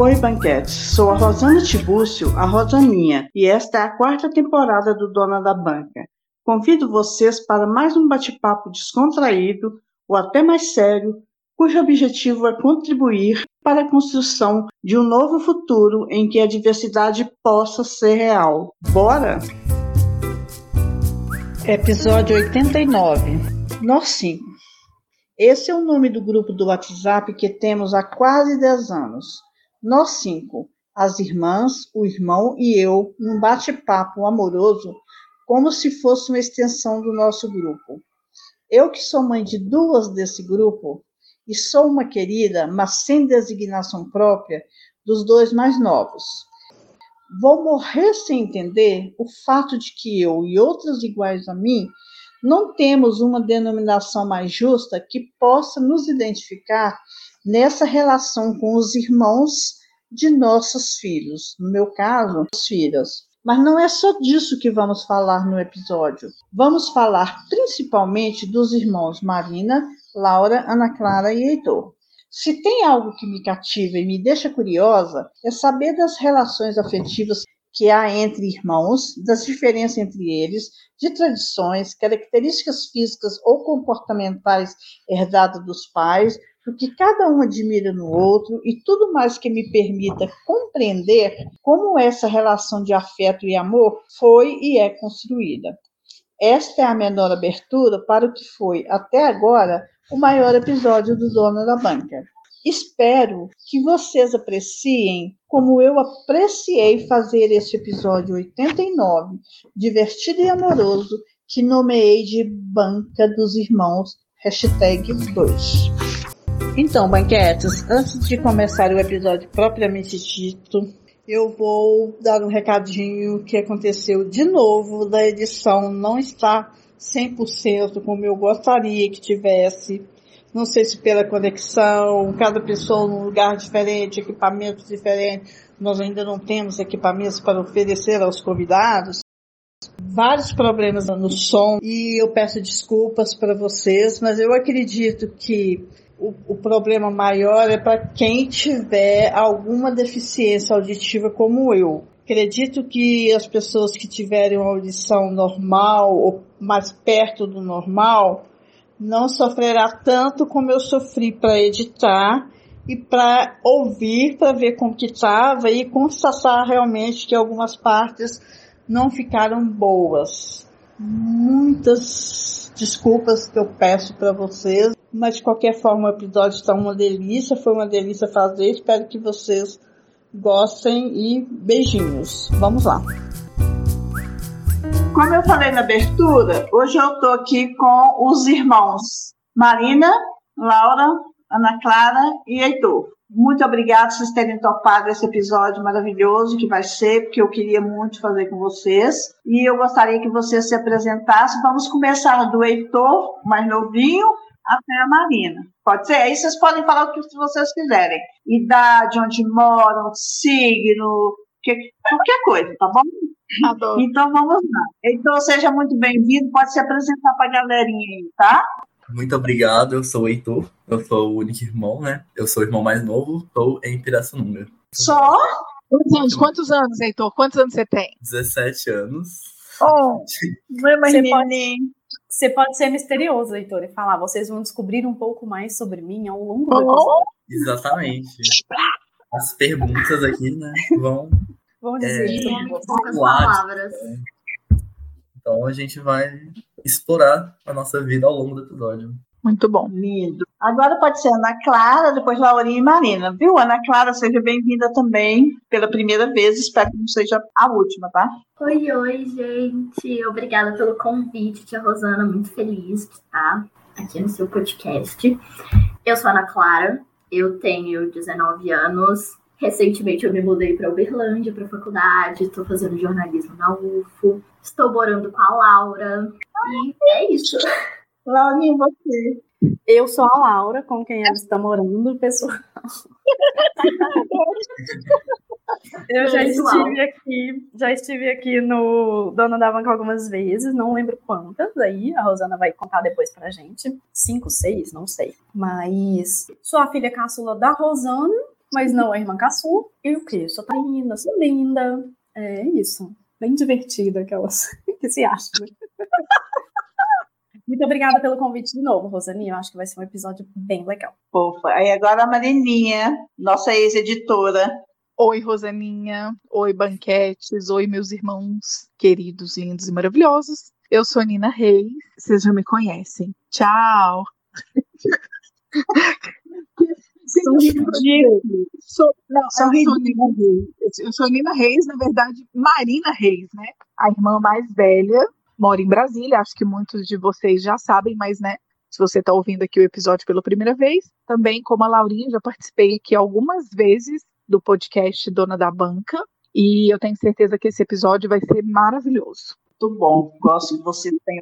Oi, banquete. Sou a Rosana Tibúcio, a Rosaninha, e esta é a quarta temporada do Dona da Banca. Convido vocês para mais um bate-papo descontraído ou até mais sério, cujo objetivo é contribuir para a construção de um novo futuro em que a diversidade possa ser real. Bora? Episódio 89. Nós 5. Esse é o nome do grupo do WhatsApp que temos há quase 10 anos. Nós cinco, as irmãs, o irmão e eu, num bate-papo amoroso, como se fosse uma extensão do nosso grupo. Eu, que sou mãe de duas desse grupo, e sou uma querida, mas sem designação própria, dos dois mais novos. Vou morrer sem entender o fato de que eu e outras iguais a mim não temos uma denominação mais justa que possa nos identificar nessa relação com os irmãos de nossos filhos, no meu caso, as filhas. Mas não é só disso que vamos falar no episódio. Vamos falar principalmente dos irmãos Marina, Laura, Ana Clara e Heitor. Se tem algo que me cativa e me deixa curiosa, é saber das relações afetivas que há entre irmãos, das diferenças entre eles, de tradições, características físicas ou comportamentais herdadas dos pais, do que cada um admira no outro e tudo mais que me permita compreender como essa relação de afeto e amor foi e é construída. Esta é a menor abertura para o que foi, até agora, o maior episódio do Dono da Banca. Espero que vocês apreciem como eu apreciei fazer esse episódio 89, divertido e amoroso, que nomeei de Banca dos Irmãos, hashtag 2. Então, banquetes, antes de começar o episódio propriamente dito, eu vou dar um recadinho que aconteceu de novo da edição não está 100% como eu gostaria que tivesse. Não sei se pela conexão, cada pessoa num lugar diferente, equipamentos diferentes. Nós ainda não temos equipamentos para oferecer aos convidados. Vários problemas no som e eu peço desculpas para vocês, mas eu acredito que o, o problema maior é para quem tiver alguma deficiência auditiva como eu. Acredito que as pessoas que tiverem uma audição normal ou mais perto do normal não sofrerá tanto como eu sofri para editar e para ouvir, para ver como que estava e constatar realmente que algumas partes não ficaram boas. Muitas desculpas que eu peço para vocês. Mas de qualquer forma o episódio está uma delícia, foi uma delícia fazer. Espero que vocês gostem e beijinhos. Vamos lá. Como eu falei na abertura, hoje eu estou aqui com os irmãos Marina, Laura, Ana Clara e Heitor. Muito obrigada por vocês terem topado esse episódio maravilhoso que vai ser, porque eu queria muito fazer com vocês. E eu gostaria que vocês se apresentassem. Vamos começar do Heitor, mais novinho, até a Marina. Pode ser? Aí vocês podem falar o que vocês quiserem. Idade, onde moram, signo, que, qualquer coisa, tá bom? Tá Então vamos lá. Então seja muito bem-vindo, pode se apresentar para a galerinha aí, tá? Muito obrigado, eu sou o Heitor, eu sou o único irmão, né? Eu sou o irmão mais novo, estou em Pirassununga. Só? Quantos anos, quantos anos, Heitor? Quantos anos você tem? 17 anos. Oh, não é mais você pode, você pode ser misterioso, Heitor, e falar, vocês vão descobrir um pouco mais sobre mim ao longo do episódio. Exatamente. As perguntas aqui, né, vão... Vão dizer é, poucas palavras. Então a gente vai explorar a nossa vida ao longo do episódio. Muito bom. Lindo. Agora pode ser Ana Clara, depois Laurinha e Marina. Viu, Ana Clara? Seja bem-vinda também pela primeira vez. Espero que não seja a última, tá? Oi, oi, gente. Obrigada pelo convite, tia Rosana. Muito feliz de estar aqui no seu podcast. Eu sou Ana Clara, eu tenho 19 anos. Recentemente eu me mudei para Uberlândia, para a faculdade, estou fazendo jornalismo na UFO, estou morando com a Laura. E é isso. Laurinha, você. Eu sou a Laura, com quem ela está morando, pessoal. Eu já estive aqui, já estive aqui no Dona da Banca algumas vezes, não lembro quantas aí, a Rosana vai contar depois pra gente. Cinco, seis, não sei. Mas sou a filha caçula da Rosana mas não a irmã caçula. E o quê? Sou linda, sou linda. É isso. Bem divertida aquelas que se acham. Muito obrigada pelo convite de novo, Rosani. Eu acho que vai ser um episódio bem legal. Fofa. Aí agora a Marininha, nossa ex-editora. Oi, Rosaninha. Oi, banquetes. Oi, meus irmãos queridos, lindos e maravilhosos. Eu sou Nina Reis. Vocês já me conhecem. Tchau. São ridículos. Sou, não, São eu, sou Nina Reis. eu sou Nina Reis, na verdade, Marina Reis, né? A irmã mais velha, mora em Brasília, acho que muitos de vocês já sabem, mas, né? Se você está ouvindo aqui o episódio pela primeira vez, também, como a Laurinha, já participei aqui algumas vezes do podcast Dona da Banca, e eu tenho certeza que esse episódio vai ser maravilhoso. Muito bom. Gosto que você tenha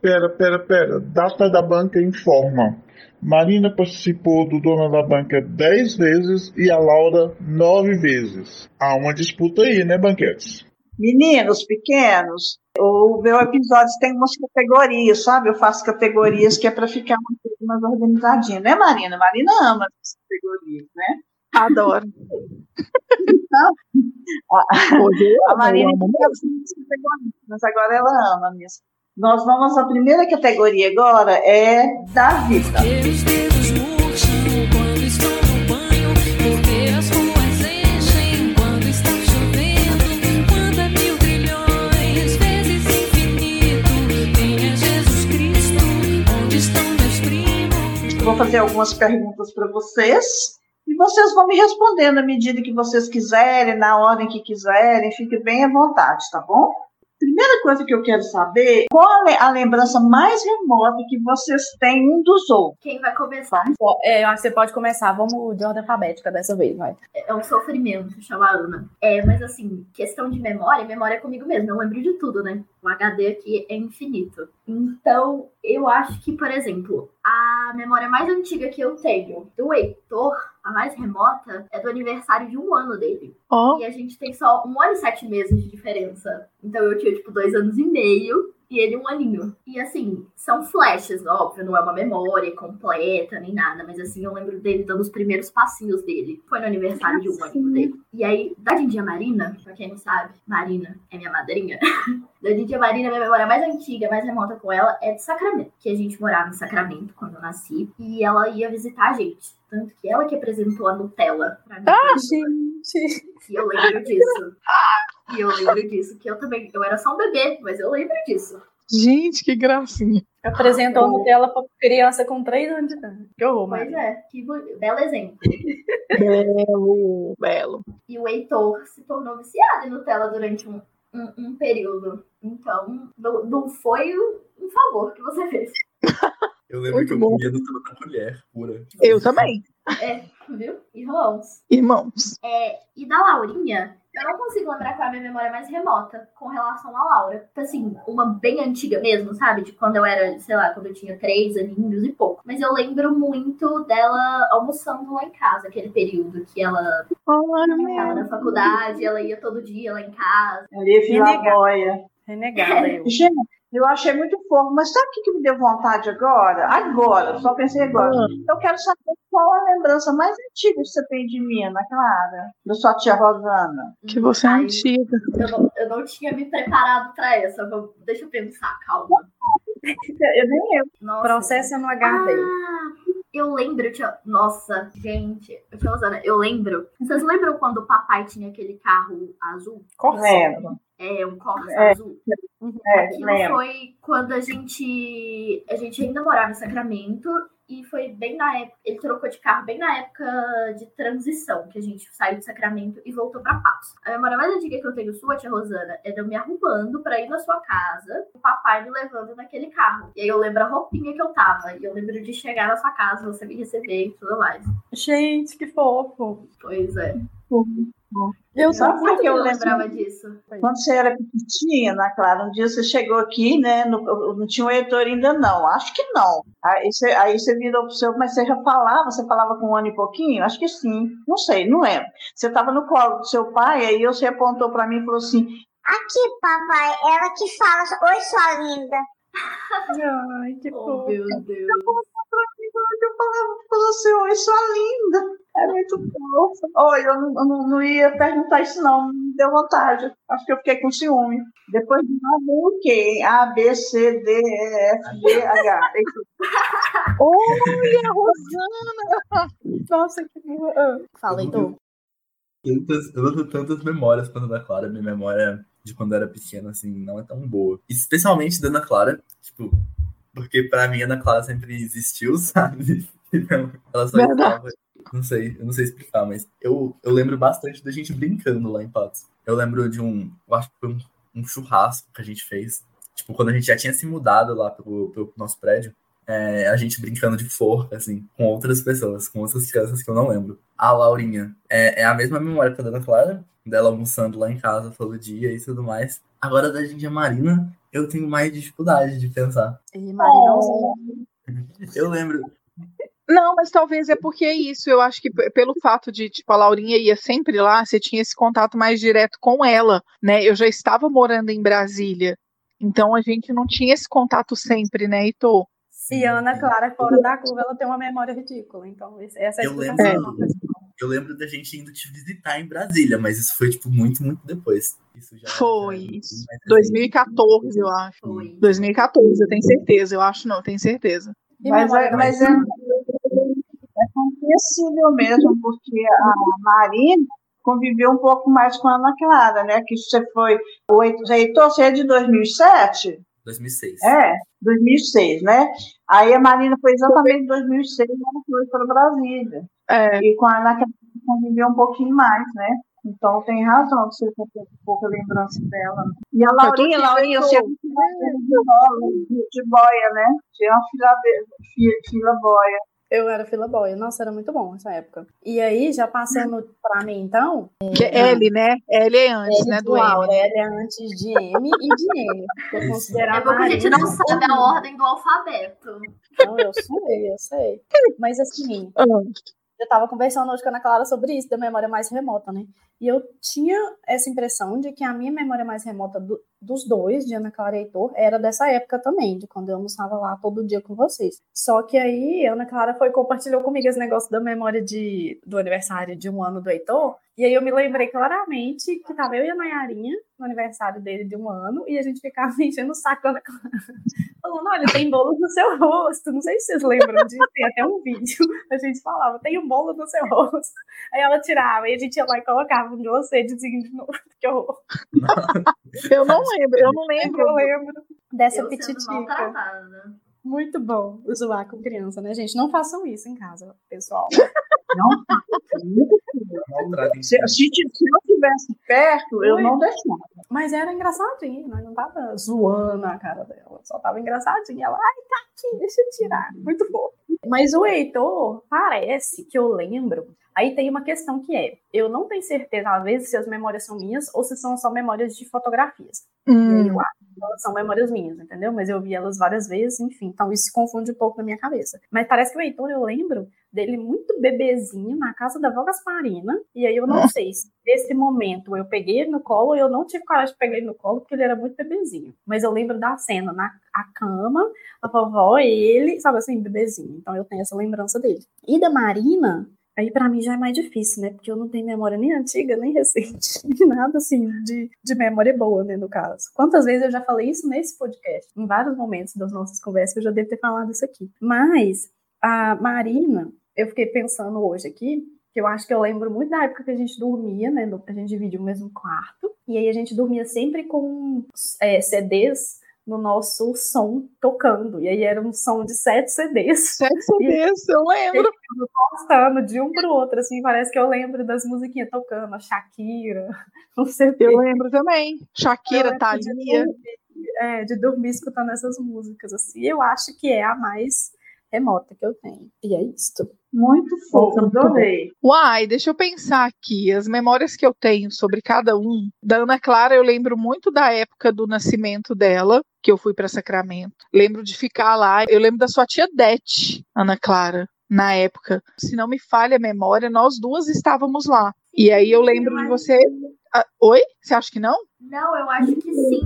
Pera, pera, pera. Data da banca informa. Marina participou do Dona da Banca 10 vezes e a Laura 9 vezes. Há uma disputa aí, né, Banquetes? Meninos pequenos, o meu episódio tem umas categorias, sabe? Eu faço categorias que é para ficar uma coisa mais organizadinha, né, Marina? Marina ama essas categorias, né? Adoro. Então, a, Hoje a Marina amo categorias, mas agora ela ama mesmo. Nós vamos, a primeira categoria agora é da vida. Vou fazer algumas perguntas para vocês e vocês vão me respondendo à medida que vocês quiserem, na ordem que quiserem, fique bem à vontade, tá bom? Primeira coisa que eu quero saber, qual le- a lembrança mais remota que vocês têm um dos outros? Quem vai começar? É, eu acho que você pode começar. Vamos de ordem alfabética dessa vez, vai. É um sofrimento chamar Ana. É, mas assim, questão de memória, memória é comigo mesmo. Eu lembro de tudo, né? O HD aqui é infinito. Então, eu acho que, por exemplo, a memória mais antiga que eu tenho do Heitor, a mais remota, é do aniversário de um ano dele. Ó, E a gente tem só um ano e sete meses de diferença. Então eu tinha, tipo, dois anos e meio e ele um aninho. E assim, são flashes, óbvio, não é uma memória completa nem nada, mas assim, eu lembro dele dando os primeiros passinhos dele. Foi no aniversário de um aninho dele. E aí, da Dindinha Marina, pra quem não sabe, Marina é minha madrinha. da Dindinha Marina, minha memória mais antiga, mais remota com ela é de Sacramento. Que a gente morava em Sacramento quando eu nasci. E ela ia visitar a gente. Tanto que ela que apresentou a Nutella pra mim. Gente. E eu lembro disso. E eu lembro disso, que eu também, eu era só um bebê, mas eu lembro disso. gente, que gracinha. Apresentou a Nutella pra criança com 3 anos de idade. Que horror, Pois Maria. é, que belo exemplo. Belo, belo. E o Heitor se tornou viciado em Nutella durante um, um, um período. Então, não, não foi um, favor que você fez, Eu lembro Muito que eu bom. comia Nutella na colher, pura. Eu também. viu? Irmãos. Irmãos. É, e da Laurinha, eu não consigo lembrar qual é a minha memória mais remota com relação à Laura. Tipo Assim, uma bem antiga mesmo, sabe? De quando eu era, sei lá, quando eu tinha três aninhos e pouco. Mas eu lembro muito dela almoçando lá em casa, aquele período que ela Olha, tava na faculdade, ela ia todo dia lá em casa. Ali, Vila Renegada. Boia. Renegada eu. Gente, eu achei muito fofo, mas sabe o que, que me deu vontade agora? Agora, só pensei agora. Eu quero saber qual a lembrança mais antiga que você tem de mim, Ana Clara, da sua tia Rosana. que você é Ai, antiga. Eu não, eu não tinha me preparado pra essa. Vou- Deixa eu pensar, calma. Eu nem eu. Processo no HD. Ah, eu lembro, tia... Nossa, gente, eu tinha Rosana, eu lembro. Vocês lembram quando o papai tinha aquele carro azul? Corsa. É, um Corsa É. azul. É, Aquilo lembro. foi quando a gente. A gente ainda morava em Sacramento e foi bem na época. Ele trocou de carro bem na época de transição, que a gente saiu de Sacramento e voltou pra Patos. A memória mais antiga que eu tenho sua, tia Rosana, é de eu me arrumando pra ir na sua casa, o papai me levando naquele carro. E aí eu lembro a roupinha que eu tava. E eu lembro de chegar na sua casa, você me receber e tudo mais. Gente, que fofo. Pois é. Eu que eu eu lembro? lembrava disso. Quando você era pequenininha, Ana Clara, um dia você chegou aqui, né? no- não tinha o Heitor ainda, não. Acho que não. Aí você, aí você virou pro seu, mas você já falava, você falava com um ano e pouquinho? Acho que sim. Não sei, não lembro. Você estava no colo do seu pai, aí você apontou para mim e falou assim: Aqui, papai, ela que fala, oi, sua linda. Ai, que Oh, fofo. meu Deus. Eu falava pra você, oi, sua linda. É muito fofo. Olha, eu não, eu não, não ia perguntar isso, não. Me deu vontade. Acho que eu fiquei com ciúme. Depois de vem o quê? A, B, C, D, E, F, G, H. É isso. Olha, Rosana! Nossa, que boa. Ah, Fala, Heitor. Tantas, eu tenho tantas memórias com a Ana Clara. Minha memória de quando eu era pequena, assim, não é tão boa. Especialmente da Ana Clara, tipo, porque pra mim a Ana Clara sempre existiu, sabe? Então, ela só estava. Não sei, eu não sei explicar, mas eu, eu lembro bastante da gente brincando lá em Patos. Eu lembro de um. Eu acho que foi um, um churrasco que a gente fez. Tipo, quando a gente já tinha se mudado lá pro, nosso prédio. é, a gente brincando de forca, assim, com outras pessoas, com outras crianças que eu não lembro. A Laurinha é, é a mesma memória que a Dona Clara, dela almoçando lá em casa todo dia e tudo mais. Agora da gente a Marina, eu tenho mais dificuldade de pensar. E Marinãozinho. Eu lembro, Não, mas talvez é porque é isso. Eu acho que pelo fato de, tipo, a Laurinha ia sempre lá, você tinha esse contato mais direto com ela, né? Eu já estava morando em Brasília. Então a gente não tinha esse contato sempre, né, Heitor? E a Ana Clara, fora da curva, ela tem uma memória ridícula. Então, essa é a Eu lembro. Eu lembro da gente indo te visitar em Brasília, mas isso foi, tipo, muito, muito depois. Isso já, Foi já é isso. mais recente. 2014, eu acho. Foi. 2014, eu tenho certeza. Eu acho não, eu tenho certeza. E Mas, é, mas é, é compreensível mesmo, porque a Marina conviveu um pouco mais com a Ana Clara, né? Que você foi. O Heitor, você é de 2007? 2006. É, 2006, né? Aí a Marina foi exatamente em 2006, ela foi para Brasília. É, E com a Ana Clara conviveu um pouquinho mais, né? Então tem razão de você ter pouca lembrança dela. E a Laurinha, Laurinha, você é de boia, né? Tinha uma fila, de, fila, fila boia. Eu era fila boy. Nossa, era muito bom essa época. E aí, já passando pra mim, então, que é L, né? L é antes, né, do M. Ela é antes de M e de N. Eu É bom que a gente não sabe a ordem do alfabeto. Não, eu sei, eu sei. Mas assim, Ah, eu tava conversando hoje com a Ana Clara sobre isso, da memória mais remota, né? E eu tinha essa impressão de que a minha memória mais remota do- dos dois, de Ana Clara e Heitor, era dessa época também, de quando eu almoçava lá todo dia com vocês. Só que aí a Ana Clara foi compartilhou comigo esse negócio da memória de, do aniversário de um ano do Heitor. E aí eu me lembrei claramente que tava eu e a Nayarinha no aniversário dele de um ano, e a gente ficava enchendo o saco da Ana Clara. Falando, olha, tem bolo no seu rosto. Não sei se vocês lembram disso, tem até um vídeo. A gente falava, tem um bolo no seu rosto. Aí ela tirava, e a gente ia lá e colocava um de você, dizia de novo. Que horror. eu não lembro, eu não lembro. Eu lembro dessa Eu. Muito bom zoar com criança, né, gente? Não façam isso em casa, pessoal. Maltratem Se, se, se estivesse perto, eu Oi. não deixava. Mas era engraçadinho, né? Não tava zoando a cara dela. Só tava engraçadinha. Ela, ai, tá aqui, deixa eu tirar. Muito bom. Mas o Heitor, parece que eu lembro. Aí tem uma questão que é: eu não tenho certeza, às vezes, se as memórias são minhas ou se são só memórias de fotografias. Hum, eu acho são memórias minhas, entendeu? Mas eu vi elas várias vezes, enfim. Então isso se confunde um pouco na minha cabeça. Mas parece que o Heitor, eu lembro dele muito bebezinho na casa da avó Gasparina. E aí eu não sei se nesse momento eu peguei ele no colo eu não tive coragem de pegar ele no colo porque ele era muito bebezinho. Mas eu lembro da cena na a cama, a vovó, ele, sabe assim, bebezinho. Então eu tenho essa lembrança dele. E da Marina, Aí pra mim já é mais difícil, né? Porque eu não tenho memória nem antiga, nem recente. Nada assim de, de memória boa, né, no caso. Quantas vezes eu já falei isso nesse podcast? Em vários momentos das nossas conversas eu já devo ter falado isso aqui. Mas a Marina, eu fiquei pensando hoje aqui, que eu acho que eu lembro muito da época que a gente dormia, né? A gente dividia o mesmo quarto. E aí a gente dormia sempre com é, CDs no nosso som tocando. E aí era um som de sete CDs Sete CDs, eu lembro. postando de um pro outro, assim, parece que eu lembro das musiquinhas tocando, a Shakira, não sei o quê. Eu lembro também. Shakira, lembro Thalia. de dormir, é, de dormir escutando essas músicas, assim, eu acho que é a mais remota que eu tenho, e é isto. Muito fofo, adorei. Uai, deixa eu pensar aqui. As memórias que eu tenho sobre cada um. Da Ana Clara, eu lembro muito da época do nascimento dela, que eu fui para Sacramento. Lembro de ficar lá. Eu lembro da sua tia Dete, Ana Clara, na época. Se não me falha a memória, nós duas estávamos lá. E aí eu lembro de você. Ah, Oi? Você acha que não? Não, eu acho que sim.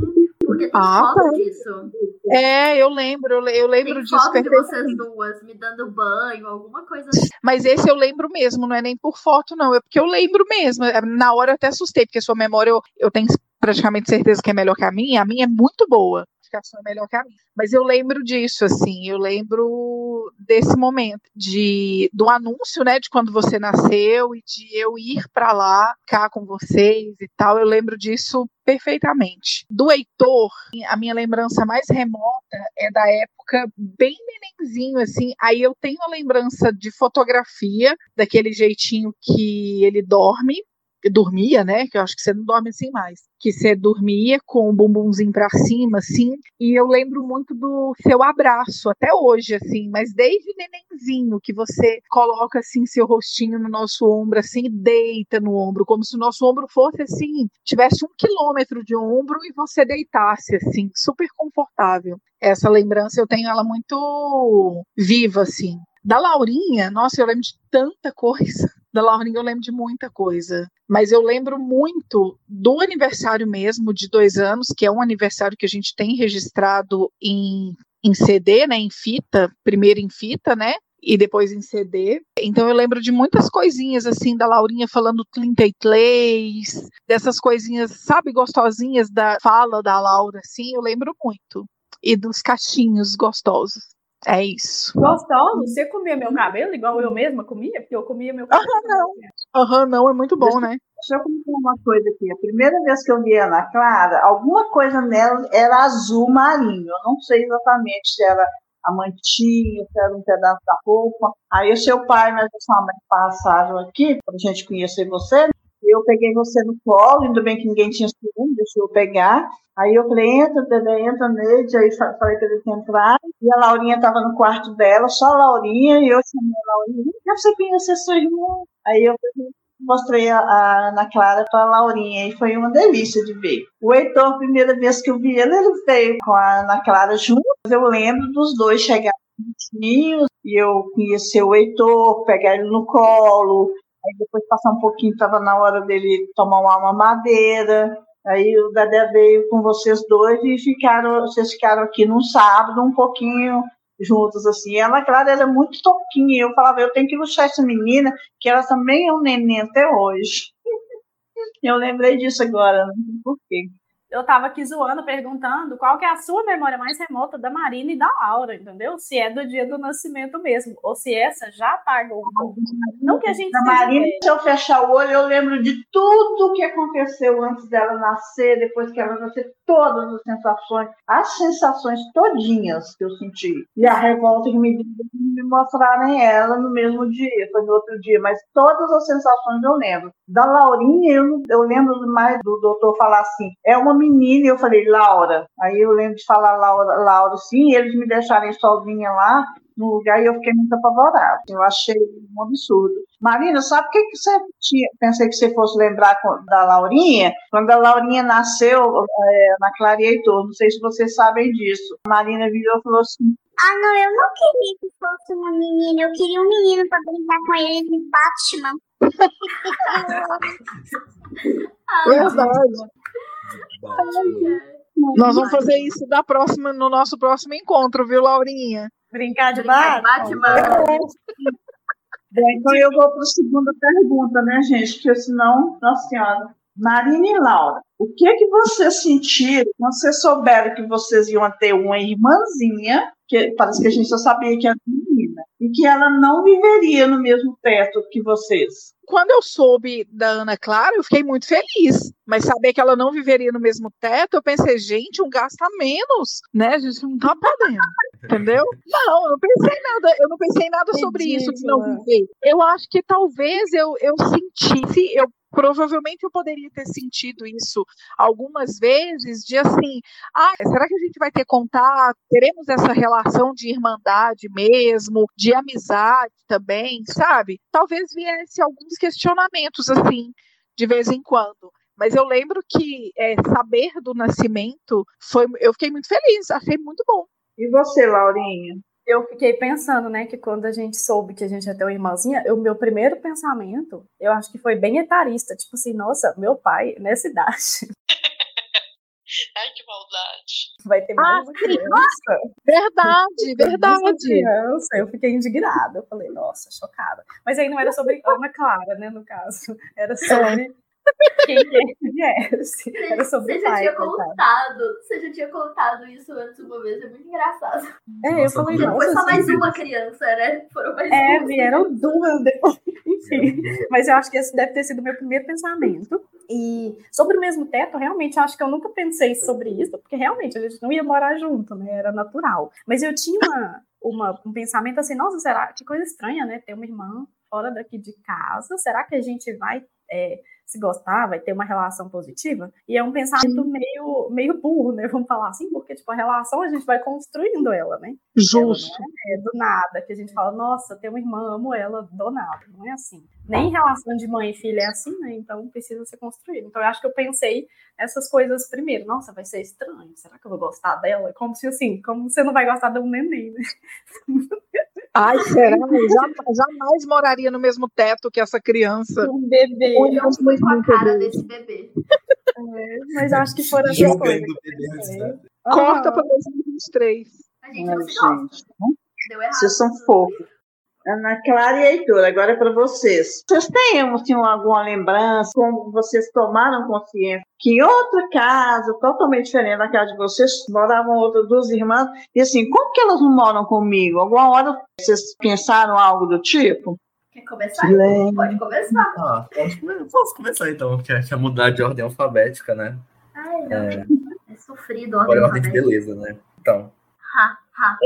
Porque Porque tem Ah, foto tá. disso. É, eu lembro, eu le- eu lembro Tem disso foto de vocês duas me dando banho, alguma coisa assim. Mas esse eu lembro mesmo, não é nem por foto, não. É porque eu lembro mesmo. É, Na hora eu até assustei, porque sua memória eu, eu tenho praticamente certeza que é melhor que a minha. A minha é muito boa. Sua é melhor que a minha. Mas eu lembro disso, assim. Eu lembro desse momento de do anúncio, né, de quando você nasceu e de eu ir pra lá, ficar com vocês e tal. Eu lembro disso perfeitamente. Do Heitor, a minha lembrança mais remota é da época bem nenenzinho, assim. Aí eu tenho a lembrança de fotografia, daquele jeitinho que ele dorme, dormia, né? Que eu acho que você não dorme assim mais. Que você dormia com o bumbumzinho pra cima, assim. E eu lembro muito do seu abraço, até hoje, assim. Mas desde nenenzinho, que você coloca, assim, seu rostinho no nosso ombro, assim, e deita no ombro, como se o nosso ombro fosse, assim, tivesse um quilômetro de ombro e você deitasse, assim, super confortável. Essa lembrança eu tenho ela muito viva, assim. Da Laurinha, nossa, eu lembro de tanta coisa. Da Laurinha eu lembro de muita coisa. Mas eu lembro muito do aniversário mesmo, de dois anos, que é um aniversário que a gente tem registrado em, em CD, né? Em fita, primeiro em fita, né? E depois em CD. Então eu lembro de muitas coisinhas assim da Laurinha falando 33, dessas coisinhas, sabe, gostosinhas da fala da Laura, assim, eu lembro muito. E dos cachinhos gostosos. É isso. Gostoso? Você comia meu cabelo igual eu mesma comia? Porque eu comia meu cabelo. Ah, não. Aham, não, é muito bom, né? Deixa eu contar uma coisa aqui. A primeira vez que eu vi a Ana Clara, alguma coisa nela era azul marinho. Eu não sei exatamente se era a mantinha, se era um pedaço da roupa. Aí o seu pai, nós sua mãe passaram aqui para a gente conhecer você. Eu peguei você no colo, ainda bem que ninguém tinha ciúme, deixou eu pegar. Aí eu falei, entra, Dedé, entra nele. Aí fa- falei para ele entrar. E a Laurinha estava no quarto dela, só a Laurinha, e eu chamei a Laurinha, pra você conhecer sua irmã. Aí eu mostrei a, a Ana Clara para a Laurinha e foi uma delícia de ver. O Heitor, primeira vez que eu vi ele, ele veio com a Ana Clara junto. Eu lembro dos dois chegarem juntinhos e eu conhecer o Heitor, pegar ele no colo. Aí depois passar um pouquinho, estava na hora dele tomar uma mamadeira. Aí o Dedé veio com vocês dois e ficaram, vocês ficaram aqui num sábado um pouquinho juntos assim. Ela, claro, era muito toquinha. Eu falava, eu tenho que luxar essa menina, que ela também é um neném até hoje. Eu lembrei disso agora, não sei por quê. Eu tava aqui zoando, perguntando qual que é a sua memória mais remota da Marina e da Laura, entendeu? Se é do dia do nascimento mesmo, ou se essa já apagou. Não que a gente A Marina, se eu fechar o olho, eu lembro de tudo que aconteceu antes dela nascer, depois que ela nasceu, todas as sensações, as sensações todinhas que eu senti. E a revolta que me me mostrarem ela no mesmo dia, foi no outro dia, mas todas as sensações eu lembro. Da Laurinha, eu, eu lembro mais do doutor falar assim, é uma menina, e eu falei, Laura. Aí eu lembro de falar Laura, Laura sim, e eles me deixarem sozinha lá, no lugar e eu fiquei muito apavorada. Eu achei um absurdo. Marina, sabe o que, que você tinha? Pensei que você fosse lembrar com- da Laurinha. Quando a Laurinha nasceu é, na Clara e Heitor, não sei se vocês sabem disso. A Marina virou e falou assim: Ah, não, eu não queria que fosse uma menina. Eu queria um menino pra brincar com ele de Batman. Ah, Verdade. Batman. Nós vamos fazer isso da próxima, no nosso próximo encontro, viu, Laurinha? Brincar de Brincar de Batman. Bom, então eu vou para a segunda pergunta, né, gente? Porque senão, nossa senhora. Marina e Laura, o que que vocês sentiram quando vocês souberam que vocês iam ter uma irmãzinha, que parece que a gente só sabia que era menina, e que ela não viveria no mesmo teto que vocês? Quando eu soube da Ana Clara, eu fiquei muito feliz. Mas saber que ela não viveria no mesmo teto, eu pensei, gente, um gasto a menos, né? A gente não tá podendo. Entendeu? Não, eu não pensei nada, eu não pensei nada sobre isso de não viver. Eu acho que talvez eu, eu sentisse, eu provavelmente eu poderia ter sentido isso algumas vezes, de assim, ah, será que a gente vai ter contato? Teremos essa relação de irmandade mesmo, de amizade também, sabe? Talvez viesse alguns questionamentos assim, de vez em quando. Mas eu lembro que é, saber do nascimento foi, eu fiquei muito feliz, achei muito bom. E você, Laurinha? Eu fiquei pensando, né, que quando a gente soube que a gente ia ter uma irmãzinha, o meu primeiro pensamento, eu acho que foi bem etarista, tipo assim, nossa, meu pai, nessa idade. Ai, que maldade. Vai ter mais uma criança. Verdade, Uma verdade. criança. Eu fiquei indignada. Eu falei, nossa, chocada. Mas aí não era sobre Ana Clara, né, no caso. Era sobre quem quer que viesse. Era sobre Você já pai, tinha coitado. contado, você já tinha contado isso antes uma vez, é muito engraçado. É, eu Nossa, falei, tudo Não foi só mais uma criança, né? Foram mais É, duas. vieram duas depois. Enfim. Mas eu acho que esse deve ter sido o meu primeiro pensamento. E sobre o mesmo teto, realmente, eu acho que eu nunca pensei sobre isso, porque realmente a gente não ia morar junto, né? Era natural. Mas eu tinha uma, uma- um pensamento assim, nossa, será que coisa estranha, né? Ter uma irmã fora daqui de casa. Será que a gente vai é, se gostar, vai ter uma relação positiva? E é um pensamento meio, meio burro, né? Vamos falar assim, porque tipo, a relação a gente vai construindo ela, né? Justo. é do nada, que a gente fala, nossa, tem uma irmã, amo ela, do nada. Não é assim. Nem relação de mãe e filha é assim, né? Então precisa ser construído. Então eu acho que eu pensei essas coisas primeiro. Nossa, vai ser estranho. Será que eu vou gostar dela? Como se assim, como você não vai gostar de um neném, né? Ai, será? Eu jamais, jamais moraria no mesmo teto que essa criança. Um bebê. Eu não fui com a cara desse bebê. É, mas acho que foram essas coisas. Né? Corta Ah, para 2023. A gente Ai, não se gosta. gente. Deu errado. Vocês são fofos. Ana Clara e Heitor, agora é para vocês. Vocês têm assim, alguma lembrança, como vocês tomaram consciência que em outra casa, totalmente diferente da casa de vocês, moravam outras duas irmãs, e assim, como que elas não moram comigo? Alguma hora vocês pensaram algo do tipo? Quer começar? Pode começar. Ah, posso, come- posso começar então, que é, é mudar de ordem alfabética, né? Ai, não. É, É sofrido. agora é ordem ordem de beleza, né? Então, Ha, ha, ha.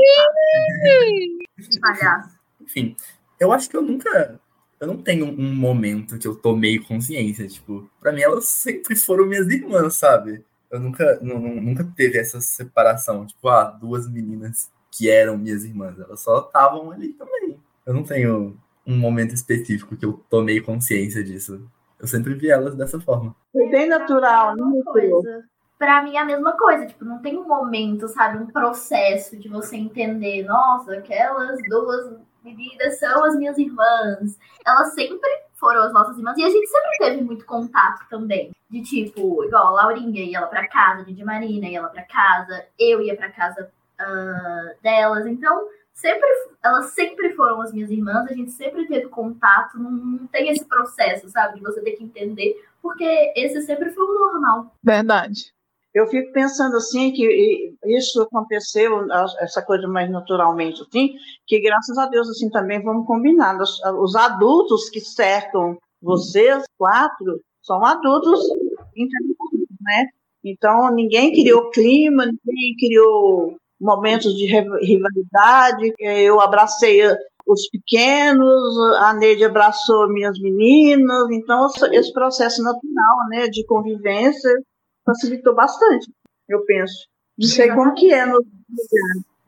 Palhaço. Enfim, eu acho que eu nunca. Eu não tenho um momento que eu tomei consciência. Tipo, pra mim elas sempre foram minhas irmãs, sabe? Eu nunca, nu- nu- nunca teve essa separação. Tipo, ah, duas meninas que eram minhas irmãs. Elas só estavam ali também. Eu não tenho um momento específico que eu tomei consciência disso. Eu sempre vi elas dessa forma. Foi bem natural, não misturou. coisa. Pra mim é a mesma coisa, tipo, não tem um momento, sabe, um processo de você entender, nossa, aquelas duas meninas são as minhas irmãs. Elas sempre foram as nossas irmãs e a gente sempre teve muito contato também. De tipo, igual a Laurinha ia ela pra casa, Didi Marina ia ela pra casa, eu ia pra casa ah, delas. Então, sempre elas sempre foram as minhas irmãs, a gente sempre teve contato, não, não tem esse processo, sabe, de você ter que entender, porque esse sempre foi o normal. Verdade. Eu fico pensando assim que isso aconteceu, essa coisa mais naturalmente, assim, que graças a Deus assim também vamos combinar. Os, os adultos que cercam vocês quatro são adultos né? Então ninguém criou clima, ninguém criou momentos de riva- rivalidade. Eu abracei os pequenos, a Neide abraçou minhas meninas. Então esse processo natural, né, de convivência facilitou bastante, eu penso. Não sei como que é no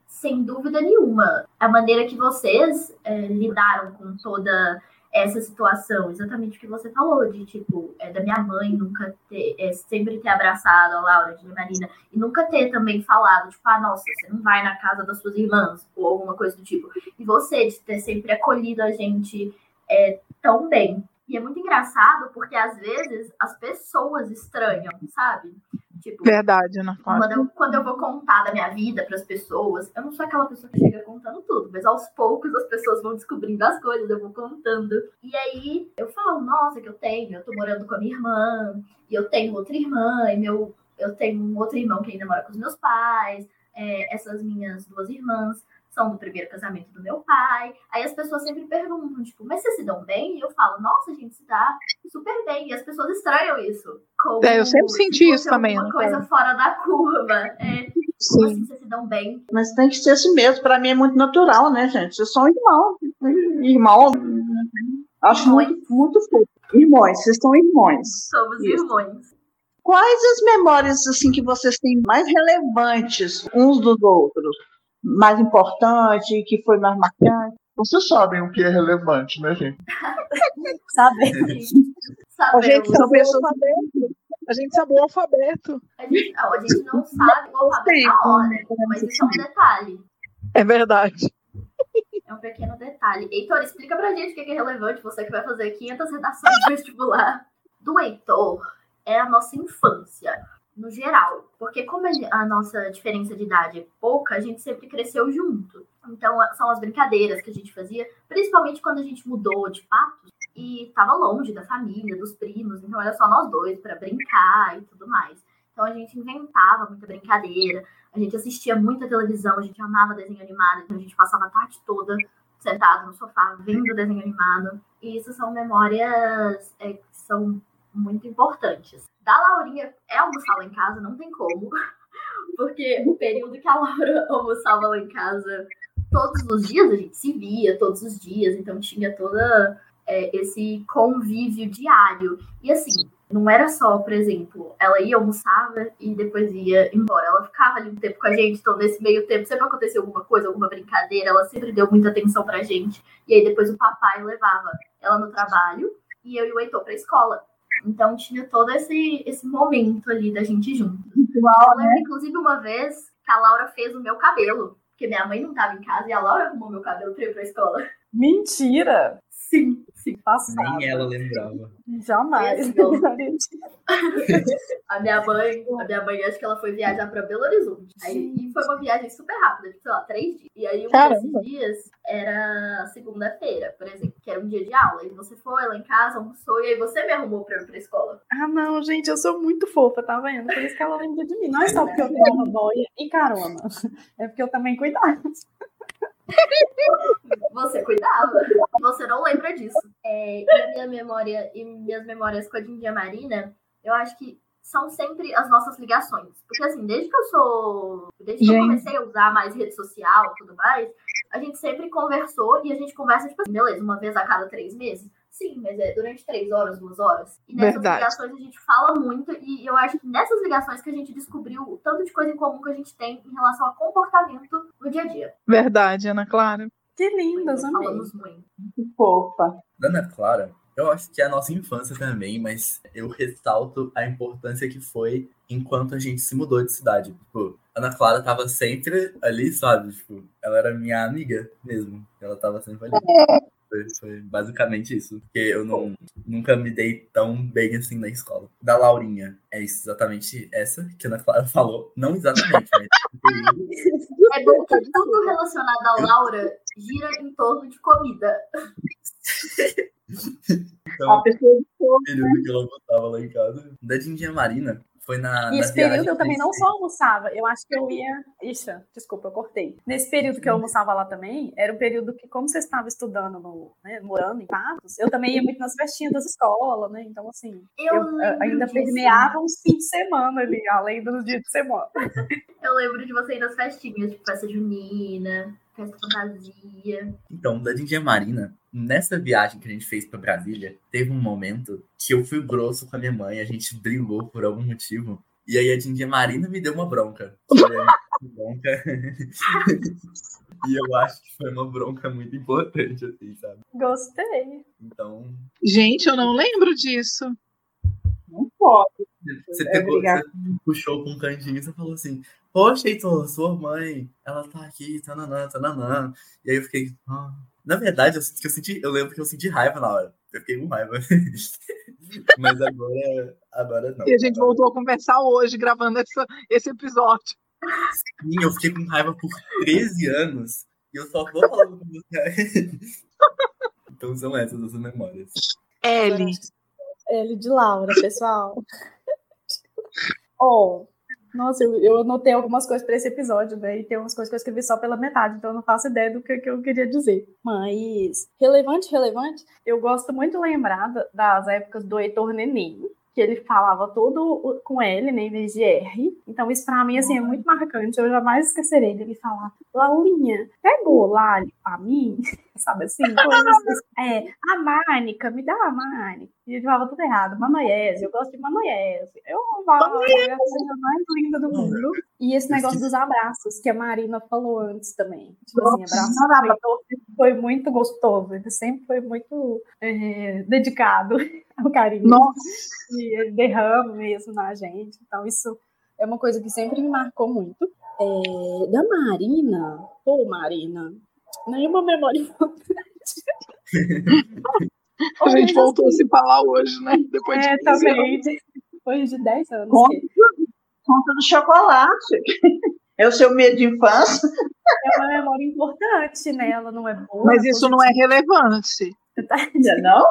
Sem dúvida nenhuma. A maneira que vocês é, lidaram com toda essa situação, exatamente o que você falou, de tipo, é, da minha mãe nunca ter, é, sempre ter abraçado a Laura de Marina e nunca ter também falado, tipo, ah, nossa, você não vai na casa das suas irmãs, ou alguma coisa do tipo. E você de ter sempre acolhido a gente é, tão bem. E é muito engraçado porque às vezes as pessoas estranham, sabe? Tipo, Verdade, Ana Clara. quando eu, quando eu vou contar da minha vida para as pessoas, eu não sou aquela pessoa que chega contando tudo, mas aos poucos as pessoas vão descobrindo as coisas, eu vou contando. E aí eu falo, nossa, que eu tenho, eu tô morando com a minha irmã, e eu tenho outra irmã, e meu, eu tenho um outro irmão que ainda mora com os meus pais, é, essas minhas duas irmãs são do primeiro casamento do meu pai. Aí as pessoas sempre perguntam, tipo, mas vocês se dão bem? E eu falo, nossa, a gente se dá super bem. E as pessoas estranham isso. Como É, eu sempre se senti isso também, Uma Ana coisa fora da curva. É, como Sim. assim vocês se dão bem? Mas tem que ser assim mesmo. Para mim é muito natural, né, gente? Vocês são irmãos. Irmão. Acho Irmãos. muito, muito fofo. Irmãos, vocês são irmãos. Somos Isso. irmãos. Quais as memórias assim que vocês têm mais relevantes uns dos outros? Mais importante, que foi mais marcante? Vocês sabem o que é relevante, né, gente? Sabe? A gente Sabemos. sabe o alfabeto. A gente sabe o alfabeto. A gente, não, a gente não sabe o alfabeto na ordem, mas isso é um detalhe. É verdade. É um pequeno detalhe. Heitor, explica pra gente o que é relevante, você que vai fazer 500 redações de vestibular. Do Heitor é a nossa infância. No geral. Porque como a, nossa diferença de idade é pouca, a gente sempre cresceu junto. Então, são as brincadeiras que a gente fazia, principalmente quando a gente mudou de Patos e tava longe da família, dos primos. Então, era só nós dois para brincar e tudo mais. Então, a gente inventava muita brincadeira, a gente assistia muita televisão, a gente amava desenho animado, então a gente passava a tarde toda sentado no sofá vendo desenho animado. E isso são memórias é, que são muito importantes. Da Laurinha é almoçar lá em casa, não tem como. Porque o período que a Laura almoçava lá em casa, todos os dias a gente se via, todos os dias, então tinha toda é, esse convívio diário. E assim, não era só, por exemplo, ela ia almoçava e depois ia embora. Ela ficava ali um tempo com a gente, então nesse meio tempo sempre aconteceu alguma coisa, alguma brincadeira, ela sempre deu muita atenção pra gente. E aí depois o papai levava ela no trabalho e eu e o Heitor pra escola. Então tinha todo esse, esse momento ali da gente junto. Eu lembro, inclusive, uma vez que a Laura fez o meu cabelo. Porque minha mãe não tava em casa e a Laura arrumou meu cabelo pra ir pra escola. Mentira! Sim, sim. Passado. Nem ela lembrava. Jamais. Eu- A minha mãe, a minha mãe, acho que ela foi viajar pra Belo Horizonte. Aí, e foi uma viagem super rápida, tipo, sei lá, três dias. E aí, um desses dias era segunda-feira, por exemplo, que era um dia de aula. E você foi lá em casa, almoçou, e aí você me arrumou pra ir pra escola. Ah, não, gente, eu sou muito fofa, tá vendo? Por isso que ela lembra de mim. Não é só porque eu tenho uma boia e carona. É porque eu também cuidava. Você cuidava. Você não lembra disso. É, e a minha memória, e minhas memórias com a Dindia Marina, eu acho que são sempre as nossas ligações. Porque assim, desde que eu sou. Desde que eu comecei a usar mais rede social e tudo mais, a gente sempre conversou e a gente conversa, tipo assim, beleza, uma vez a cada três meses. Sim, mas é durante três horas, duas horas. E nessas Verdade. ligações a gente fala muito, e eu acho que nessas ligações que a gente descobriu o tanto de coisa em comum que a gente tem em relação a comportamento no dia a dia. Verdade, Ana Clara. Que lindas, amei. Falamos muito. Fofa. Ana Clara, eu acho que é a nossa infância também, mas eu ressalto a importância que foi enquanto a gente se mudou de cidade. Tipo, Ana Clara tava sempre ali, sabe? Tipo, ela era minha amiga mesmo. Ela tava sempre ali. Foi, foi basicamente isso. Porque eu não, nunca me dei tão bem assim na escola. Da Laurinha, é isso, exatamente essa que a Ana Clara falou. Não exatamente, mas. É bom que tudo relacionado à Laura gira em torno de comida. Então, A pessoa o período que ela botava lá em casa. Da Dindinha Marina foi na. E na esse viagem período eu também não só almoçava, eu acho que eu ia. Ixi, desculpa, eu cortei. Nesse período que eu almoçava lá também, era um período que, como você estava estudando, no, né, morando em Patos, eu também ia muito nas festinhas das escolas, né? Então, assim, Eu, eu, eh, ainda disso. permeava uns fins de semana ali, além dos dias de semana. Eu lembro de você ir nas festinhas, tipo festa junina, festa fantasia. Então, da Dindinha Marina, nessa viagem que a gente fez pra Brasília, teve um momento que eu fui grosso com a minha mãe, a gente brigou por algum motivo. E aí a Dindinha Marina me deu uma bronca. Bronca. e eu acho que foi uma bronca muito importante, assim, sabe? Gostei. Então, Gente, eu não lembro disso. não pode. você É pegou, você puxou com um cantinho e você falou assim, poxa, Heitor, sua mãe, ela tá aqui, tananã, tananã. E aí eu fiquei, ah. Na verdade, eu, que eu senti, eu lembro que eu senti raiva na hora. Eu fiquei com raiva. Mas agora, agora não. E a gente voltou a conversar hoje, gravando essa- esse episódio. Sim, eu fiquei com raiva por 13 anos. E eu só vou falando com você. Então são essas as memórias. Ellie. L de Laura, pessoal. oh, nossa, eu, eu anotei algumas coisas para esse episódio, né? E tem umas coisas que eu escrevi só pela metade, então eu não faço ideia do que, que eu queria dizer. Mas, relevante, relevante, eu gosto muito de lembrar da- das épocas do Heitor Neném, que ele falava tudo o- com L, né, em vez de R. Então, isso pra mim, assim, é muito marcante. Eu jamais esquecerei dele falar, Laurinha, pegou lá pra mim, sabe assim? Coisas assim. É, a Mânica, me dá a Mânica. E ele falava tudo errado. Manoiese, eu gosto de Manoiese. Eu amava, é a coisa mais linda do mundo. E esse negócio dos abraços, que a Marina falou antes também. Tipo assim, abraço foi muito gostoso. Ele sempre foi muito é, dedicado ao carinho. Nossa. E ele derrama mesmo na gente. Então, isso é uma coisa que sempre me marcou muito. É, da Marina, pô, Marina, nenhuma memória importante. A gente voltou a se falar hoje, né? Depois É, de 15 anos. também. Depois de 10 anos. Como? que- conta do chocolate. É o seu medo de infância. É uma memória importante, né? Ela não é boa. Mas isso não é relevante. Ainda não?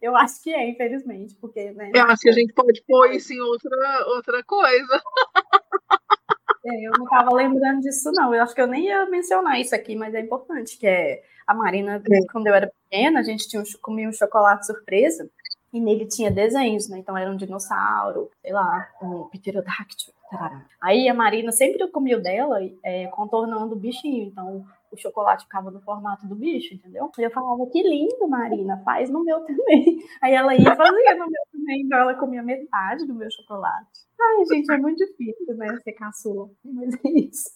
Eu acho que é, infelizmente, porque, né? Eu acho que a gente pode pôr isso em outra, outra coisa. É, eu não estava lembrando disso, não. Eu acho que eu nem ia mencionar isso aqui, mas é importante, que é a Marina, quando eu era pequena, a gente tinha um, comia um chocolate surpresa e nele tinha desenhos, né? Então era um dinossauro, sei lá, um pterodáctilo. Aí a Marina sempre comia o dela é, contornando o bichinho, então o chocolate ficava no formato do bicho, entendeu? E eu falava, que lindo, Marina, faz no meu também. Aí ela ia fazia no meu também, então ela comia metade do meu chocolate. Ai, gente, é muito difícil, né, ser caçula. Mas é isso.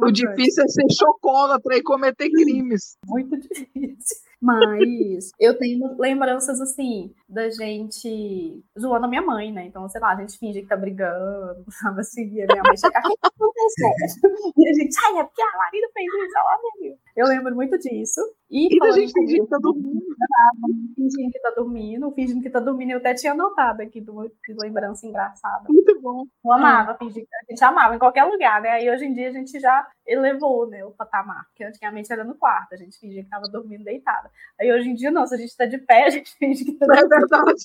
O difícil é ser chocólatra e cometer crimes. Muito difícil. Mas eu tenho lembranças assim da gente zoando a minha mãe, né? Então, sei lá, a gente finge que tá brigando, sabe assim? A minha mãe chega, o que aconteceu? E a gente, ai, é porque a Marina fez isso, ela viu. Eu lembro muito disso. E, E da gente fingir que tá dormindo. fingindo que tá dormindo, fingindo que tá dormindo. Eu até tinha anotado aqui de uma lembrança engraçada. Muito bom. Eu amava fingir que a gente amava em qualquer lugar, né? Aí hoje em dia a gente já elevou né, o patamar, porque antigamente era no quarto, a gente fingia que tava dormindo deitada. Aí hoje em dia, não, se a gente tá de pé, a gente finge que tá É dormindo. verdade.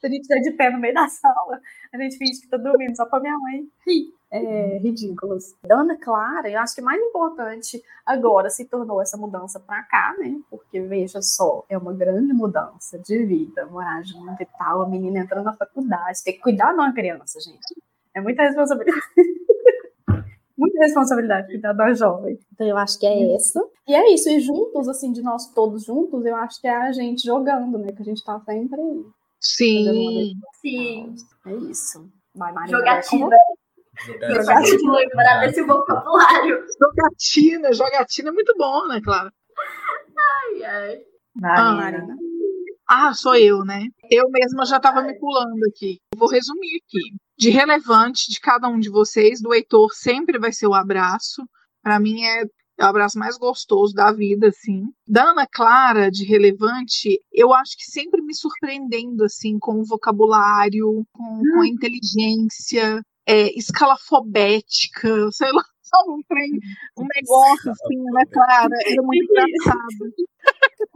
Se a gente tá de pé no meio da sala, a gente finge que tá dormindo só pra minha mãe rir. É, ridículos. Da Ana Clara, eu acho que mais importante agora se tornou essa mudança pra cá, né? Porque veja só, é uma grande mudança de vida, morar junto e tal, a menina entrando na faculdade, ter que cuidar de uma criança, gente. É muita responsabilidade. muita responsabilidade cuidar da jovem. Então eu acho que é essa. E é isso, e juntos, assim, de nós todos juntos, eu acho que é a gente jogando, né? Que a gente tá sempre Sim. Sim. É isso. Vai. Jogatina. Eu esse gosto de jogo. lembrar desse vocabulário. Jogatina, jogatina é muito bom, né, Clara? Ai, ai. Ah, Marina. Ah, sou eu, né? Eu mesma já estava me pulando aqui. Vou resumir aqui. De relevante de cada um de vocês, do Heitor sempre vai ser o abraço. Para mim é, o abraço mais gostoso da vida, assim. Da Ana Clara, de relevante, eu acho que sempre me surpreendendo, assim, com o vocabulário, com, com a inteligência, é, escalafobética, sei lá, um trem, um negócio assim, né, Clara? Era muito engraçado.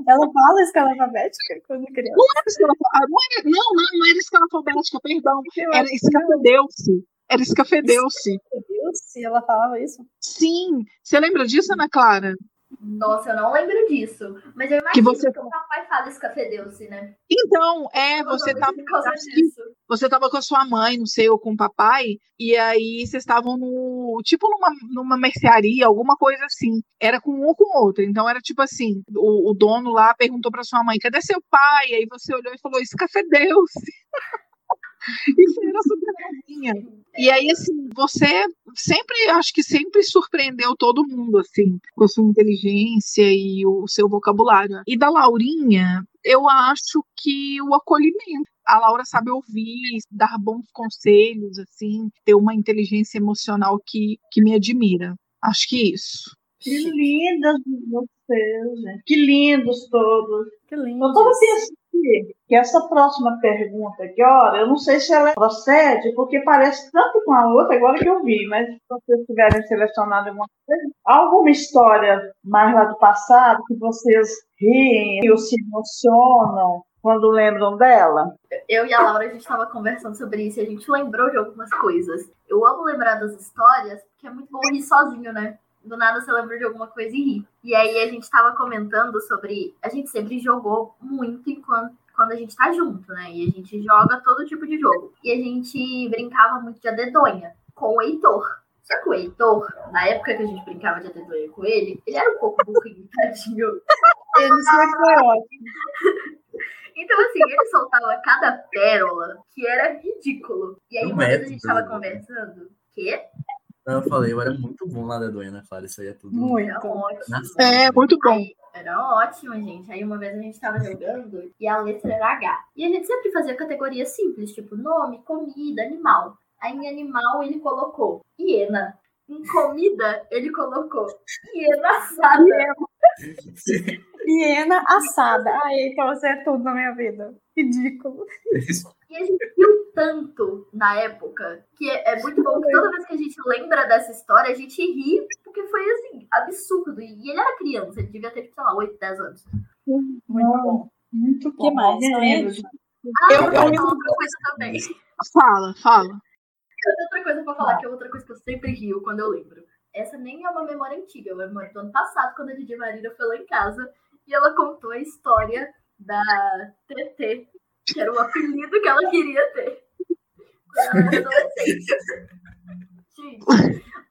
Ela fala escala alfabética quando criança. Não era escalafobética. Ah, não, era, não, não, era escalafobética, perdão. Era escafedeu-se. Era escafedeu-se. Se ela falava isso. Sim. Você lembra disso, Ana Clara? Nossa, eu não lembro disso. Mas eu imagino Que que, você- o papai fala escafedeu-se, né? Então, é, você tava, por causa acho que disso. você tava com a sua mãe, não sei, ou com o papai, e aí vocês estavam no, tipo numa, numa mercearia, alguma coisa assim. Era com um ou com outro. Então era tipo assim, o, o dono lá perguntou pra sua mãe, cadê seu pai? Aí você olhou e falou, escafedeu-se. Isso era super novinha. E aí, assim, você sempre, acho que sempre surpreendeu todo mundo, assim, com a sua inteligência e o seu vocabulário. E da Laurinha, eu acho que o acolhimento. A Laura sabe ouvir, dar bons conselhos, assim, ter uma inteligência emocional que, que me admira. Acho que isso. Que lindas vocês, gente. Que lindos todos. Que lindo. Eu pensando aqui que essa próxima pergunta aqui, olha, eu não sei se ela procede, porque parece tanto com a outra, agora que eu vi, mas se vocês tiverem selecionado alguma coisa, alguma história mais lá do passado que vocês riem ou se emocionam quando lembram dela? Eu e a Laura, a gente tava conversando sobre isso e a gente lembrou de algumas coisas. Eu amo lembrar das histórias, porque é muito bom rir sozinho, né? Do nada você lembra de alguma coisa e ri. E aí a gente tava comentando sobre. A gente sempre jogou muito enquanto quando a gente tá junto, né? E a gente joga todo tipo de jogo. E a gente brincava muito de adedonha com o Heitor. Só que o Heitor, na época que a gente brincava de adedonha com ele, ele era um pouco burrinho, tadinho. Ele sempre foi ótimo. Então, assim, ele soltava cada pérola que era ridículo. E aí, uma vez a gente tava conversando. Quê? Não, eu falei, eu era muito bom lá da Doina, Clara. Isso aí é tudo. Muito. Ótimo. Nossa. É, muito bom. Aí, era ótimo, gente. Aí uma vez a gente tava jogando e a letra era H. E a gente sempre fazia categorias simples, tipo nome, comida, animal. Aí em animal ele colocou hiena. Em comida ele colocou hiena assada. Hiena assada. Ai, então você é tudo na minha vida. Ridículo. E a gente riu tanto na época que é, é muito bom que toda vez que a gente lembra dessa história, a gente ri, porque foi assim, absurdo. E ele era criança, ele devia ter, sei lá, 8, 10 anos. Muito bom. Muito bom. que mais, de- Ah, Eu- eu, eu tenho lembro- outra coisa também. Fala, fala. Eu tenho outra coisa pra falar, que é outra coisa que eu sempre rio quando eu lembro. Essa nem é uma memória antiga, é uma memória do ano passado, quando a Didi Marina foi lá em casa e ela contou a história da TT, que era o apelido que ela queria ter quando ela era adolescente. Gente,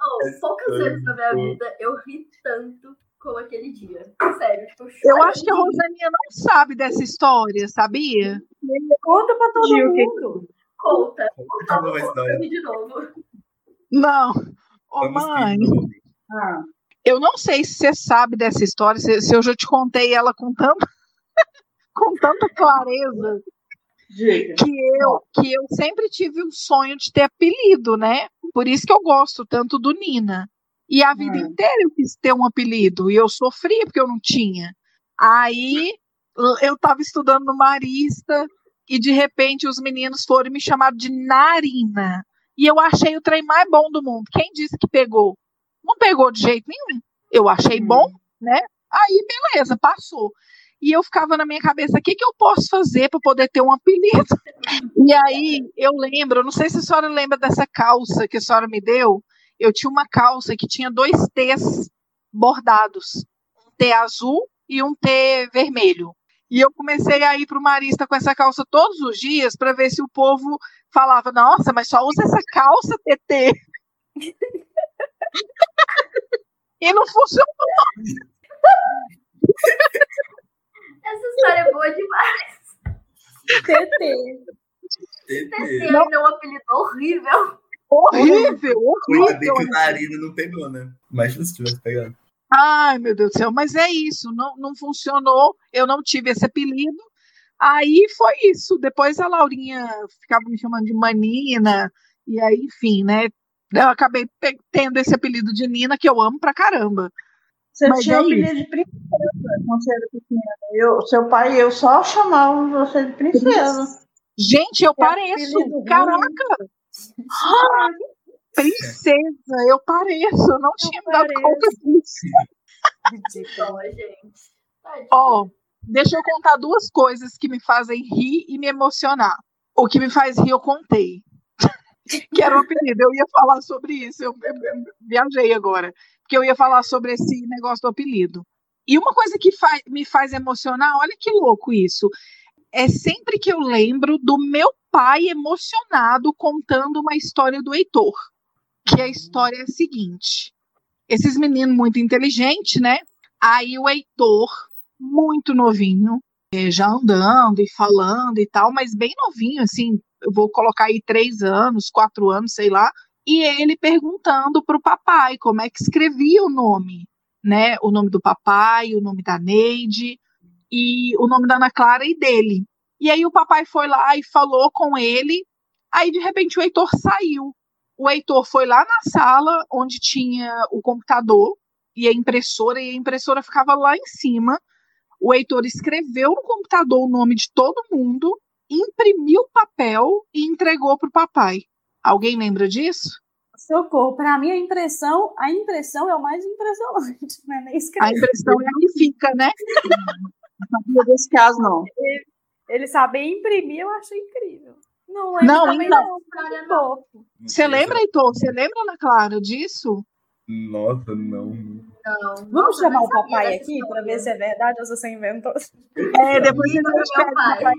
oh, poucas vezes na minha vida eu ri tanto como aquele dia. Sério, tipo, Eu acho que a. Rosaninha não sabe dessa história, sabia? Conta pra todo que- mundo. Conta, Conta história. eu ri de novo. Não. Ô, Vamos mãe. Ah, eu não sei se você sabe dessa história, se, se eu já te contei ela com tanta, com tanta clareza diga. que eu, que eu sempre tive um sonho de ter apelido, né? Por isso que eu gosto tanto do Nina. E a vida Hum. inteira eu quis ter um apelido e eu sofria porque eu não tinha. Aí eu estava estudando no Marista e de repente os meninos foram me chamar de Narina. E eu achei o trem mais bom do mundo. Quem disse que pegou? Não pegou de jeito nenhum. Eu achei Hum. bom, né? Aí beleza, passou. E eu ficava na minha cabeça, o que, que eu posso fazer para poder ter um apelido? E aí eu lembro, não sei se a senhora lembra dessa calça que a senhora me deu. Eu tinha uma calça que tinha dois T's bordados, um T azul e um T vermelho. E eu comecei a ir para o Marista com essa calça todos os dias para ver se o povo falava: Nossa, mas só usa essa calça, TT. e não funcionou. Essa história é boa demais. TT. TT é um apelido horrível. Horrível, Ainda bem horrível. que o Narina não pegou, né? Imagina se tivesse pegado. Ai, meu Deus do céu, mas é isso, não, não funcionou, eu não tive esse apelido. Aí foi isso. Depois a Laurinha ficava me chamando de Manina, e aí, enfim, né? Eu acabei tendo esse apelido de Nina, que eu amo pra caramba. Você Mas tinha é apelido de princesa quando você era pequena. Eu, seu pai e eu só chamavam você de princesa. Gente, eu apelido ruim. caraca! Ah, princesa, eu pareço, eu não tinha me dado conta disso. Gente. Tadinha. Ó, deixa eu contar duas coisas que me fazem rir e me emocionar. O que me faz rir, eu contei. que era o apelido. Eu ia falar sobre isso. Eu, eu- eu viajei agora. Porque eu ia falar sobre esse negócio do apelido. E uma coisa que fa- me faz emocionar, olha que louco isso. É sempre que eu lembro do meu pai emocionado contando uma história do Heitor. Que a história é a seguinte: esses meninos muito inteligentes, né? Aí o Heitor, muito novinho, eh, já andando e falando e tal, mas bem novinho, assim, eu vou colocar aí três anos, quatro anos, sei lá, e ele perguntando pro papai como é que escrevia o nome, né? O nome do papai, o nome da Neide e o nome da Ana Clara e dele. E aí o papai foi lá e falou com ele, aí de repente o Heitor saiu. O Heitor foi lá na sala onde tinha o computador e a impressora, e a impressora ficava lá em cima. O Heitor escreveu no computador o nome de todo mundo, imprimiu o papel e entregou para o papai. Alguém lembra disso? Socorro. Pra mim, a impressão, a impressão é o mais impressionante, né? Nem A impressão é a que fica, né? Não sabia desse caso, não. Ele saber imprimir, eu acho incrível. Não lembro Não, também então. não. Você lembra, Heitor? Você lembra, Ana Clara, disso? Nossa, não. Não. Vamos chamar o papai aqui pra ver se é verdade ou se você inventou. É, depois Liga a gente pro pede meu pai.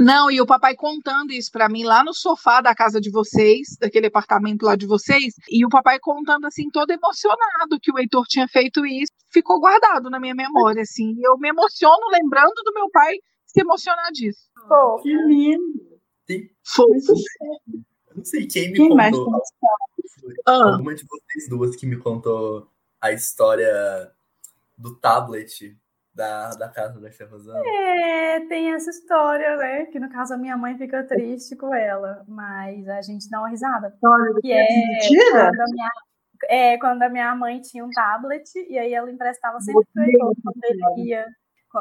Não, e o papai contando isso pra mim lá no sofá da casa de vocês, daquele apartamento lá de vocês, e o papai contando assim todo emocionado que o Heitor tinha feito isso, ficou guardado na minha memória assim. E eu me emociono lembrando do meu pai se emocionar disso. Pô, Que lindo. Fofo. Eu não sei quem me Quem mais contou. Ah, Alguma de vocês duas que me contou a história do tablet da, da casa da Rosana. É, tem essa história, né? Que no caso a minha mãe fica triste com ela, mas a gente dá uma risada. História Que é Mentira? quando a minha, é quando a minha mãe tinha um tablet e aí ela emprestava sempre Heitor quando ele ia.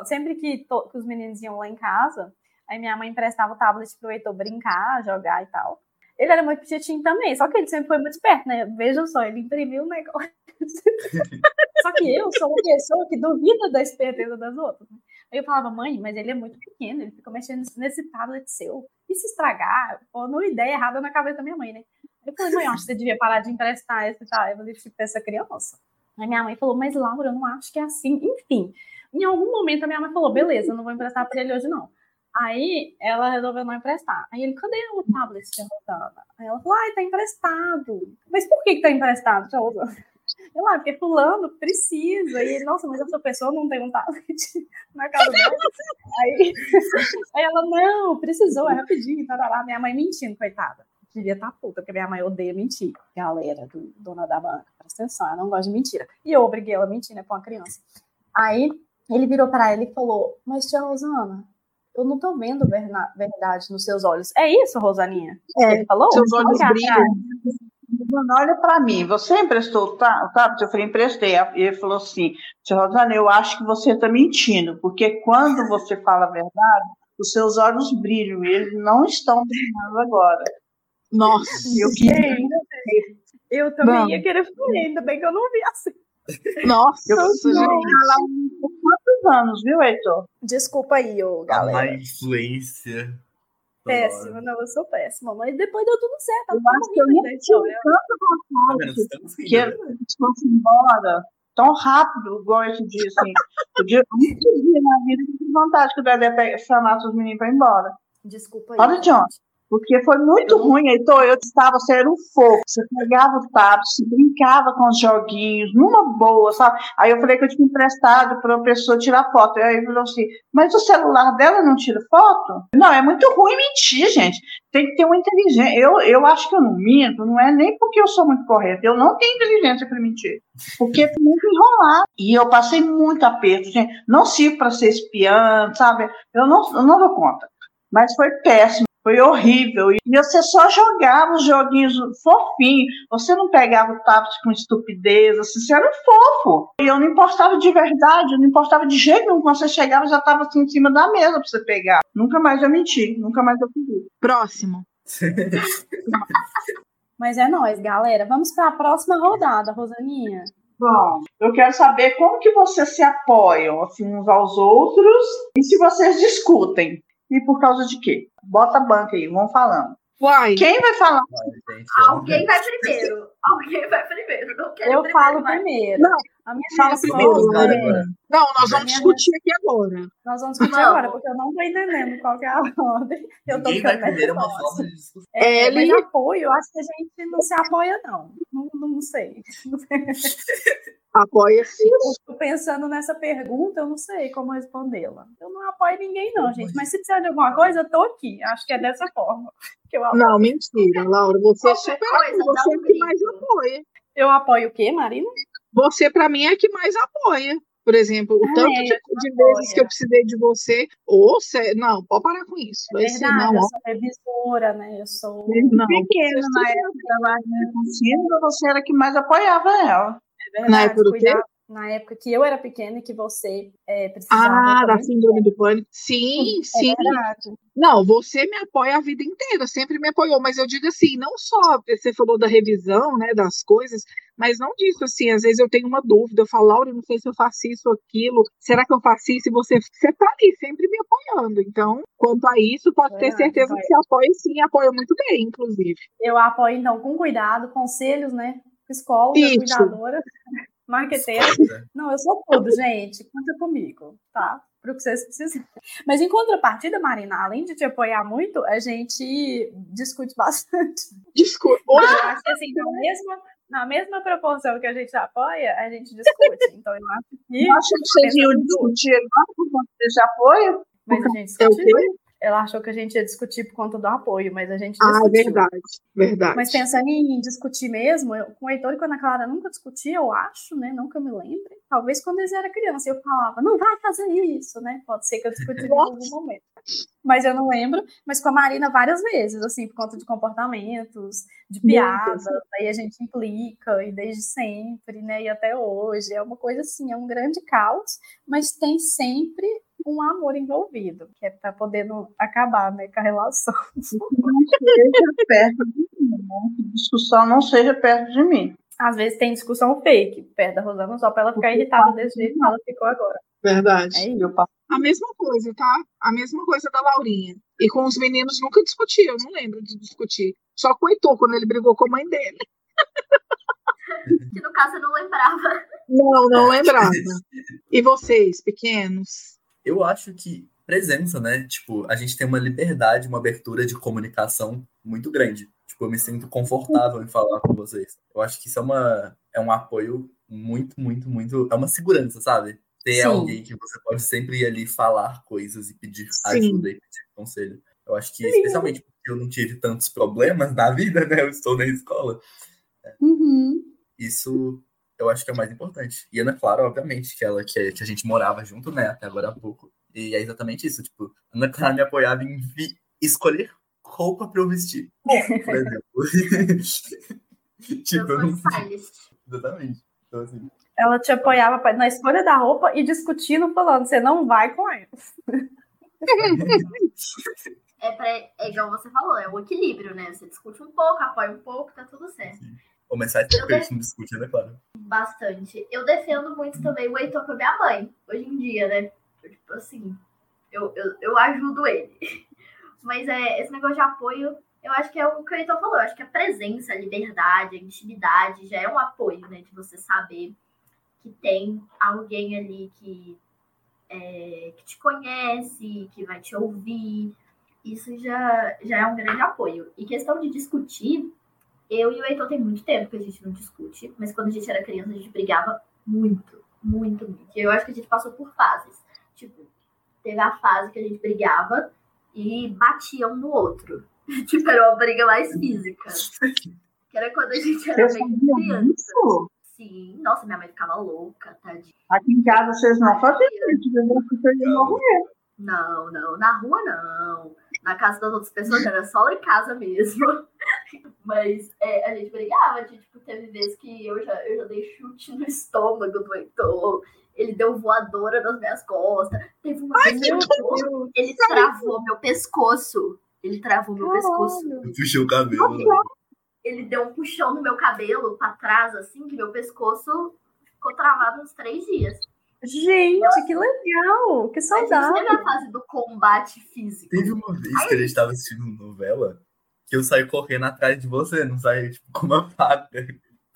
Sempre que, to- que os meninos iam lá em casa, Aí minha mãe emprestava o tablet pro Heitor brincar, jogar e tal. Ele era muito pititinho também, só que ele sempre foi muito esperto, né? Vejam só, ele imprimiu um negócio. só que eu sou uma pessoa que duvida da esperteza das outras. né? Aí eu falava, mãe, mas ele é muito pequeno, ele fica mexendo nesse tablet seu. E se estragar? Ou não ideia errada na cabeça da minha mãe, né? Eu falei, mãe, eu acho que você devia parar de emprestar esse tablet pra essa criança. Aí minha mãe falou, mas Laura, eu não acho que é assim. Enfim, em algum momento a minha mãe falou, beleza, eu não vou emprestar pra ele hoje não. Aí ela resolveu não emprestar. Aí ele, cadê o tablet, tia Rosana? Aí ela falou, ai, tá emprestado. Mas por que que tá emprestado, tia Rosana? Eu lá, porque fulano precisa. E ele, nossa, mas essa pessoa não tem um tablet na casa dela. Aí, aí ela, não, precisou, é rapidinho, tá lá. Minha mãe mentindo, coitada. Devia estar puta, porque minha mãe odeia mentir. Galera, do, dona da banca, presta atenção, eu não gosto de mentira. E eu obriguei ela a mentir, né, pra uma criança. Aí ele virou para ela e falou: Mas, tia Rosana, eu não tô vendo verdade nos seus olhos. É isso, Rosaninha? É, Ele falou? Seus olhos brilham. Rosana, olha para mim, você emprestou o o tablet? Eu falei, emprestei. E ele falou assim, tia Rosana, eu acho que você está mentindo, porque quando você fala a verdade, os seus olhos brilham, e eles não estão brilhando agora. Nossa, Eu queria, Eu também Vamos. ia querer falar, ainda bem que eu não vi assim. nossa, eu lá por quantos anos, viu, Heitor? Desculpa aí, ô, A galera. má influência. Péssima, não, eu sou péssima. Mas depois deu tudo certo. Eu acho que eu tive história. tanta Tá vontade vendo? que que rindo. ele fosse embora tão rápido, igual esse dia, assim. O dia, um dia na vida que vontade que o Dedé chamasse os meninos para ir embora. Desculpa aí. Olha, John, porque foi muito ruim, Heitor. Eu estava, você era um fofo. Você pegava o tablet, você brincava com os joguinhos, numa boa, sabe? Aí eu falei que eu tinha emprestado para uma pessoa tirar foto. Aí ele falou assim: Mas o celular dela não tira foto? Não, é muito ruim mentir, gente. Tem que ter uma inteligência. Eu, eu acho que eu não minto, não é nem porque eu sou muito correta. Eu não tenho inteligência para mentir. Porque é muito enrolar. E eu passei muito aperto, gente. Não sirvo para ser espiã, sabe? Eu não, eu não dou conta. Mas foi péssimo. Foi horrível. E você só jogava os joguinhos fofinhos. Você não pegava o tablet com estupidez. Assim, você era um fofo. E eu não importava de verdade. Eu não importava de jeito nenhum. Quando você chegava, já estava assim em cima da mesa para você pegar. Nunca mais eu menti. Nunca mais eu pedi. Próximo. Mas é nóis, galera. Vamos para a próxima rodada, Rosaninha. Bom, eu quero saber como que vocês se apoiam assim, uns aos outros e se vocês discutem. E por causa de quê? Bota a banca aí, vão falando. Uai, Quem vai falar? Olha, gente, Alguém vai primeiro. Alguém vai primeiro. Não quero Eu primeiro, falo primeiro. Não, a minha fala resposta primeiro, lá é- não, nós vamos discutir aqui agora. Nós vamos discutir Vamos. agora, porque eu não tô entendendo qual que é a ordem. Eu tô Ninguém vai ficando primeiro é uma forma de discussão. É, Ele- mas apoio, eu acho que a gente não se apoia, não. Não, não sei. Apoia sim. Tô pensando nessa pergunta, eu não sei como respondê-la. Eu não apoio ninguém, não, gente. Mas se precisar de alguma coisa, eu tô aqui. Acho que é dessa forma que eu apoio. Não, mentira, Laura. Você é super coisa, você é o que mais apoia. Eu apoio o quê, Marina? Você, pra mim, é que mais apoia. Por exemplo, o Ah, tanto é, de, de vezes que eu precisei de você, ou você. Não, pode parar com isso. É Esse, verdade, não, eu ó, sou revisora, né? Eu sou. não. Pequena na época Consciência, você era que mais apoiava ela. É verdade, Na época do quê? Na época que eu era pequena e que você é, precisava. Ah, da síndrome do pânico. Sim, É sim. verdade. Não, você me apoia a vida inteira, sempre me apoiou, mas eu digo assim, não só você falou da revisão, né, das coisas, mas não disso assim, às vezes eu tenho uma dúvida, eu falo, Laura, eu não sei se eu faço isso ou aquilo, será que eu faço isso? E você, você tá ali, sempre me apoiando. Então, quanto a isso, pode ter Verdade, certeza vai. que você apoia sim, apoia muito bem, inclusive. Eu apoio, então, com cuidado, conselhos, né? Psicóloga, Isso. cuidadora, marqueteira. Não, eu sou tudo, gente. Conta comigo, tá? Pro que vocês precisarem. Mas em contrapartida, Marina, além de te apoiar muito, a gente discute bastante. Desculpa. Eu acho que assim, na mesma, na mesma proporção que a gente apoia, a gente discute. Então eu acho que. Eu acho que vocês iam discutir agora por conta desse apoio. Mas a gente o quê? Ela achou que a gente ia discutir por conta do apoio, mas a gente Ah, discutiu. é verdade, verdade. Mas pensando em discutir mesmo, eu, com o Heitor e com a Ana Clara nunca discuti, eu acho, né? Nunca me lembro. Talvez quando eles eram criança eu falava, não vai fazer isso, né? Pode ser que eu discuti em algum momento. Mas eu não lembro. Mas com a Marina várias vezes, assim, por conta de comportamentos, de piadas, aí a gente implica, e desde sempre, né? E até hoje. É uma coisa assim, é um grande caos, mas tem sempre um amor envolvido, que é pra poder não acabar, né, com a relação. Não seja perto de mim, né? Que discussão não seja perto de mim. Às vezes tem discussão fake perto da Rosana, só pra ela ficar irritada desse jeito que ela ficou agora. Verdade. É isso. A mesma coisa, tá? A mesma coisa da Laurinha. E com os meninos nunca discutia, eu não lembro de discutir. Só com o Heitor, quando ele brigou com a mãe dele. Que no caso eu não lembrava. Não, não lembrava. E vocês, pequenos? Eu acho que presença, né? Tipo, a gente tem uma liberdade, uma abertura de comunicação muito grande. Tipo, eu me sinto confortável em falar com vocês. Eu acho que isso é, uma, é um apoio muito, muito, muito. É uma segurança, sabe? Ter Sim. alguém que você pode sempre ir ali falar coisas e pedir Sim. ajuda e pedir conselho. Eu acho que, especialmente porque eu não tive tantos problemas na vida, né? Eu estou na escola. Uhum. Isso eu acho que é o mais importante. E Ana Clara, obviamente, que ela que, que a gente morava junto, né, até agora há pouco. E é exatamente isso, tipo, a Ana Clara me apoiava em vi- escolher roupa pra eu vestir, por exemplo. tipo, eu não. Exatamente. Então, assim, Ela te apoiava pra- na escolha da roupa e discutindo, falando, você não vai com ela. É, pra, é igual você falou, é o equilíbrio, né? Você discute um pouco, apoia um pouco, tá tudo certo. Começar a gente não discute, né, claro. Bastante. Eu defendo muito também o Heitor com a minha mãe, hoje em dia, né? Tipo assim, eu, eu, eu ajudo ele. Mas é, esse negócio de apoio, eu acho que é o que o Heitor falou. Eu acho que a presença, a liberdade, a intimidade já é um apoio, né? De você saber que tem alguém ali que, é, que te conhece, que vai te ouvir. Isso já, já é um grande apoio. E questão de discutir, eu e o Heitor tem muito tempo que a gente não discute, mas quando a gente era criança a gente brigava muito, muito, muito. E eu acho que a gente passou por fases. Tipo, teve a fase que a gente brigava e batia um no outro. tipo, era uma briga mais física. Que era quando a gente era Vocês faziam criança. isso? Sim, nossa, minha mãe ficava louca, tadinha. Aqui em casa vocês não faziam isso. De novo. Não, não, na rua não. Na casa das outras pessoas era só lá em casa mesmo. Mas é, a gente brigava, de, tipo, teve vezes que eu já, eu já dei chute no estômago do Heitor. Ele deu voadora nas minhas costas. Teve uma vez que Meu ele- Deus. ele travou meu pescoço. Ele travou meu pescoço. Eu puxei o cabelo. né? Ele deu um puxão no meu cabelo pra trás, assim, que meu pescoço ficou travado uns três dias. Gente, que legal! Que A gente teve saudade! a fase do combate físico. Teve uma vez que a gente tava assistindo novela que eu saí correndo atrás de você, não saí, tipo, com uma faca.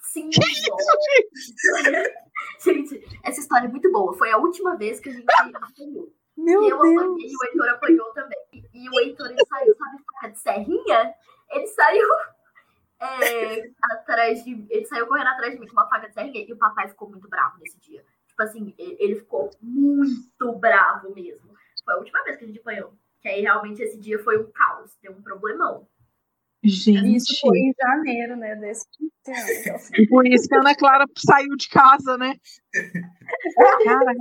Sim, Gente, essa história é muito boa. Foi a última vez que a gente apanhou. Meu E eu Deus! apanhei e o Heitor apanhou também. E, e o Heitor, ele saiu, sabe, faca de serrinha? Ele saiu é, atrás de. Ele saiu correndo atrás de mim com uma faca de serrinha e o papai ficou muito bravo nesse dia. Tipo assim, ele, ficou muito bravo mesmo. Foi a última vez que a gente apanhou. Que aí realmente esse dia foi um caos, deu um problemão. Isso Gente, foi em janeiro, né? Desse ano. e por isso que a Ana Clara saiu de casa, né? Cara,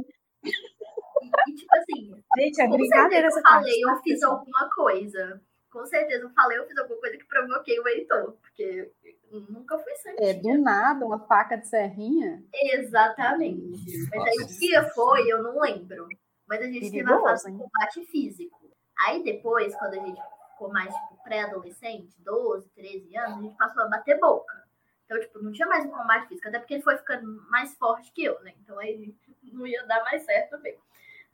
E, tipo assim, Gente, é Com brincadeira certeza essa eu falei, eu fiz alguma coisa. Com certeza eu falei, eu fiz alguma coisa que provoquei o Heitor. Porque nunca fui santinha. É, do nada, uma faca de serrinha. Exatamente. Mas aí o que foi, eu não lembro. Mas a gente teve a Perigoso, fase do combate físico. Aí depois, quando a gente ficou mais tipo, pré-adolescente, 12, 13 anos, a gente passou a bater boca. Então, tipo, não tinha mais um combate físico, até porque ele foi ficando mais forte que eu, né? Então aí não ia dar mais certo também.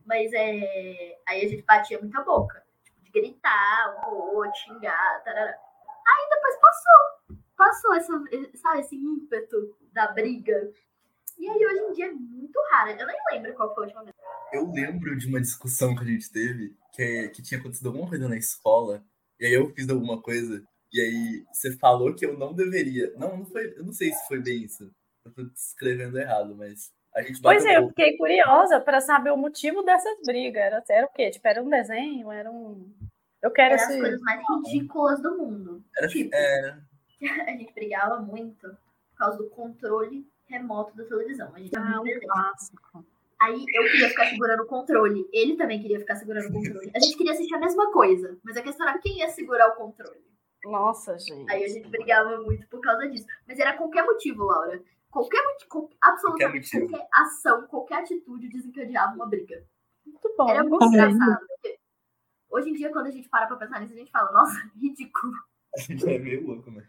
Mas é. Aí a gente batia muita boca. Tipo, de gritar, um ou outro, xingar, tarará. Aí depois passou. Passou essa, sabe, esse ímpeto da briga. E aí hoje em dia é muito raro. Eu nem lembro qual foi a última vez. Eu lembro de uma discussão que a gente teve, que, que tinha acontecido alguma coisa na escola, e aí eu fiz alguma coisa, e aí você falou que eu não deveria. Não, não foi, eu não sei se foi bem isso. Eu tô escrevendo errado, mas a gente Pois é, eu fiquei curiosa para saber o motivo dessas brigas. Era, era o quê? Tipo, era um desenho? Era um. Eu quero Eram as coisas mais ridículas do mundo. Era, tipo, é, A gente brigava muito por causa do controle remoto da televisão. A gente Ah, um clássico. Aí eu queria ficar segurando o controle. Ele também queria ficar segurando o controle. A gente queria assistir a mesma coisa, mas a questão era quem ia segurar o controle. Nossa, gente. Aí a gente brigava muito por causa disso. Mas era qualquer motivo, Laura. Qualquer motivo, absolutamente Qualquer qualquer, ação, qualquer atitude desencadeava uma briga. Muito bom. Era muito engraçado. porque Hoje em dia, quando a gente para pra pensar nisso, a gente fala, nossa, ridículo. É meio louco, né?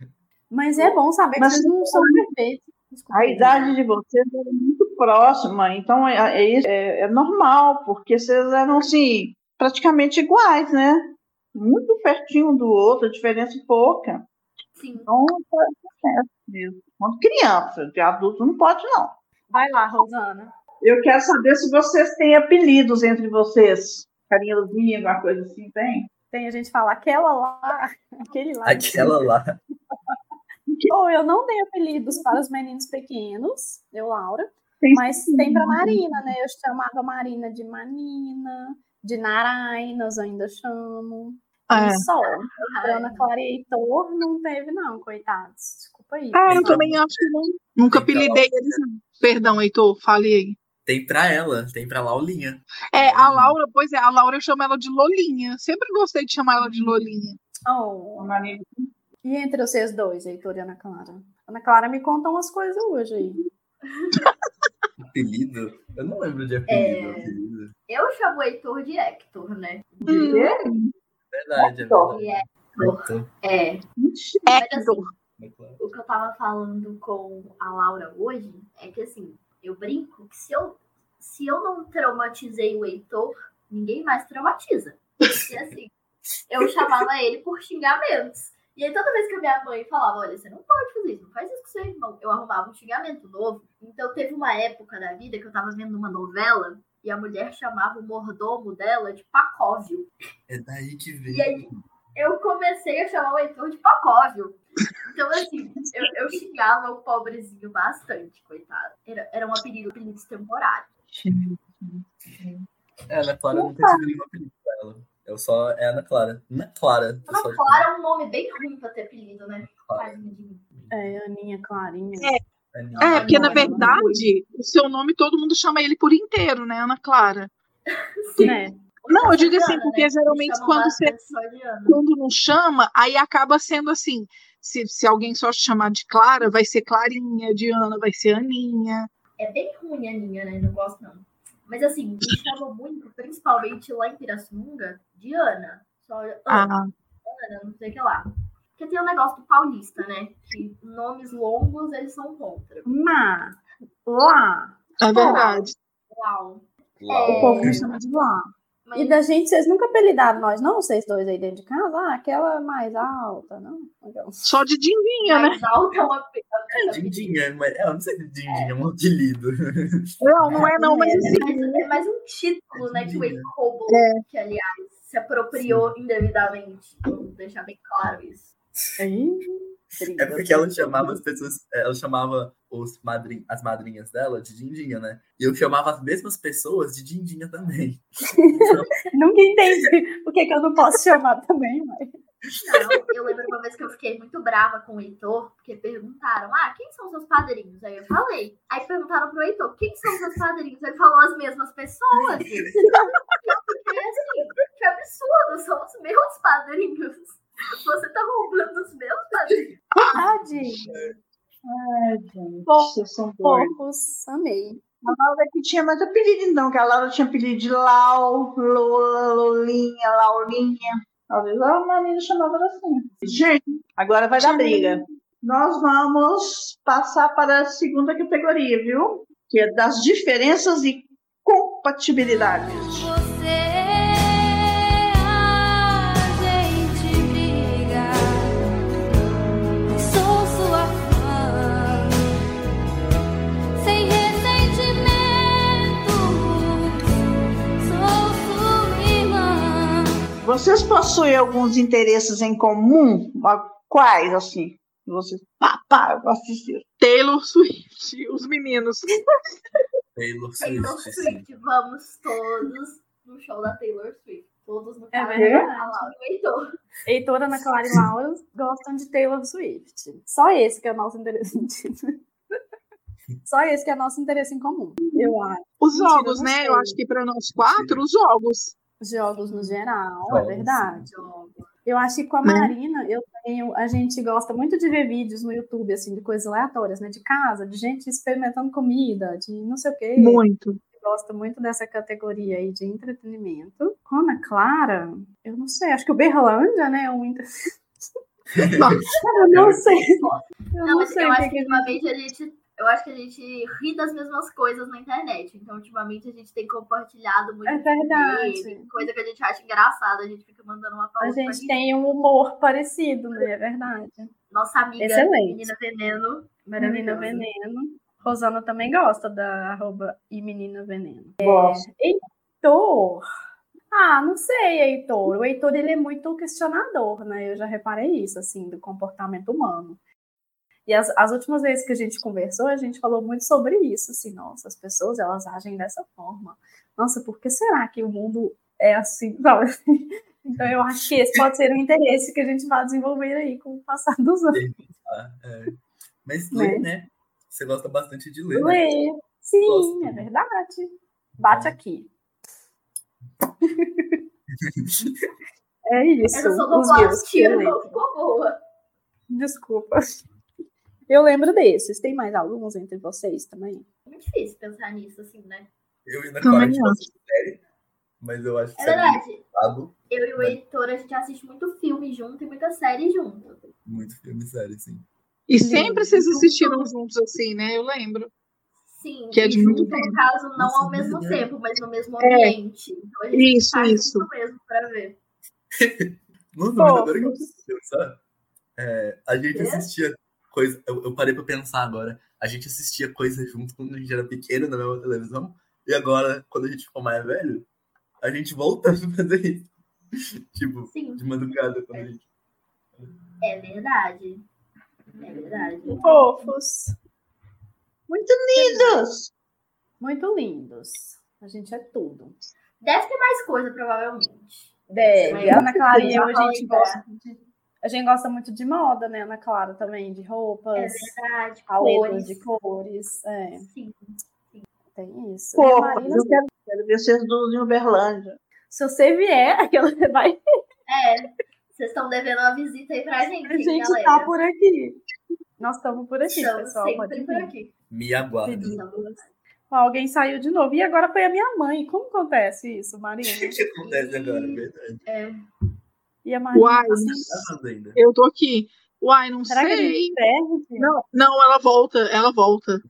Mas é bom saber Mas- que vocês não são perfeitos. Desculpa, A idade de vocês é muito próxima, então é, é, é, é normal, porque vocês eram assim, praticamente iguais, né? Muito pertinho um do outro, a diferença é pouca. Sim. Então, é mesmo. Quando criança, de adulto não pode, não. Vai lá, Rosana. Eu quero saber se vocês têm apelidos entre vocês. Carinhozinho, alguma coisa assim, tem? Tem a gente fala aquela lá, aquele lá. Aquela lá. Ou eu não tenho apelidos para os meninos pequenos, eu, Laura. Tem Mas tem para Marina, né? Eu chamava Marina de Manina, de Narainas, eu ainda chamo. E só. Ana Clara e Heitor não teve, não, coitados. Desculpa aí. Ah, eu Então- também acho que não. Nunca apelidei eles, não. Perdão, Heitor, fale aí. Tem pra ela, tem pra Laulinha. É, a Laura, pois é, a Laura eu chamo ela de Lolinha. Sempre gostei de chamar ela de Lolinha. Oh, E entre vocês dois, Heitor e Ana Clara? Ana Clara me conta umas coisas hoje aí. Apelido? Eu não lembro de apelido. É. apelido. Eu chamo o Heitor de Hector, né? Hum, Verdade, é Hector. verdade. E é, é. Hector. é claro. o que eu tava falando com a Laura hoje é que assim, eu brinco que se eu, se eu não traumatizei o Heitor, ninguém mais traumatiza. E assim, eu chamava ele por xingamentos. E aí toda vez que a minha mãe falava, olha, você não pode fazer isso, não faz isso com seu irmão, eu arrumava um xingamento novo. Então teve uma época da vida que eu tava vendo uma novela e a mulher chamava o mordomo dela de Pacóvio. É daí que E veio. aí eu comecei a chamar o Heitor de Pacóvio. Então, assim, eu, eu xingava o pobrezinho bastante, coitado. Era, era um apelido, apelido temporário. É, Ana Clara não tem nenhum apelido pra ela. Eu só. É Ana Clara. Ana Clara. Ana Clara é um nome bem ruim pra ter apelido, né? Clara. É, Aninha, Clarinha. Aninha. É, porque na verdade, o seu nome todo mundo chama ele por inteiro, né, Ana Clara? Né? Não, eu digo assim, porque né? geralmente quando você quando não chama, aí acaba sendo assim. Se, se alguém só te chamar de Clara, vai ser Clarinha, de Ana vai ser Aninha. É bem ruim a Aninha, né? Não gosto, não. Mas assim, me chamam muito, principalmente lá em Pirassununga, de Ana. Só Ana. Ah, Ana, não sei o que lá. Porque tem o negócio do paulista, né? Que nomes longos eles são contra. Má, lá. é verdade. Uau. Lau. O povo me chama de lá. Mas E da gente, vocês nunca apelidaram nós, não? Vocês dois aí dentro de casa? Ah, aquela mais alta, não? Então, Só de Dindinha, né? mais alta é uma É Dindinha, mas é, eu não sei se Dindinha é um apelido. Não, não é não, mas assim, Mas é mais um título, né? Que o Eicobo, que aliás se apropriou indevidamente. Vamos deixar bem claro isso. aí, É porque ela chamava as pessoas, ela chamava os madrin, as madrinhas dela de Dindinha, né? E eu chamava as mesmas pessoas de Dindinha também. Nunca entendi por que, que eu não posso chamar também, mas. Não, eu lembro uma vez que eu fiquei muito brava com o Heitor, porque perguntaram, ah, quem são seus padrinhos? Aí eu falei. Aí perguntaram pro Heitor, quem são seus padrinhos? Ele falou as mesmas pessoas. E eu fiquei assim, que absurdo, são os meus padrinhos. Você tá roubando os meus padrinhos. Tadinho. Ai, gente, são doidos. Poucos, amei. A Laura que tinha mais apelido, então, que a Laura tinha apelido de Lau, Lola, Lolinha, Laulinha. Talvez a Marina chamava ela assim. Gente, agora vai dar briga. Nós vamos passar para a segunda categoria, viu? Que é das diferenças e compatibilidades. Vocês possuem alguns interesses em comum? Quais, assim? Vocês, pá, pá, eu gosto disso. Taylor Swift, os meninos. Taylor Taylor Swift, sim. Swift, vamos todos no show da Taylor Swift. Todos no É verdade. A Laura e o Heitor. Heitor, Ana Clara e Laura gostam de Taylor Swift. Só esse que é o nosso interesse. Só esse que é o nosso interesse em comum. Eu acho. Os Mentira, jogos, não né? Eu acho que para nós quatro, os jogos. Jogos no geral, é Jogos, verdade. Jogos. Eu acho que com a Né? Marina, eu tenho, a gente gosta muito de ver vídeos no YouTube, assim, de coisas aleatórias, né? De casa, de gente experimentando comida, de não sei o quê. Muito. gosto muito dessa categoria aí de entretenimento. Com a Ana Clara, eu não sei, acho que o Berlândia, né? é um entre- eu não sei. Eu Não, não sei eu acho que que que ultimamente a gente. Eu acho que a gente ri das mesmas coisas na internet. Então, ultimamente, a gente tem compartilhado muito. É verdade. meme, Coisa que a gente acha engraçada, a gente fica mandando uma a pausa pra gente tem um humor parecido, né? É verdade. Nossa amiga Excelente. Menina Veneno. Menina. Veneno. Rosana também gosta da arroba e Menina Veneno. Gosto. Heitor. Ah, não sei, Heitor. O Heitor, ele é muito questionador, né? Eu já reparei isso, assim, do comportamento humano. E as, as últimas vezes que a gente conversou, a gente falou muito sobre isso, assim, nossa, as pessoas, elas agem dessa forma. Nossa, por que será que o mundo é assim, sabe? Então, eu acho que esse pode ser um interesse que a gente vai desenvolver aí com o passar dos anos. Ah, é. Mas Né? lê, né? Você gosta bastante de ler, né? Ler. Sim, Gosto. é verdade. Bate aqui. É isso. Essa só não os meus que eu ficou boa. Desculpa. Eu lembro desses. Tem mais alguns entre vocês também? É muito difícil pensar nisso, assim, né? Eu e na Também assiste série, mas eu acho que É é verdade. Eu e o Heitor, a gente assiste muito filme junto e muita série junto. Muito filme série, sim. E sempre vocês assistiram juntos assim, né? Eu lembro. Sim, Que é e de muito no tempo. caso, não Nossa, ao mesmo tempo, mas no mesmo É. ambiente. Então a gente Isso, faz isso. mesmo pra ver. Nossa, Pô, mas agora que eu preciso pensar, é, a gente Quê? assistia coisa. Eu, eu parei pra pensar agora. A gente assistia coisas junto quando a gente era pequeno na mesma televisão. E agora, quando a gente ficou mais velho, a gente volta a fazer isso. tipo, Sim, de madrugada, quando a gente. é verdade. É verdade. Fofos. Muito lindos! Muito lindos. A gente é tudo. Deve ter mais coisa, provavelmente. Deve. Mas- Ana Clara eu, a gente gosta de, a gente gosta muito de moda, né, Ana Clara, também, de roupas, É verdade. paletas Cores. de cores. É, Sim. tem isso. Pô, Marina, eu quero, quero ver vocês duas em Uberlândia. se você vier, aquela vai, É. Vocês estão devendo uma visita aí pra gente, a gente galera. tá por aqui. Nós estamos por aqui, Estamos pessoal. sempre Pode por aqui. Me Ó, Alguém saiu de novo. E agora foi a minha mãe. Como acontece isso, Marina? O que acontece agora, é verdade. É. E a Marina Uai, tá assim, ainda. eu tô aqui. Uai, não Será que a sei. gente perde? Não, não, ela volta, ela volta.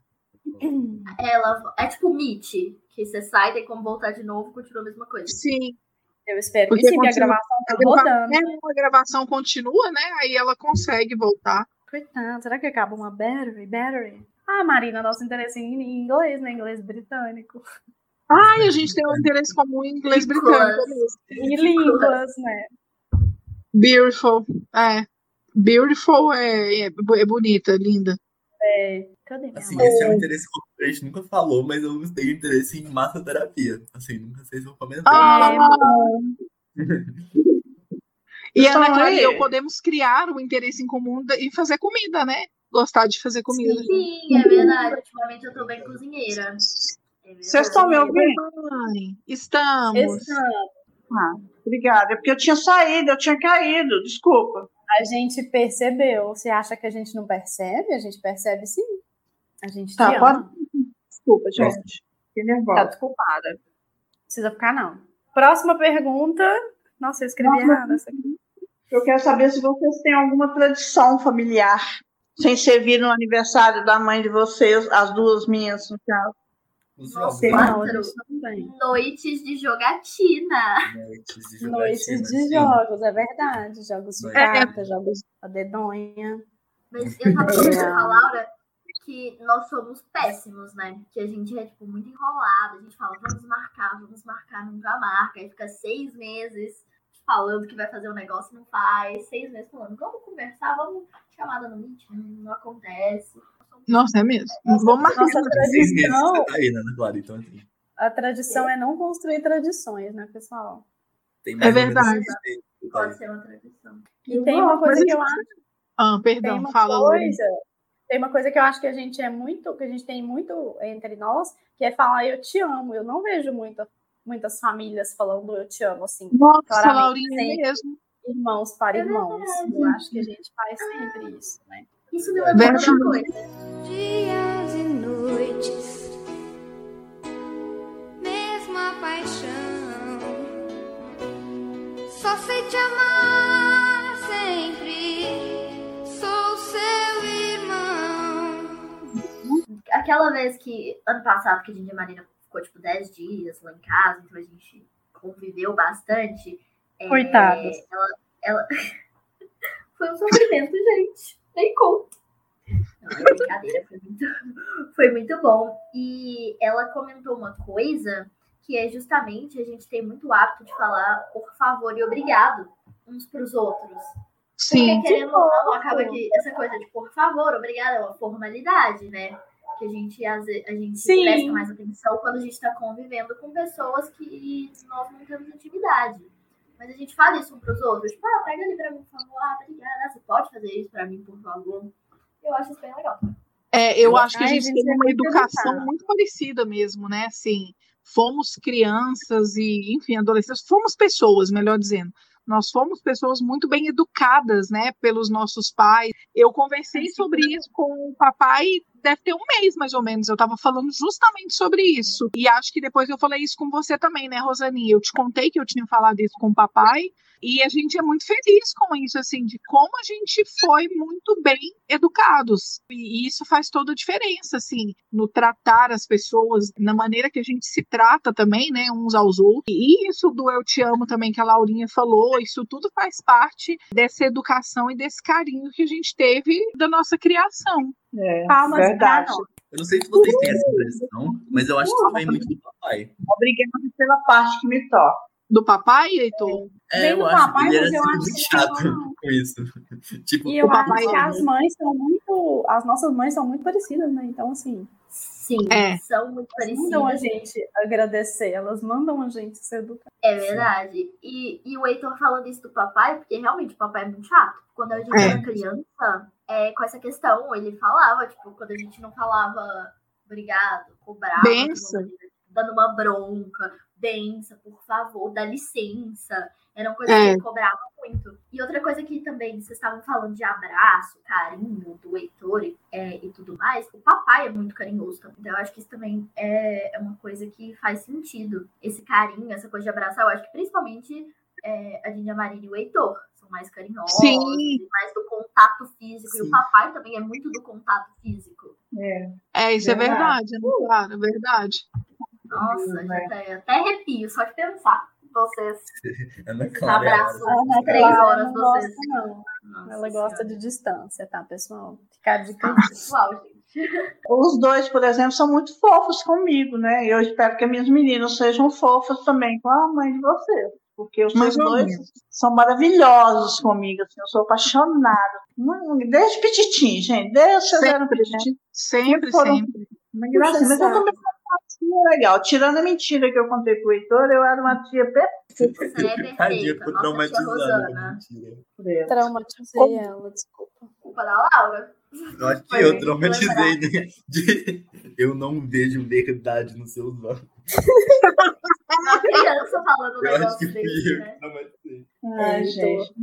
Ela é tipo Meet, que você sai, tem como voltar de novo, continua a mesma coisa. Sim. Eu espero Porque que sim, porque a continua- gravação tá rodando. é, a gravação continua, né? Aí ela consegue voltar. Coitado, será que acaba uma battery? Battery? Ah, Marina, nosso interesse em inglês, né? Inglês britânico. Ai, a gente tem um interesse comum em inglês britânico. E línguas, né? Beautiful. É. Beautiful é, é, é bonita, linda. É, cadê minha Assim, mãe? esse é um interesse que a gente nunca falou, mas eu tenho interesse em massoterapia. Assim, nunca sei se eu comentei. Ah, É, E Então, Ana Clara e aí- eu podemos criar um interesse em comum e fazer comida, né? Gostar de fazer comida. Sim, é verdade. Ultimamente eu tô bem cozinheira. É. Vocês estão me ouvindo? Ai, estamos. Ah, obrigada. É porque eu tinha saído, eu tinha caído, desculpa. a gente percebeu. Você acha que a gente não percebe? A gente percebe sim. A gente Tá, te pode-. Desculpa, gente. Fiquei Tá nervosa. desculpada. Não precisa ficar, não. Próxima pergunta. Nossa, eu escrevi Nossa. errado essa aqui. Eu quero saber se vocês têm alguma tradição familiar, sem servir no aniversário da mãe de vocês, as duas minhas, no caso. Os Nossa, jogos, Quatro. Noites de jogatina. noites de Noites jogatina, de sim. jogos, é verdade. Jogos de É. carta, jogos a dedonha. Mas eu tava conversando com a Laura que nós somos péssimos, né? Que a gente é, tipo, muito enrolado. A gente fala, vamos marcar, vamos marcar, nunca marca. Aí fica seis meses falando que vai fazer um negócio, não faz. Seis meses falando, vamos conversar, vamos chamada no Meet. Não, não acontece. Nossa, é mesmo. Vamos marcar. Nossa tradição, você tá aí, né, Clara? Então, assim, a tradição é não construir tradições, né, pessoal? tem É verdade. Pode ser uma tradição. E tem uma coisa que eu acho Ah, perdão, fala, coisa, tem uma coisa que eu acho que a gente é muito, que a gente tem muito entre nós, que é falar eu te amo. Eu não vejo muita, muitas famílias falando eu te amo assim, Nossa, Laurinha, é mesmo. irmãos para É irmãos. Eu acho que a gente faz sempre isso, né? Isso me lembra Verdade. outra coisa. Dias e noites paixão. Só sei te amar sempre. Sou seu irmão. Aquela vez que, ano passado, que a gente e a Marina ficou tipo 10 dias lá em casa, então a gente conviveu bastante. é, Coitadas. Ela, ela... foi um sofrimento, gente. Nem conto. Não, é brincadeira, foi muito, foi muito bom. E ela comentou uma coisa que é justamente a gente tem muito hábito de falar por favor e obrigado uns pros outros. Sim. Porque querendo ou não, acaba que essa coisa de por favor, obrigado, é uma formalidade, né? Que a gente, a gente Sim. presta mais atenção quando a gente está convivendo com pessoas que nós não temos intimidade. Mas a gente fala isso um pros outros. Tipo, ah, pega ali pra mim, por favor. Ah, obrigada. Você pode fazer isso pra mim, por favor? Eu acho isso bem legal. É, eu acho que a gente gente, tem uma educação muito parecida mesmo, né? Assim, fomos crianças e, enfim, adolescentes, fomos pessoas, melhor dizendo. Nós fomos pessoas muito bem educadas, né, pelos nossos pais. Eu conversei sobre isso com o papai, deve ter um mês mais ou menos. Eu estava falando justamente sobre isso. E acho que depois eu falei isso com você também, né, Rosaninha? Eu te contei que eu tinha falado isso com o papai. E a gente é muito feliz com isso, assim, de como a gente foi muito bem educados. E isso faz toda a diferença, assim, no tratar as pessoas, na maneira que a gente se trata também, né, uns aos outros. E isso do eu te amo também, que a Laurinha falou, isso tudo faz parte dessa educação e desse carinho que a gente teve da nossa criação. É, Palmas pra verdade. nós. Eu não sei se vocês têm essa impressão, mas eu acho que vem muito do papai. Obrigada pela parte que me toca. Do papai, Heitor? É, eu do acho papai, que ele mas era acho muito que chato com isso. Tipo, E eu O papai acho que as mães são muito. As nossas mães são muito parecidas, né? Então, assim, Sim, É. são muito elas mandam a parecidas. gente agradecer, elas mandam a gente ser educada. É verdade. E, e o Heitor falando isso do papai, porque realmente o papai é muito chato. Quando a gente É. era criança, é, com essa questão, ele falava, tipo, quando a gente não falava obrigado, cobrava, dando uma bronca, bença, por favor, dá licença. Eram coisas É. que ele cobrava muito. E outra coisa que também vocês estavam falando de abraço, carinho do Heitor e, é, e tudo mais, o papai é muito carinhoso também. Então eu acho que isso também é, é uma coisa que faz sentido. Esse carinho, essa coisa de abraçar, eu acho que principalmente é, a Dinha Marina e o Heitor são mais carinhosos, Sim. e mais do contato físico. E Sim. o papai também é muito do contato físico. É, isso é Verdade. verdade, né? Claro, é verdade. Nossa, Hum, já é. até, até arrepio só de pensar. Vocês Ana Clara. abraçam Ana três horas não vocês. gosta, não. Nossa Ela gosta Senhora. de distância, tá, pessoal? Ficar de Pessoal, gente. Os dois, por exemplo, são muito fofos comigo, né? E eu espero que as minhas meninas sejam fofas também com a mãe de vocês. Porque os meus dois são maravilhosos comigo, assim, eu sou apaixonada. Desde pititim, gente, desde vocês eram Sempre, né? Sempre, sempre. Uma gracinha. Mas eu saco. também uma tia legal. Tirando a mentira que eu contei pro Heitor, eu era uma tia perfeita. Você é Tadinha, perfeita. Nossa tia traumatizada. Rosana. Mentira. Traumatizei ela, desculpa. Culpa da Laura. Eu acho que Foi eu traumatizei, né? De... Eu não vejo verdade nos seus olhos. Uma criança falando um Eu acho que negócio desse, eu né? que traumatizei. Ai, Heitor. gente.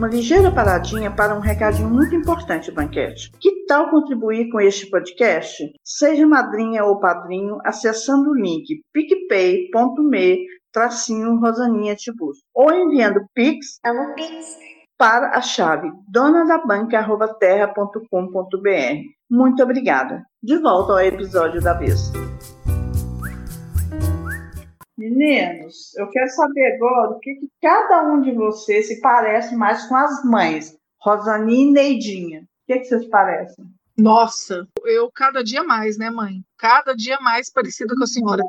Uma ligeira paradinha para um recadinho muito importante, Banquete. Que tal contribuir com este podcast? Seja madrinha ou padrinho acessando o link picpay.me tracinho Rosaninha Tibus ou enviando pix Amo Pix. para a chave donadabanca.terra.com.br. Muito obrigada. De volta ao episódio da vez. Meninos, eu quero saber agora o que, que cada um de vocês se parece mais com as mães, Rosaninha e Neidinha. O que, que vocês parecem? Nossa, eu cada dia mais, né, mãe? Cada dia mais parecida com a senhora.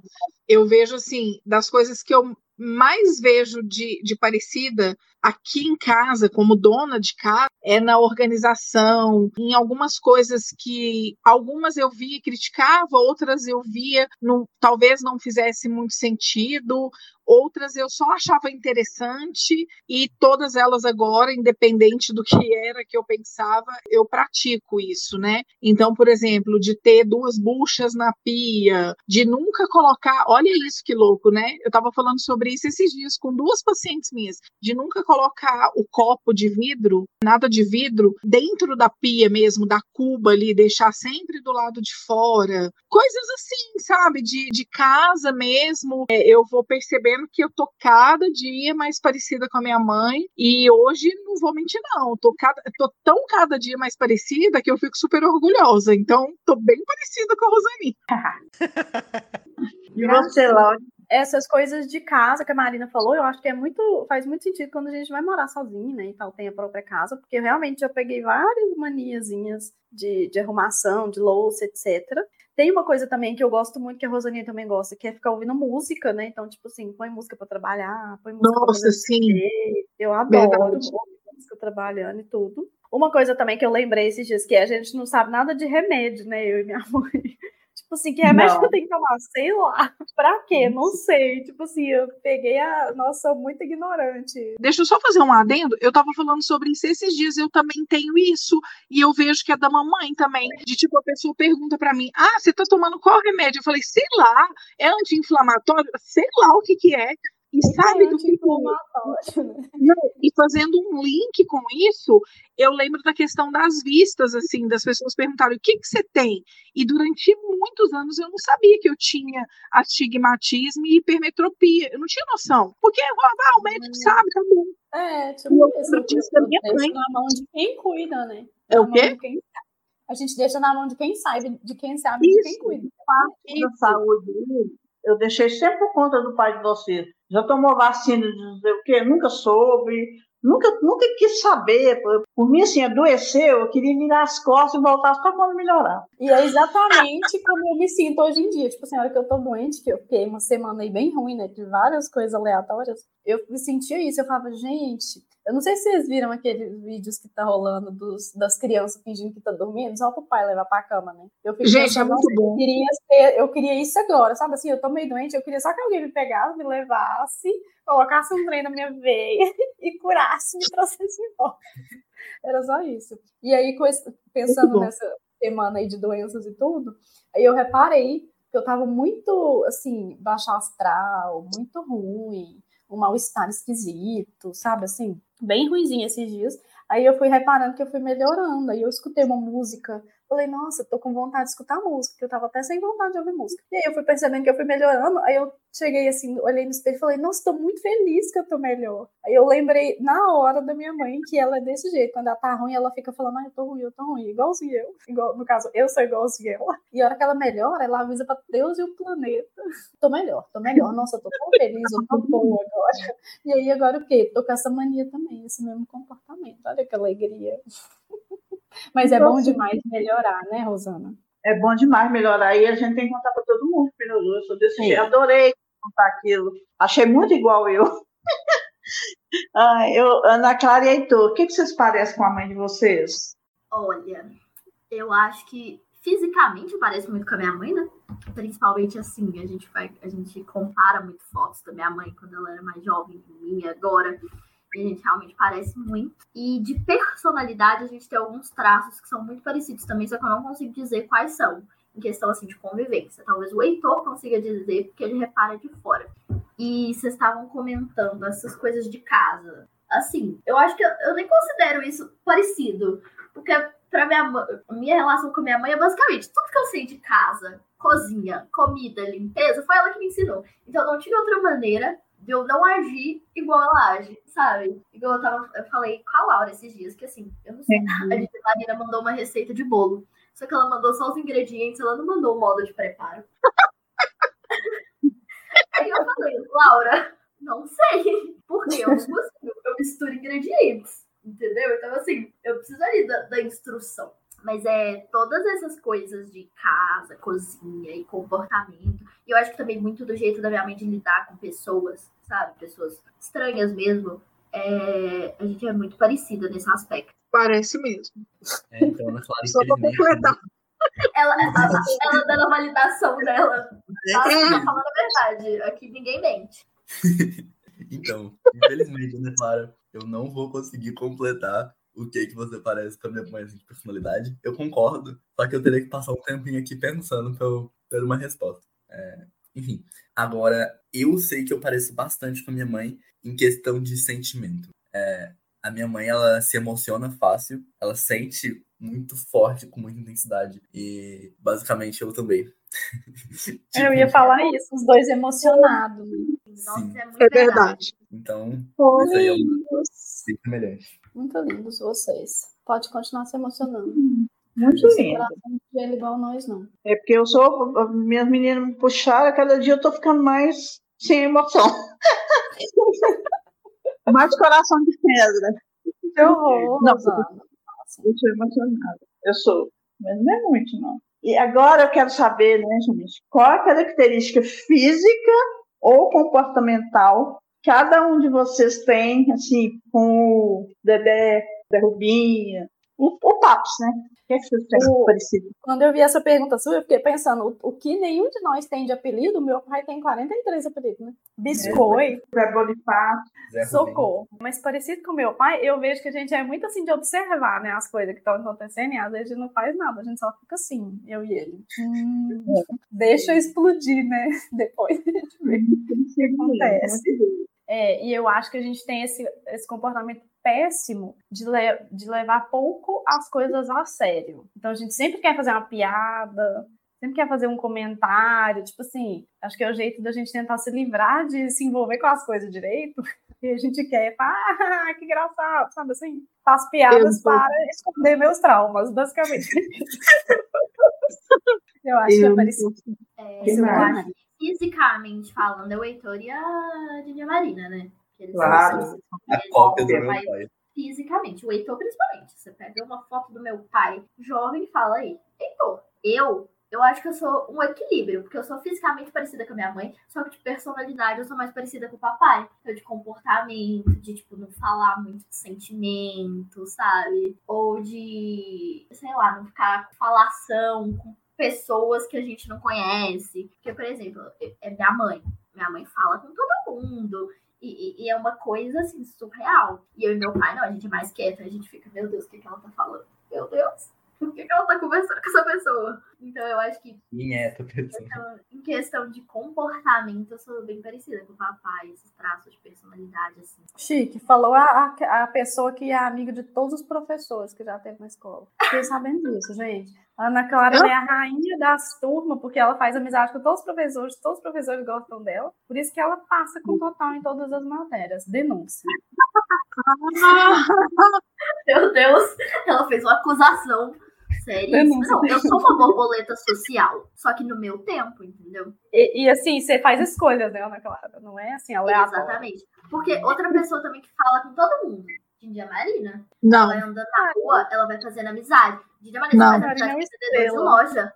Eu vejo, assim, das coisas que eu mais vejo de, de parecida aqui em casa, como dona de casa, é na organização, em algumas coisas que algumas eu via e criticava, outras eu via, não, talvez não fizesse muito sentido, outras eu só achava interessante e todas elas agora, independente do que era que eu pensava, eu pratico isso, né? Então, por exemplo, de ter duas buchas na pia, de nunca colocar, olha isso que louco, né? Eu estava falando sobre isso esses dias com duas pacientes minhas, de nunca colocar o copo de vidro, nada de vidro, dentro da pia mesmo, da cuba ali, deixar sempre do lado de fora. Coisas assim, sabe? De, de casa mesmo. É, eu vou percebendo que eu tô cada dia mais parecida com a minha mãe. E hoje, não vou mentir, não. Tô, cada, tô tão cada dia mais parecida que eu fico super orgulhosa. Então, tô bem parecida com a Rosani. E você, Laura? essas coisas de casa que a Marina falou, eu acho que é muito, faz muito sentido quando a gente vai morar sozinho, né, e tal, tem a própria casa, porque eu realmente já peguei várias maniazinhas de, de arrumação, de louça, etc. Tem uma coisa também que eu gosto muito, que a Rosaninha também gosta, que é ficar ouvindo música, né, então, tipo assim, põe música para trabalhar, põe música pra Nossa, fazer sim. eu adoro Verdade. música trabalhando e tudo. Uma coisa também que eu lembrei esses dias, que a gente não sabe nada de remédio, né, eu e minha mãe. Tipo assim, que remédio que eu tenho que tomar? Sei lá. Pra quê? Não sei. Tipo assim, eu peguei a. Nossa, sou muito ignorante. Deixa eu só fazer um adendo. Eu tava falando sobre isso esses dias, eu também tenho isso. E eu vejo que é da mamãe também. De tipo, a pessoa pergunta pra mim: Ah, você tá tomando qual remédio? Eu falei, sei lá, é anti-inflamatório? Sei lá o que que é. E sabe do que. anti-inflamatório, né? Não, e fazendo um link com isso, eu lembro da questão das vistas, assim, das pessoas perguntaram o que, que você tem? E durante muitos anos eu não sabia que eu tinha astigmatismo e hipermetropia. Eu não tinha noção. Porque ah, o médico sabe, tá bom. É, tipo, Eu isso. lembro disso da minha mãe. na mão de quem cuida, né? É o quê? A gente deixa na mão de quem sabe, de quem sabe, de quem Isso. cuida. da saúde, eu deixei sempre por conta do pai de vocês. Já tomou vacina de sei o quê? Nunca soube, nunca, nunca quis saber. Por, por mim, assim, adoeceu, eu queria virar as costas e voltar só quando melhorar. E é exatamente como eu me sinto hoje em dia. Tipo assim, a hora que eu tô doente, que eu fiquei uma semana aí bem ruim, né? De várias coisas aleatórias, eu me sentia isso. Eu falava, gente, eu não sei se vocês viram aqueles vídeos que tá rolando dos, das crianças fingindo que tá dormindo, só pro pai levar pra cama, né? Eu fico Gente, é pensando, muito nossa, eu bom. queria, ser- eu queria isso agora, sabe assim? Eu tô meio doente, eu queria só que alguém me pegasse, me levasse, colocasse um trem na minha veia e curasse, me trouxesse de volta. Era só isso. E aí, pensando bom. nessa semana aí de doenças e tudo, aí eu reparei que eu tava muito, assim, baixo astral, muito ruim, um mal-estar esquisito, sabe, assim, bem ruimzinho esses dias. Aí eu fui reparando que eu fui melhorando, aí eu escutei uma música, falei, nossa, tô com vontade de escutar música, que eu tava até sem vontade de ouvir música. E aí eu fui percebendo que eu fui melhorando, aí eu cheguei assim, olhei no espelho e falei, nossa, tô muito feliz que eu tô melhor. Aí eu lembrei na hora da minha mãe que ela é desse jeito, quando ela tá ruim, ela fica falando, ah, eu tô ruim, eu tô ruim, igualzinho eu. Igual, no caso, eu sou igualzinho ela. E a hora que ela melhora, ela avisa pra Deus e o planeta. Tô melhor, tô melhor, nossa, tô tão feliz, eu tô boa agora. E aí agora o quê? Tô com essa mania também, esse mesmo comportamento. Olha que alegria. Mas é bom demais melhorar, né, Rosana? É bom demais melhorar. E a gente tem que contar para todo mundo que melhorou. Eu sou desse Sim. jeito. Adorei contar aquilo. Achei muito igual eu. Ah, eu Ana Clara e Heitor, o que, que vocês parecem com a mãe de vocês? Olha, eu acho que fisicamente parece muito com a minha mãe, né? Principalmente assim, a gente vai, a gente compara muito fotos da minha mãe quando ela era mais jovem que minha agora. A gente realmente parece muito. E de personalidade, a gente tem alguns traços que são muito parecidos também, só que eu não consigo dizer quais são. Em questão assim de convivência. Talvez o Heitor consiga dizer, porque ele repara de fora. E vocês estavam comentando essas coisas de casa. Assim, eu acho que eu, eu nem considero isso parecido. Porque pra minha minha relação com minha mãe é basicamente tudo que eu sei de casa, cozinha, comida, limpeza, foi ela que me ensinou. Então não tinha outra maneira de eu não agir igual ela age, sabe? Igual eu tava, eu falei com a Laura esses dias, que assim, eu não sei. A gente, Marina mandou uma receita de bolo. Só que ela mandou só os ingredientes, ela não mandou o modo de preparo. Aí eu falei, Laura, não sei. Porque eu não consigo. Eu misturo ingredientes. Entendeu? Então, assim, eu precisaria da, da instrução. Mas é todas essas coisas de casa, cozinha e comportamento. E eu acho que também muito do jeito da minha mãe de lidar com pessoas, sabe? Pessoas estranhas mesmo. É, a gente é muito parecida nesse aspecto. Parece mesmo. É, então, Ana Clara, Só pra completar. Ela, ela, ela dando a validação dela. Tá, É. tá falando a verdade. Aqui ninguém mente. então, infelizmente, Ana Clara, eu não vou conseguir completar o que que você parece com a minha mãe assim, de personalidade. Eu concordo, só que eu teria que passar um tempinho aqui pensando pra eu ter uma resposta. É, enfim, agora, eu sei que eu pareço bastante com a minha mãe em questão de sentimento. É, a minha mãe, ela se emociona fácil, ela sente muito forte, com muita intensidade. E, basicamente, eu também. Eu Tipo, ia falar isso, os dois emocionados. Nossa, Sim. é muito É verdade. Então, Oi, isso aí é um semelhante. Muito lindos vocês. Pode continuar se emocionando. Muito lindo. coração não é gelo igual nós, não. É porque eu sou. Minhas meninas me puxaram, cada dia eu tô ficando mais sem emoção. mais coração de pedra. Que horror, Não. Eu sou emocionada. Eu sou. Mas não é muito, não. E agora eu quero saber, né, gente, qual a característica física ou comportamental cada um de vocês tem, assim, com o Dedé, Zé Rubinha, o, o Paps, né? O que, é que vocês têm O- parecido? Quando eu vi essa pergunta sua, eu fiquei pensando, o, o que nenhum de nós tem de apelido, meu pai tem 43 apelidos, né? Biscoito, Zé Bonifácio. Zé Rubinho. socorro. Mas parecido com meu pai, eu vejo que a gente é muito assim de observar, né, as coisas que estão acontecendo e às vezes a gente não faz nada, a gente só fica assim, eu e ele. Hum, deixa eu explodir, né? Depois a gente vê o que acontece. É, e eu acho que a gente tem esse, esse comportamento péssimo de, le- de levar pouco as coisas a sério. Então a gente sempre quer fazer uma piada, sempre quer fazer um comentário, tipo assim, acho que é o jeito da gente tentar se livrar de se envolver com as coisas direito. E a gente quer, ah, que engraçado, sabe assim? Faço piadas Eu para esconder meus traumas, basicamente. eu acho que é Eu- parecido. É, eu acho que fisicamente falando, é o Heitor e a Didi Marina, né? Eles Claro. são- A cópia do são meu pai. Fisicamente, o Heitor principalmente. Você pega uma foto do meu pai jovem e fala aí, Heitor, eu, eu acho que eu sou um equilíbrio, porque eu sou fisicamente parecida com a minha mãe, só que de personalidade eu sou mais parecida com o papai. Então, de comportamento, de, tipo, não falar muito de sentimento, sabe? Ou de, sei lá, não ficar com falação com pessoas que a gente não conhece. Porque, por exemplo, é minha mãe. Minha mãe fala com todo mundo. E, e- e é uma coisa assim, surreal. E eu e meu pai, não, a gente é mais quieto, a gente fica, meu Deus, o que, que ela tá falando? Meu Deus, por que, que ela tá conversando com essa pessoa? Então eu acho que Quem é então, em questão de comportamento, eu sou bem parecida com o papai, esses traços de personalidade, assim. Chique, falou a, a, a pessoa que é amiga de todos os professores que já teve na escola. Fiquei sabendo disso, gente. A Ana Clara é a rainha das turmas, porque ela faz amizade com todos os professores, todos os professores gostam dela. Por isso que ela passa com total em todas as matérias. Denúncia. Meu Deus, ela fez uma acusação séria. Denúncia. Não, eu sou uma borboleta social, só que no meu tempo, entendeu? E, e, assim, você faz escolhas, né, Ana Clara? Não é assim, aleatório. Exatamente. Porque outra pessoa também que fala com todo mundo, Didi Marina, Não, ela andando na rua, ela vai fazendo amizade. Didi Marina, Não. você faz amizade é com vendedor de loja.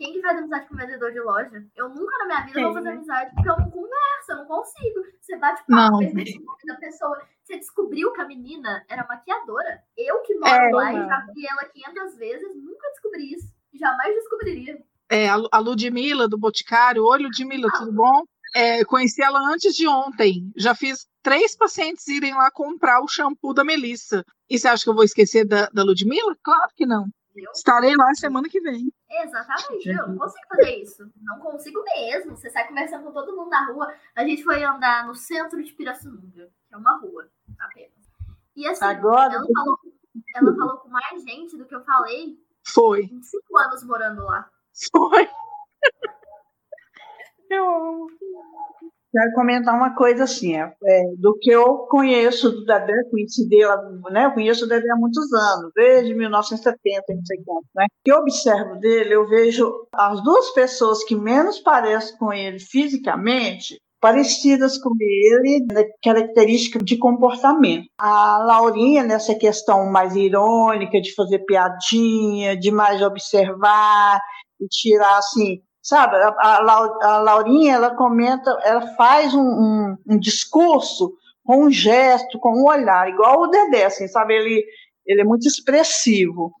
Quem que faz amizade com vendedor de loja? Eu nunca na minha vida Quem, vou fazer amizade, porque eu não converso, eu não consigo. Você bate Não. papo, pergunta o nome da pessoa. Você descobriu que a menina era maquiadora. Eu que moro É, lá e mano. já vi ela 500 vezes, nunca descobri isso. Jamais descobriria. é, a Lu- a Ludmilla do Boticário. Oi, Ludmilla, tudo bom? É, conheci ela antes de ontem. Já fiz três pacientes irem lá comprar o shampoo da Melissa. E você acha que eu vou esquecer da, da Ludmilla? Claro que não. Estarei lá semana que vem. Exatamente, eu não consigo fazer isso. Não consigo mesmo. Você sai conversando com todo mundo na rua. A gente foi andar no centro de Pirassununga, que é uma rua, apenas. E assim, Agora, ela falou, ela falou com mais gente do que eu falei Foi. em cinco anos morando lá. Foi. Eu amo. Quero comentar uma coisa assim, é, é, do que eu conheço do Dedé, conheci dele, né? Eu conheço o Dedé há muitos anos, desde 1970, não sei quanto, né? Que eu observo dele, eu vejo as duas pessoas que menos parecem com ele fisicamente, parecidas com ele, na característica de comportamento. A Laurinha, nessa questão mais irônica, de fazer piadinha, de mais observar, e tirar assim, sabe? A, a, Lau- a Laurinha, ela comenta, ela faz um, um, um discurso com um gesto, com um olhar, igual o Dedé, assim, sabe? Ele, Ele é muito expressivo.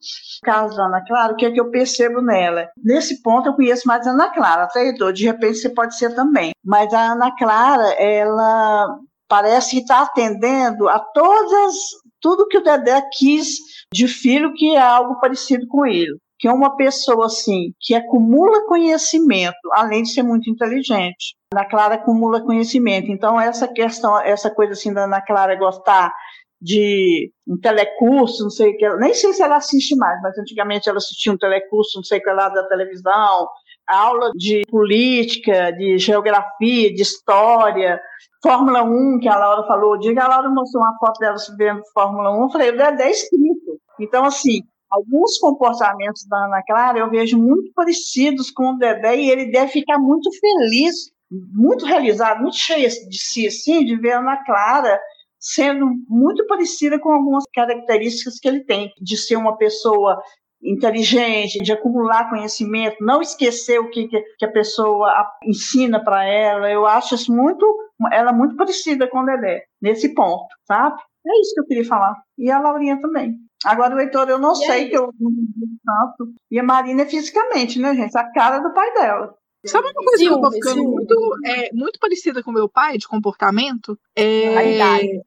No caso da Ana Clara, o que é que eu percebo nela? Nesse ponto eu conheço mais a Ana Clara, até Heitor, de repente você pode ser também. Mas a Ana Clara, ela parece que está atendendo a todas, tudo que o Dedé quis de filho, que é algo parecido com ele. Que é uma pessoa assim, que acumula conhecimento, além de ser muito inteligente. Ana Clara acumula conhecimento. Então, essa questão, essa coisa assim da Ana Clara gostar de um telecurso, não sei o que, nem sei se ela assiste mais, mas antigamente ela assistia um telecurso, não sei o que lá da televisão, aula de política, de geografia, de história, Fórmula 1, que a Laura falou, diga a Laura mostrou uma foto dela vendo Fórmula 1, eu falei, é escrito. Então, assim, alguns comportamentos da Ana Clara eu vejo muito parecidos com o Dedé e ele deve ficar muito feliz, muito realizado, muito cheio de si, assim, de ver a Ana Clara sendo muito parecida com algumas características que ele tem, de ser uma pessoa inteligente, de acumular conhecimento, não esquecer o que, que a pessoa ensina para ela. Eu acho isso muito, ela muito parecida com o Dedé, nesse ponto, sabe? É isso que eu queria falar. E a Laurinha também. Agora, o Heitor, eu não E sei, aí? que eu não vi tanto. E a Marina é fisicamente, né, gente? A cara do pai dela. Sabe uma coisa que eu tô ficando ciúme. muito, é, muito parecida com meu pai de comportamento? É, A idade.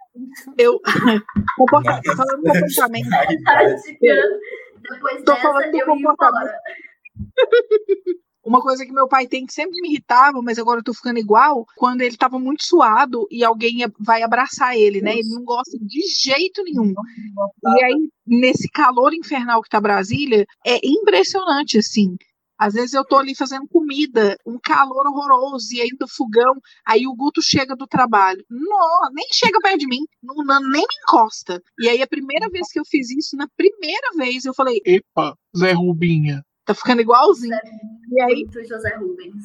Eu, comporta, tô falando comportamento. Depois Tô dessa, falando do eu ia comportamento. embora. Uma coisa que meu pai tem que sempre me irritava, mas agora eu tô ficando igual, quando ele tava muito suado e alguém vai abraçar ele, né? Ele não gosta de jeito nenhum. E aí, nesse calor infernal que tá Brasília, é impressionante, assim. Às vezes eu tô ali fazendo comida, um calor horroroso, e aí do fogão, aí o Guto chega do trabalho. Não, nem chega perto de mim, não, não- nem me encosta. E aí a primeira vez que eu fiz isso, na primeira vez, eu falei, Epa, Zé Rubinha. tá ficando igualzinho. E aí, Muito José Rubens.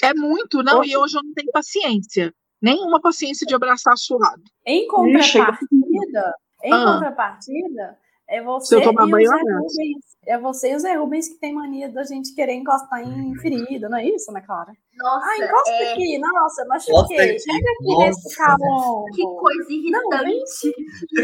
é muito, não, e hoje eu não tenho paciência. Nenhuma paciência de abraçar suado. Em Ixi, contrapartida, em Ah. contrapartida, é você eu tomar e eu. Rubens. É você e o Zé Rubens que tem mania da gente querer encostar em ferida, não é isso, né, Clara? Nossa, Ah, encosta é, aqui, nossa, machuquei. Chega aqui nossa. nesse calombo. que coisa Não, irritante.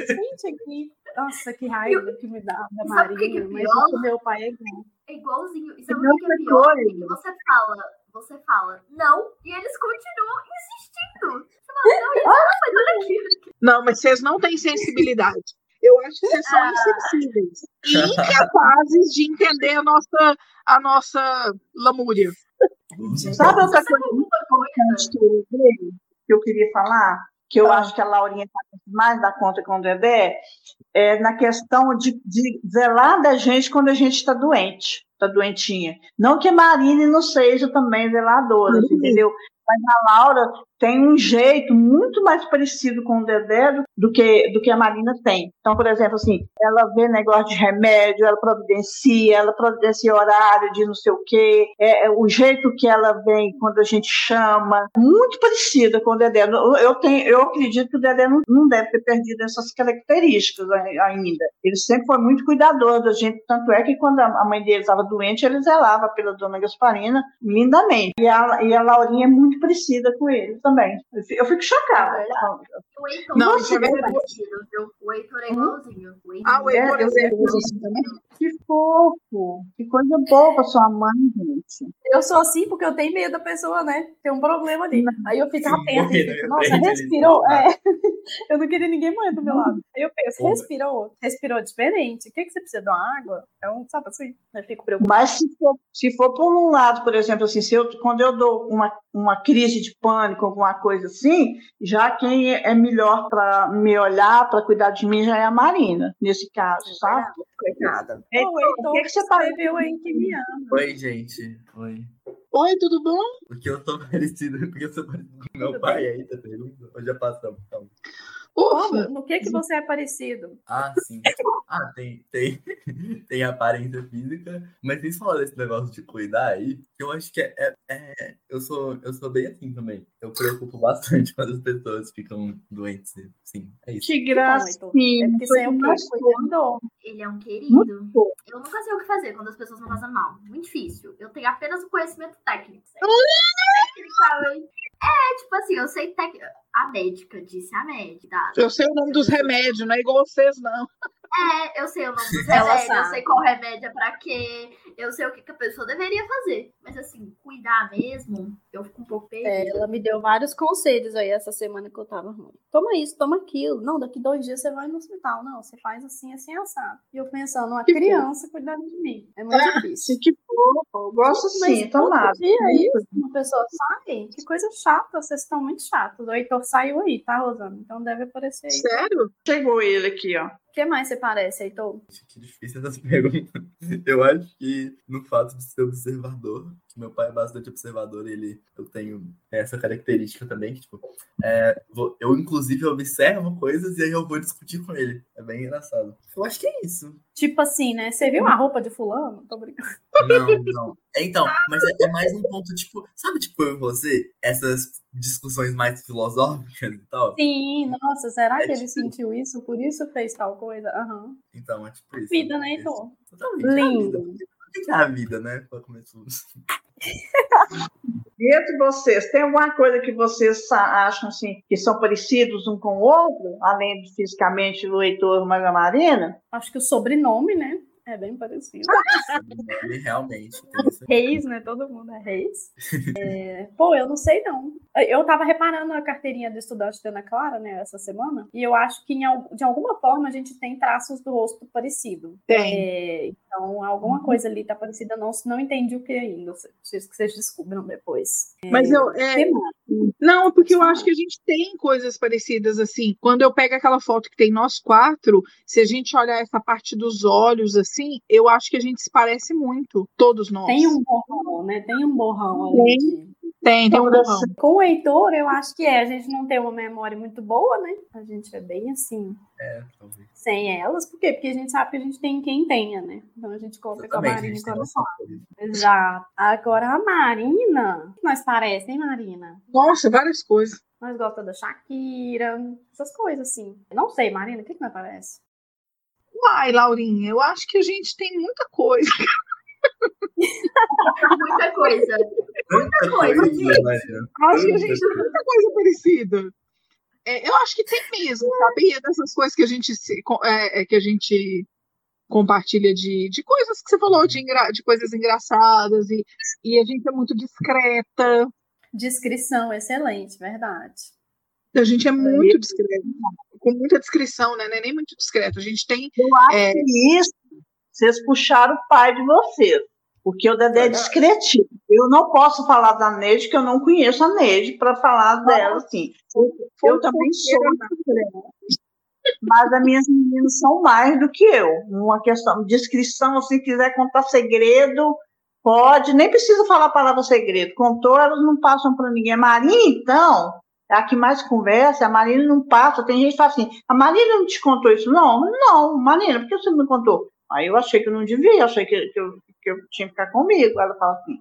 Sente aqui. Nossa, que raiva que me dá da E o que que é mas pior? o meu pai é igual. É igualzinho. E sabe Não o que é pior? É você fala, você fala, não, e eles continuam insistindo. Você fala, não, isso não, mas olha aqui. Não, mas vocês não têm sensibilidade. Eu acho que vocês são Ah. insensíveis e incapazes de entender a nossa, a nossa lamúria. Sabe outra coisa importante que eu lembrei, que eu queria falar, que eu acho que a Laurinha faz mais da conta com o Dedé, é na questão de, de zelar da gente quando a gente está doente, está doentinha. Não que a Marine não seja também zeladora, Uhum. entendeu? Mas a Laura tem um jeito muito mais parecido com o Dedé do, que, do que a Marina tem. Então, por exemplo, assim, ela vê negócio de remédio, ela providencia, ela providencia horário de não sei o quê, é, é o jeito que ela vem quando a gente chama, muito parecida com o Dedé. Eu, tenho, eu acredito que o Dedé não, não deve ter perdido essas características ainda. Ele sempre foi muito cuidadoso da gente, tanto é que quando a mãe dele estava doente, ele zelava pela dona Gasparina lindamente. E a, e a Laurinha é muito parecida com ele também. Eu fico- chocada. O Heitor Não, é é verdade. parecido, viu? O Heitor é igualzinho. O Heitor Ah, o É, Heitor é Zé vejo Rubens. assim também. Que fofo, que coisa boa pra sua mãe, gente. Eu sou assim porque eu tenho medo da pessoa, né? Tem um problema ali. Aí eu fico atenta fico, minha nossa, respirou. É. Eu não queria ninguém morrer do meu lado. Aí eu penso, Pô, respirou, respirou diferente. O que, que você precisa de uma água? É um, sabe assim? Eu fico preocupada. Mas se for, se for por um lado, por exemplo, assim, se eu, quando eu dou uma, uma crise de pânico, alguma coisa assim, já quem é melhor para me olhar, para cuidar de mim, já é a Marina, nesse caso, sabe? Coitada. Heitor, o que que você tá- escreveu aí que me ama. Oi, gente. Oi. Oi, tudo bom? Porque eu tô parecido, porque eu sou parecido com meu Tudo pai aí, tá pergunta? Ou já passamos? Então. Ufa. Como? No que que você é parecido? Ah, sim. Ah, tem, tem, tem aparência física, mas vocês falaram desse negócio de cuidar aí, que eu acho que é, é- é- eu sou, eu sou bem assim também. Eu preocupo bastante quando as pessoas ficam doentes. Sim, é isso. Que Heitor. É gracinha. porque você é Cuidador. Ele é um Muito querido. Eu nunca sei o que fazer quando as pessoas estão fazendo mal. Muito difícil. Eu tenho apenas o conhecimento técnico. Tecnicamente. É, tipo assim, eu sei tec... A médica disse a médica. Eu sei o nome dos remédios, não é igual vocês, não. É, eu sei o nome dos remédios, eu sei qual remédio é pra quê, eu sei o que, que a pessoa deveria fazer. Mas assim, cuidar mesmo, eu fico um pouco É, perdida. ela me deu vários conselhos aí essa semana que eu tava ruim. Toma isso, toma aquilo. Não, daqui dois dias você vai no hospital. Não, você faz assim, assim, assado. E eu pensando, uma Que criança cuidando de mim. É muito difícil. Que fofo, eu gosto sim, todo tomara. dia é isso, uma pessoa sai. Que coisa chata, vocês estão muito chatos. O Heitor saiu aí, tá, Rosana? Então deve aparecer aí. Sério? Chegou ele aqui, ó. Que mais você parece, Heitor? Que difícil essa pergunta. Eu acho que no fato de ser observador, meu pai é bastante observador, ele, eu tenho essa característica também, que, tipo, é, vou- eu inclusive observo coisas e aí eu vou discutir com ele. É bem engraçado. Eu acho que é isso. Tipo assim, né? Você viu a roupa de fulano? Tô brincando. Não, não. É, Então, mas é, é mais um ponto, tipo, sabe, tipo, eu e você, essas discussões mais filosóficas e tal? Sim, nossa, será É que ele tipo- sentiu isso? Por isso fez tal coisa? Aham. Então, é tipo isso. Vida, né. Heitor? Vida. Lindo. É a vida, né? Pra começar entre vocês, tem alguma coisa que vocês acham assim, que são parecidos um com o outro, além de fisicamente o Heitor e a Maria Marina? Acho que o sobrenome, né? É bem parecido. Ele realmente. Reis, né? Todo mundo é Reis. É, Pô, eu não sei não. Eu tava reparando a carteirinha do estudante da Ana Clara, né, essa semana, e eu acho que de alguma forma a gente tem traços do rosto parecido. Tem. É, então, alguma coisa ali tá parecida, não, não entendi o que ainda. Preciso que vocês descubram depois. Mas eu. é? Não, porque eu acho que a gente tem coisas parecidas assim. Quando eu pego aquela foto que tem nós quatro, se a gente olhar essa parte dos olhos assim, eu acho que a gente se parece muito, todos nós. Tem um borrão, né? Tem um borrão ali. Tem. tem, tem um borrão. Com o Heitor, eu acho que é. A gente não tem uma memória muito boa, né? A gente é bem assim, É, talvez. sem elas. Por quê? Porque a gente sabe que a gente tem quem tenha, né? Então a gente conta com a Marina quando fala. Exato. Agora a Marina, o que nós parece, hein, Marina? Nossa, várias coisas. Nós gostamos da Shakira, essas coisas assim. Não sei, Marina, o que, que nós parece? Uai, Laurinha, eu acho que a gente tem muita coisa. Muita coisa. Tanta coisa. Eu acho que a gente tem muita coisa parecida. É, eu acho que tem mesmo, sabia? Dessas coisas que a gente se, é, é, que a gente compartilha de, de coisas que você falou, de, engra- de coisas engraçadas, e, e a gente é muito discreta. Descrição excelente, verdade. A gente é muito discreta, com muita descrição, né? Não é nem muito discreto. A gente tem. Eu acho É. que isso, vocês puxaram o pai de vocês. Porque o Dedé é discretinho. Eu não posso falar da Neide, que eu não conheço a Neide, para falar dela assim. Eu, eu também sou discreta. Mas as minhas meninas são mais do que eu. Uma questão de descrição, se quiser contar segredo, pode. Nem precisa falar a palavra segredo. Contou, elas não passam para ninguém. Marina, então, a que mais conversa, a Marina não passa. Tem gente que fala assim, a Marina não te contou isso? Não, não, Marina, por que você não me contou? Aí eu achei que eu não devia, achei que, que, eu, que eu tinha que ficar comigo. Ela fala assim,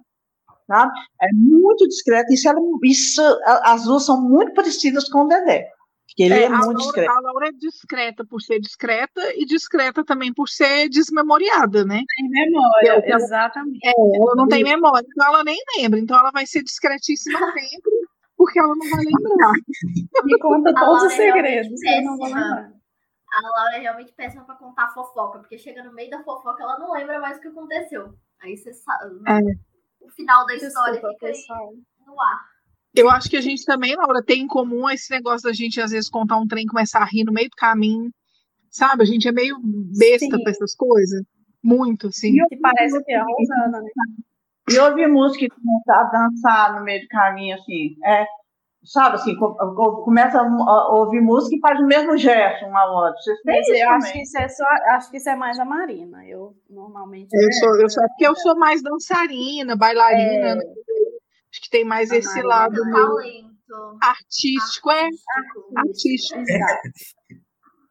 sabe? É muito discreta. Isso, ela, isso, a- as duas são muito parecidas com o Dedé. Porque ele é, É, a, muito Laura, discreto. a Laura é discreta por ser discreta e discreta também por ser desmemoriada, né? Tem memória, Eu- eu- exatamente. Ela não tem memória, então ela nem lembra. Então ela vai ser discretíssima sempre, porque ela não vai lembrar. Me conta A todos os é segredos, eu não vou lembrar. A Laura é realmente péssima pra contar fofoca, porque chega no meio da fofoca, ela não lembra mais o que aconteceu. Aí você sabe. É. O final da história Desculpa, fica aí pessoal. no ar. Eu acho que a gente também, Laura, tem em comum esse negócio da gente às vezes contar um trem e começar a rir no meio do caminho. Sabe? A gente é meio besta Sim. pra essas coisas. Muito, assim. Que parece que é a Rosana, né? E ouvir música e começar a dançar no meio do caminho, assim, é, sabe, assim, co- co- começa a ouvir música e faz o mesmo gesto um ao outro. Vocês têm Mas isso eu acho que isso é só, acho que isso é mais a Marina. Eu normalmente. Eu sou, eu sou, é porque eu sou mais dançarina, bailarina, É. né? Acho que tem mais A esse Marina lado Tem meu talento. artístico, é artístico. artístico.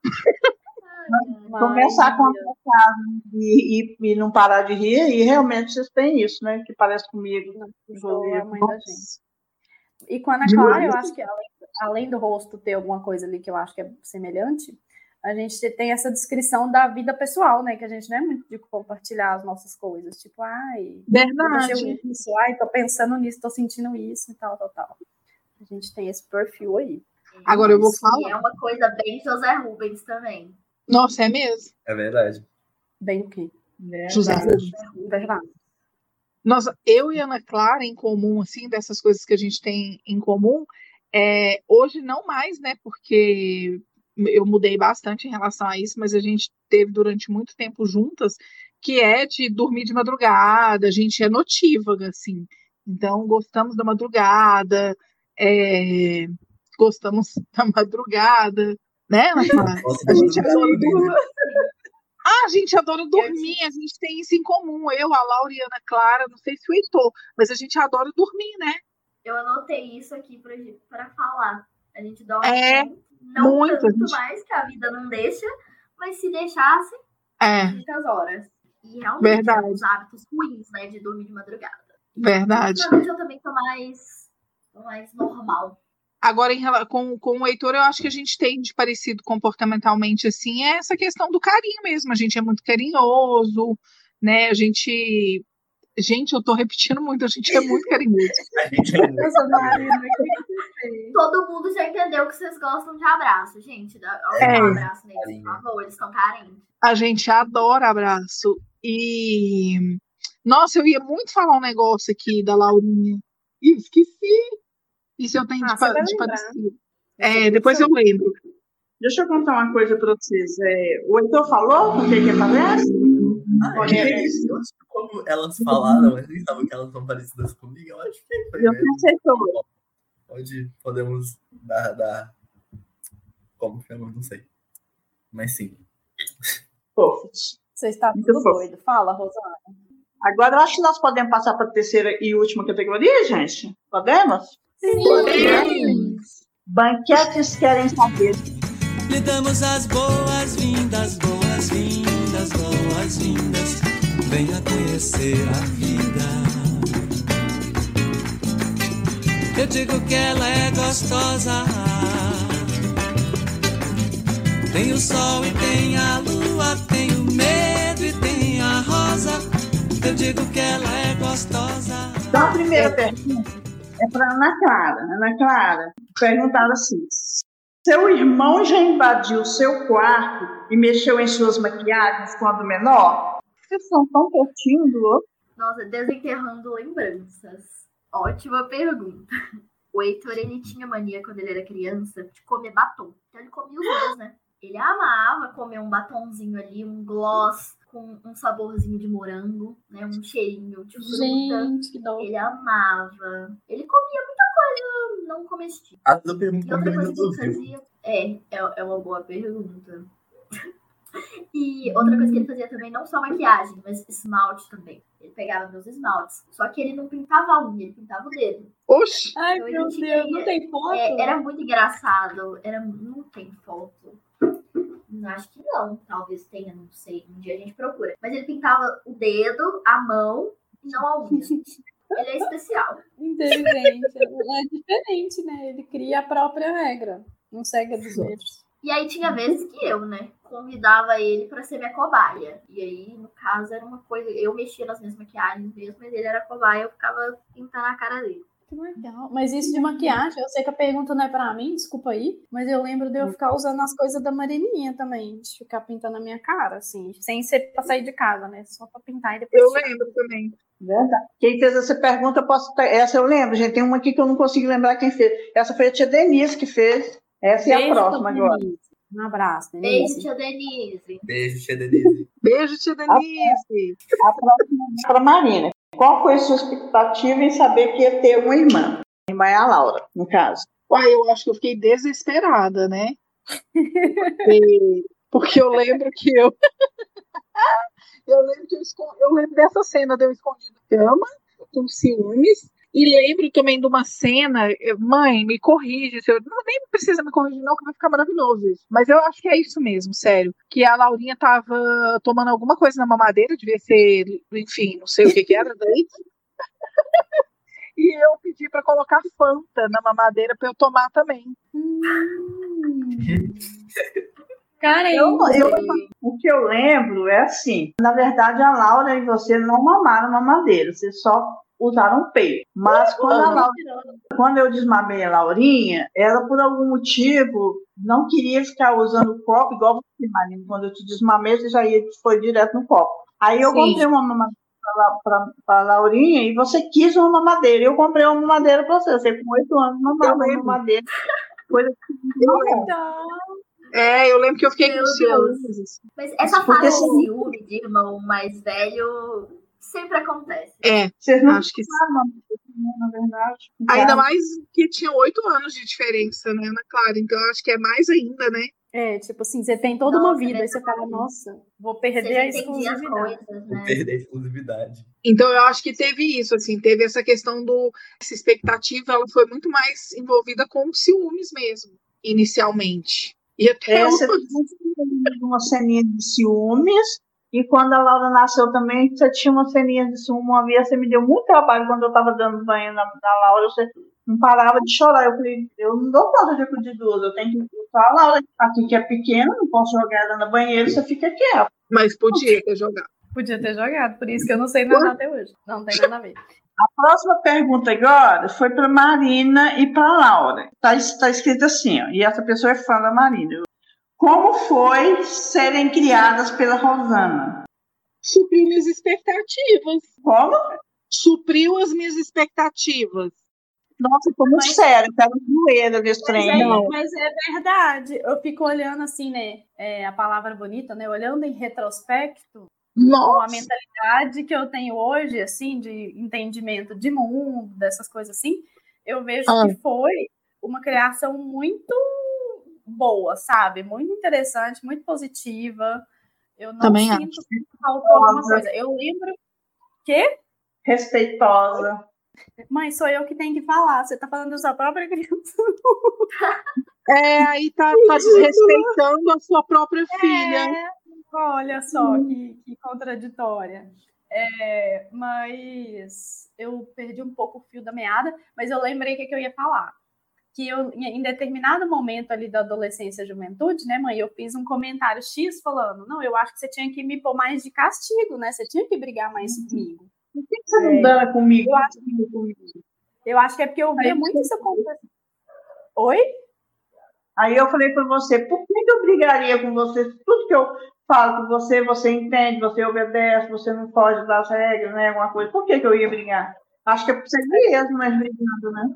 Exato. Começar a Mas- conversar e, e, e não parar de rir, e realmente vocês têm isso, né, que parece comigo. Eu sou a mãe da gente. E com a Ana Clara, eu acho que além, além do rosto ter alguma coisa ali que eu acho que é semelhante, a gente tem essa descrição da vida pessoal, né? Que a gente não é muito de compartilhar as nossas coisas. Tipo, ai, Verdade. aconteceu isso, ai, tô pensando nisso, tô sentindo isso e tal, tal, tal. A gente tem esse perfil aí. Agora eu vou falar. é uma coisa bem José Rubens também. Nossa, é mesmo. É verdade. Bem o quê? José. Verdade. Nossa, eu e Ana Clara, em comum, assim, dessas coisas que a gente tem em comum, é, hoje não mais, né? Porque eu mudei bastante em relação a isso, mas a gente teve durante muito tempo juntas, que é de dormir de madrugada, a gente é notívaga, assim. Então, gostamos da madrugada, é, gostamos da madrugada, né, A gente adora dormir. Ah, a gente adora dormir, a gente tem isso em comum. Eu, a Laura e a Ana Clara, não sei se o Heitor, mas a gente adora dormir, né? Eu anotei isso aqui pra, pra falar. A gente dorme É, muito, não muito, tanto gente- mais, que a vida não deixa, mas se deixasse, É, muitas horas. E realmente, Verdade. os hábitos ruins, né, de dormir de madrugada. verdade. Ultimamente eu também tô mais, tô mais normal. Agora, em com, com o Heitor, eu acho que a gente tem de parecido comportamentalmente, assim, é essa questão do carinho mesmo. A gente é muito carinhoso, né? A gente. Gente, eu tô repetindo muito, a gente é muito carinhoso. A gente é você fez? Todo mundo já entendeu que vocês gostam de abraço, gente. É. um abraço neles, por favor, eles estão carentes. A gente adora abraço. E. Nossa, eu ia muito falar um negócio aqui da Laurinha. Ih, esqueci. Isso eu tenho Ah, de, de parecido. É, depois eu lembro. Deixa eu contar uma coisa para vocês. É, o Heitor falou o que que aparece? Ah, Olha, é isso. Eu acho que como elas falaram, mas nem estavam que elas são parecidas comigo, eu acho que foi Eu mesmo. aceitou. Pode, podemos dar, dar. Como chama? Não sei. Mas sim. Fofos. Você está Muito tudo fofo. doido. Fala, Rosana. Agora eu acho que nós podemos passar para a terceira e última categoria, gente? Podemos? Banquetes querem saber. Lhe damos as boas-vindas, boas-vindas, boas-vindas. Venha conhecer a vida. Eu digo que ela é gostosa. Tem o sol e tem a lua, tem o medo e tem a rosa. Eu digo que ela é gostosa. Então, a primeira pergunta é para Ana Clara. Ana Clara, perguntaram assim: seu irmão já invadiu seu quarto e mexeu em suas maquiagens quando menor? Vocês são tão pertinho do outro. Nossa, desenterrando lembranças. Ótima pergunta. O Heitor, ele tinha mania quando ele era criança de comer batom. Então ele comia os dois, né? Ele amava comer um batonzinho ali, um gloss com um saborzinho de morango, né? Um cheirinho de fruta. Gente, que dó. Ele amava. Ele comia muita coisa não comestível. A tua pergunta E outra também coisa não que ele fazia. É, é, é uma boa pergunta. E outra coisa que ele fazia também, não só maquiagem, mas esmalte também. Ele pegava meus esmaltes. Só que ele não pintava a unha, ele pintava o dedo. Oxi! Ai, Então, meu ele tinha- Deus, não tem foto? É, era muito engraçado. Era, não tem foto. Acho que não. Talvez tenha, não sei. Um dia a gente procura. Mas ele pintava o dedo, a mão e não a unha. Ele é especial. Inteligente. É diferente, né? Ele cria a própria regra. Não segue a dos outros. E aí tinha vezes que eu, né, convidava ele pra ser minha cobaia. E aí, no caso, era uma coisa. Eu mexia nas minhas maquiagens mesmo, mas ele era cobaia, eu ficava pintando a cara dele. Que legal. Mas isso de maquiagem, eu sei que a pergunta não é pra mim, desculpa aí. Mas eu lembro de eu ficar usando as coisas da Marininha também. De ficar pintando a minha cara, assim. Sem ser pra sair de casa, né? Só pra pintar e depois. Eu tirar. lembro também. Verdade. Quem fez essa pergunta, eu posso. Essa eu lembro, gente. Tem uma aqui que eu não consigo lembrar quem fez. Essa foi a tia Denise que fez. Essa é a Beijo, próxima Denise. agora. Um abraço, Beijo, Denise. tia Denise. Beijo, tia Denise. Beijo, tia Denise. A próxima é para Marina. Qual foi a sua expectativa em saber que ia ter uma irmã? A irmã é a Laura, no caso. Uai, eu acho que eu fiquei desesperada, né? Porque, porque eu lembro que eu. eu lembro que eu, escon- eu lembro dessa cena de eu escondido na cama, com ciúmes. E lembro também de uma cena, eu- mãe, me corrige, eu, não nem precisa me corrigir, não, que vai ficar maravilhoso isso. Mas eu acho que é isso mesmo, sério. Que a Laurinha tava tomando alguma coisa na mamadeira, devia ser, enfim, não sei o que, que era, leite. E eu pedi para colocar Fanta na mamadeira para eu tomar também. Carente. Eu, eu, o que eu lembro é assim: na verdade, a Laura e você não mamaram mamadeira, vocês só usaram peito. Mas quando, a Laura, quando eu desmamei a Laurinha, ela, por algum motivo, não queria ficar usando o copo, igual você, Marina. Quando eu te desmamei, você já ia, foi direto no copo. Aí eu Sim. comprei uma mamadeira para a Laurinha e você quis uma mamadeira. Eu comprei uma mamadeira para você. Você com oito anos mamava uma mamadeira. Coisa que É, eu lembro que eu fiquei Meu com ciúmes. Mas essa Porque fase de se- ciúme de irmão mais velho sempre acontece. É, Vocês não acho que na verdade. ainda mais que tinha oito anos de diferença, né, Ana Clara? Então eu acho que é mais ainda, né? é, tipo assim, você tem toda Nossa, uma vida, aí você fala, nossa, vou perder a exclusividade. coisas, Vou né? perder a exclusividade. Então eu acho que teve isso, assim, teve essa questão do essa expectativa, ela foi muito mais envolvida com ciúmes mesmo, inicialmente. E até tinha uma ceninha de ciúmes, e quando a Laura nasceu também, você tinha uma ceninha de. Uma vez você me deu muito trabalho quando eu estava dando banho na, na Laura, você não parava de chorar. Eu falei, eu não dou conta de de duas, eu tenho que botar a Laura aqui que é pequena, não posso jogar ela na banheira, você fica quieto. Mas podia ter jogado. Podia ter jogado, por isso que eu não sei nadar até hoje. Não tem nada a ver. A próxima pergunta agora foi para Marina e para Laura. Está tá escrito assim, ó, e essa pessoa é fã da Marina. Como foi serem criadas pela Rosana? Supriu minhas expectativas. Como? Supriu as minhas expectativas. Nossa, muito Mas- sério, quero zoeira desse Mas trem. é, Não. mas é verdade. Eu fico olhando assim, né? é, a palavra bonita, né? Olhando em retrospecto, com a Nossa, mentalidade que eu tenho hoje, assim, de entendimento de mundo, dessas coisas assim, eu vejo Ah. que foi uma criação muito boa, sabe? Muito interessante, muito positiva. Eu não Também sinto que faltou alguma coisa. Eu lembro que, Respeitosa. mãe, sou eu que tenho que falar. Você tá falando da sua própria criança. é, aí tá, tá desrespeitando a sua própria filha. É, olha só que, que contraditória. É, mas eu perdi um pouco o fio da meada, mas eu lembrei o que, que eu ia falar. Que eu, em determinado momento ali da adolescência e juventude, né, mãe, eu fiz um comentário X falando, não, eu acho que você tinha que me pôr mais de castigo, né? Você tinha que brigar mais comigo. Por que você não dana comigo? Eu acho, eu acho que é porque eu via muito você- isso acontecer. Oi? Aí eu falei para você, por que que eu brigaria com você? Tudo que eu falo com você, você entende, você obedece, você não foge das regras, né? Alguma coisa. Por que, que eu ia brigar? Acho que é por ser mesmo, mas brigando, né?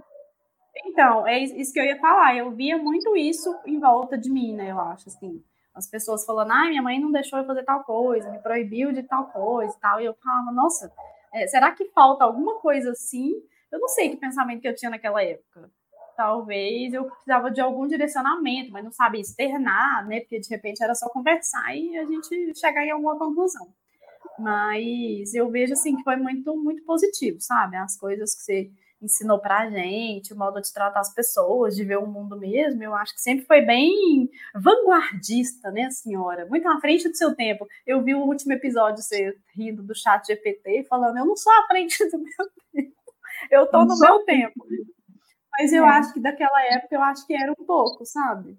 Então, é isso que eu ia falar. Eu via muito isso em volta de mim, né? Eu acho, assim. As pessoas falando, ah, minha mãe não deixou eu fazer tal coisa, me proibiu de tal coisa e tal. E eu falava, nossa, é, será que falta alguma coisa assim? Eu não sei que pensamento que eu tinha naquela época. Talvez eu precisava de algum direcionamento, mas não sabia externar, né? Porque de repente era só conversar e a gente chegar em alguma conclusão. Mas eu vejo assim que foi muito, muito positivo, sabe? As coisas que você ensinou pra gente, o modo de tratar as pessoas, de ver o mundo mesmo, eu acho que sempre foi bem vanguardista, né, senhora? Muito à frente do seu tempo. Eu vi o último episódio você rindo do chat GPT, falando, eu não sou à frente do meu tempo, eu tô Não no meu tempo. Mas eu É. acho que daquela época, eu acho que era um pouco, sabe?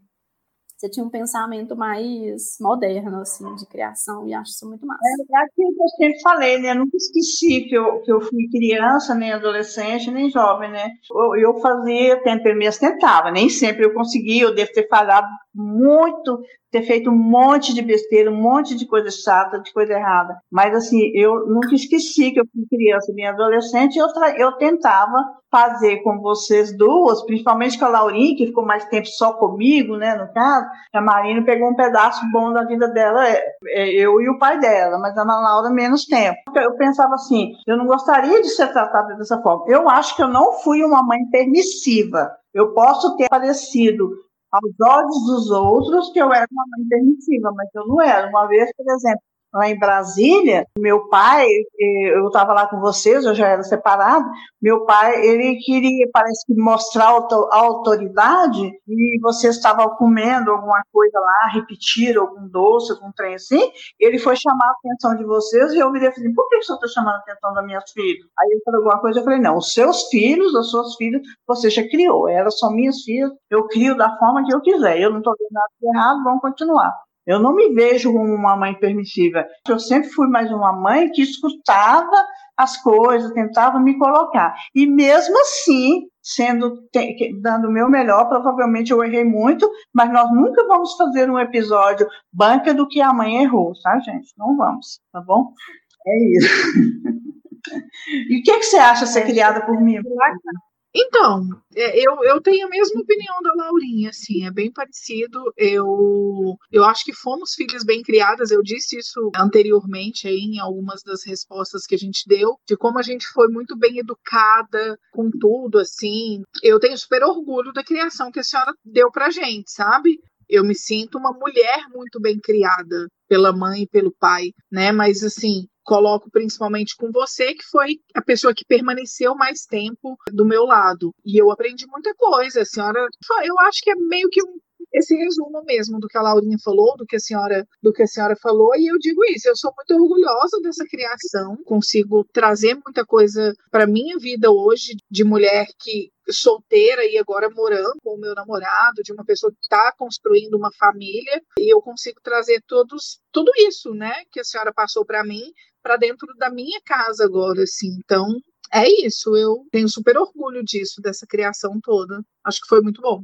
Você tinha um pensamento mais moderno, assim, de criação, e acho isso muito massa. É aquilo que eu sempre falei, né? Eu nunca esqueci que eu, que eu fui criança, nem adolescente, nem jovem, né? Eu, eu fazia, tentei mesmo, tentava, nem sempre eu conseguia, eu devo ter falhado muito, ter feito um monte de besteira, um monte de coisa chata, de coisa errada. Mas, assim, eu nunca esqueci que eu fui criança, nem adolescente, eu, eu tentava fazer com vocês duas, principalmente com a Laurinha, que ficou mais tempo só comigo, né, no caso, a Marina pegou um pedaço bom da vida dela, é, é, eu e o pai dela, mas a Ana Laura menos tempo. Eu pensava assim, eu não gostaria de ser tratada dessa forma. Eu acho que eu não fui uma mãe permissiva. Eu posso ter parecido aos olhos dos outros que eu era uma mãe permissiva, mas eu não era. Uma vez, por exemplo, lá em Brasília, meu pai, eh, eu estava lá com vocês, eu já era separado, meu pai, ele queria, parece que mostrar a autoridade e vocês estavam comendo alguma coisa lá, repetiram algum doce, algum trem assim, ele foi chamar a atenção de vocês e eu virei e falei, por que senhor está chamando a atenção das minhas filhas? Aí ele falou alguma coisa, eu falei, não, os seus filhos, as suas filhas, você já criou, elas são minhas filhas, eu crio da forma que eu quiser, eu não estou vendo nada de errado, vamos continuar. Eu não me vejo como uma mãe permissiva. Eu sempre fui mais uma mãe que escutava as coisas, tentava me colocar. E mesmo assim, sendo dando o meu melhor, provavelmente eu errei muito, mas nós nunca vamos fazer um episódio banca do que a mãe errou, tá, gente? Não vamos, tá bom? É isso. E o que, que você acha ser criada por mim? Então, é, eu, eu tenho a mesma opinião da Laurinha, assim, é bem parecido. Eu, eu acho que fomos filhas bem criadas, eu disse isso anteriormente aí em algumas das respostas que a gente deu, de como a gente foi muito bem educada com tudo, assim. Eu tenho super orgulho da criação que a senhora deu pra gente, sabe? Eu me sinto uma mulher muito bem criada pela mãe e pelo pai, né? Mas assim, coloco principalmente com você, que foi a pessoa que permaneceu mais tempo do meu lado. E eu aprendi muita coisa. A senhora, eu acho que é meio que um esse resumo mesmo do que a Laurinha falou, do que a senhora, do que a senhora falou, e eu digo isso, eu sou muito orgulhosa dessa criação, consigo trazer muita coisa para minha vida hoje de mulher que solteira e agora morando com o meu namorado, de uma pessoa que está construindo uma família, e eu consigo trazer todos tudo isso, né, que a senhora passou para mim, para dentro da minha casa agora, assim. Então, é isso, eu tenho super orgulho disso, dessa criação toda. Acho que foi muito bom.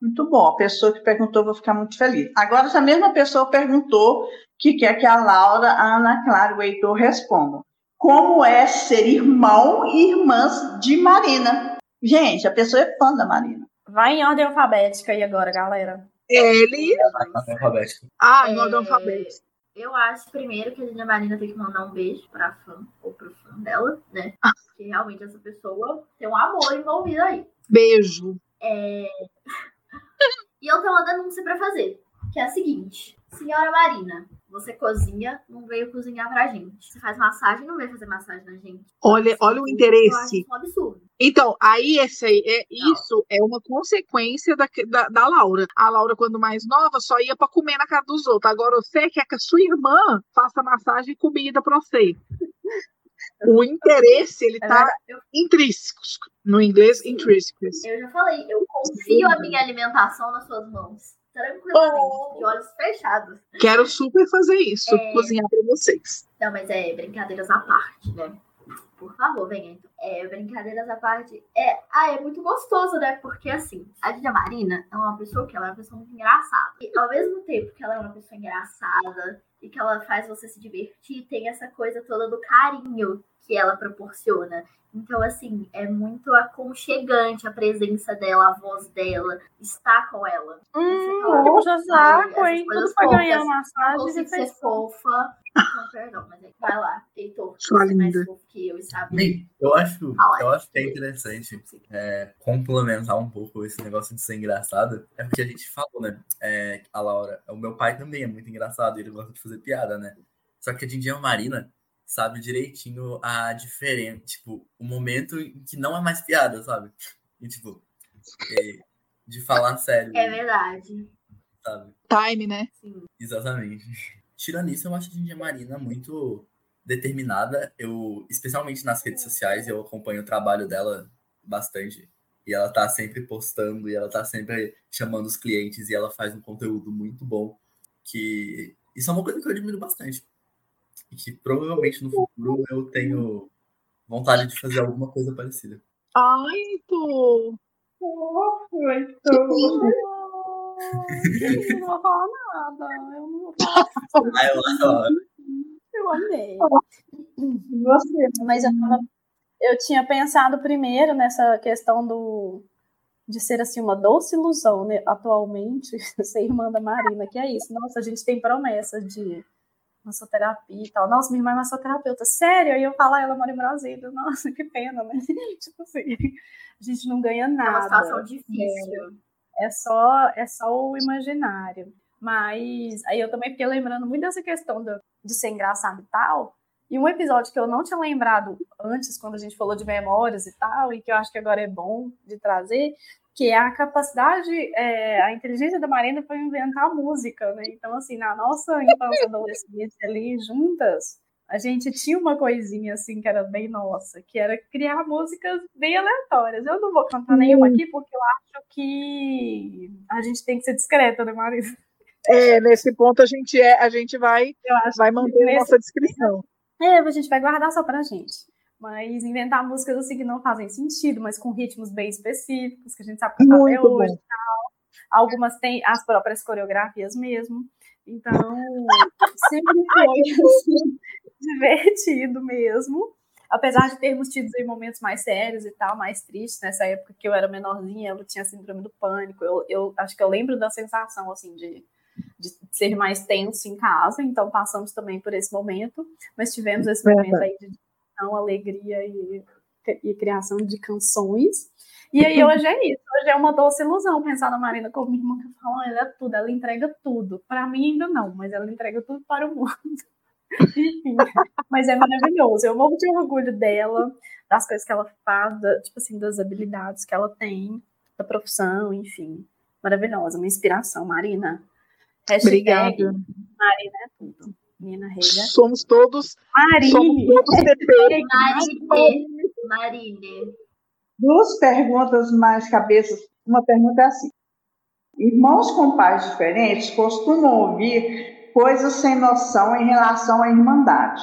Muito bom. A pessoa que perguntou, vou ficar muito feliz. Agora, essa mesma pessoa perguntou que quer que a Laura, a Ana Clara e o Heitor respondam. Como é ser irmão e irmãs de Marina? Gente, a pessoa é fã da Marina. Vai em ordem alfabética aí agora, galera. Ele. Ah, É, em ordem alfabética. Eu acho primeiro que a Dina Marina tem que mandar um beijo pra fã ou pro fã dela, né? Porque realmente essa pessoa tem um amor envolvido aí. Beijo. É... e eu tenho uma denúncia pra fazer, que é a seguinte: Senhora Marina, você cozinha, não veio cozinhar pra gente. Você faz massagem, não veio fazer massagem na gente. Olha, olha o Eu acho interesse. isso um absurdo. Então, aí esse aí, é, isso é uma consequência da, da, da Laura. A Laura, quando mais nova, só ia pra comer na casa dos outros. Agora você quer que a sua irmã faça massagem e comida pra você. O interesse, ele É tá eu, intrínseco. No inglês, intrínseco. eu já falei, eu confio a minha alimentação nas suas mãos. Tranquilamente, de olhos fechados. Quero super fazer isso, É. cozinhar pra vocês. Não, mas é brincadeiras à parte, né? Por favor, venha então. É, brincadeiras à parte. É, ah, é muito gostoso, né? Porque assim, a Dina Marina é uma pessoa que ela é uma pessoa muito engraçada. E ao mesmo tempo que ela é uma pessoa engraçada e que ela faz você se divertir, tem essa coisa toda do carinho que ela proporciona. Então, assim, é muito aconchegante a presença dela, a voz dela, estar com ela. Hum, puxa saco, Essas hein? Tudo pra ganhar massagem consigo e ser fez fofa. Não, perdão, mas aí, vai lá, Heitor. Sua Você é mais linda. fofo que eu e sabe. Bem, eu acho, Fala. eu acho que é interessante é, complementar um pouco esse negócio de ser engraçado. É porque a gente falou, né? É, a Laura, o meu pai também é muito engraçado, ele gosta de fazer piada, né? Só que a Dindinha Marina sabe direitinho a diferença, tipo, o momento em que não é mais piada, sabe? E tipo, é, de falar sério, É verdade. sabe? Time, né? Sim. Exatamente. Tirando isso, eu acho a Dindinha Marina muito determinada. Eu, especialmente nas redes sociais, eu acompanho o trabalho dela bastante. E ela tá sempre postando, e ela tá sempre chamando os clientes, e ela faz um conteúdo muito bom. Que isso é uma coisa que eu admiro bastante. E que provavelmente no futuro eu tenho vontade de fazer alguma coisa parecida. Ai, tô. Eu não vou falar nada. Eu não vou falar. Aí eu, amei. Você, Mas eu, tava- eu tinha pensado primeiro nessa questão do de ser assim uma doce ilusão, né? Atualmente, ser irmã da Marina, que é isso. Nossa, a gente tem promessa de massoterapia e tal. Nossa, minha irmã é massoterapeuta. Sério? Aí eu falo, "Ah, ela mora em Brasília. Nossa, que pena, né? tipo assim, a gente não ganha É uma nada. situação difícil. É só, é só o imaginário. Mas aí eu também fiquei lembrando muito dessa questão do- de ser engraçado e tal. E um episódio que eu não tinha lembrado antes, quando a gente falou de memórias e tal, e que eu acho que agora é bom de trazer, que é a capacidade, é, a inteligência da Marina para inventar música, né? Então, assim, na nossa infância e adolescência ali, juntas, a gente tinha uma coisinha assim que era bem nossa, que era criar músicas bem aleatórias. Eu não vou cantar nenhuma aqui porque eu acho que a gente tem que ser discreta, né, Marisa? É, nesse ponto a gente, é, a gente vai, vai manter nesse- nossa descrição. É, a gente vai guardar só pra gente. Mas inventar músicas assim que não fazem sentido, mas com ritmos bem específicos, que a gente sabe cantar até Muito hoje e tal. Algumas têm as próprias coreografias mesmo. Então, sempre foi assim, divertido mesmo. Apesar de termos tido aí momentos mais sérios e tal, mais tristes, nessa época que eu era menorzinha, eu tinha síndrome do pânico. Eu, eu acho que eu lembro da sensação, assim, de, de ser mais tenso em casa, então passamos também por esse momento, mas tivemos esse momento aí de diversão, alegria e, e criação de canções. E aí hoje é isso, hoje é uma doce ilusão pensar na Marina como minha irmã que fala, ela é tudo, ela entrega tudo. Para mim ainda não, mas ela entrega tudo para o mundo. Enfim, mas é maravilhoso. Eu morro de orgulho dela, das coisas que ela faz, da- tipo assim, das habilidades que ela tem, da profissão, enfim. Maravilhosa, uma inspiração, Marina. Hashtag Obrigada. Marina é tudo. Nina Rega. Somos todos, somos Marine! todos TP. Marine, Marine. Duas perguntas mais cabeças. Uma pergunta é assim: irmãos com pais diferentes costumam ouvir coisas sem noção em relação à irmandade.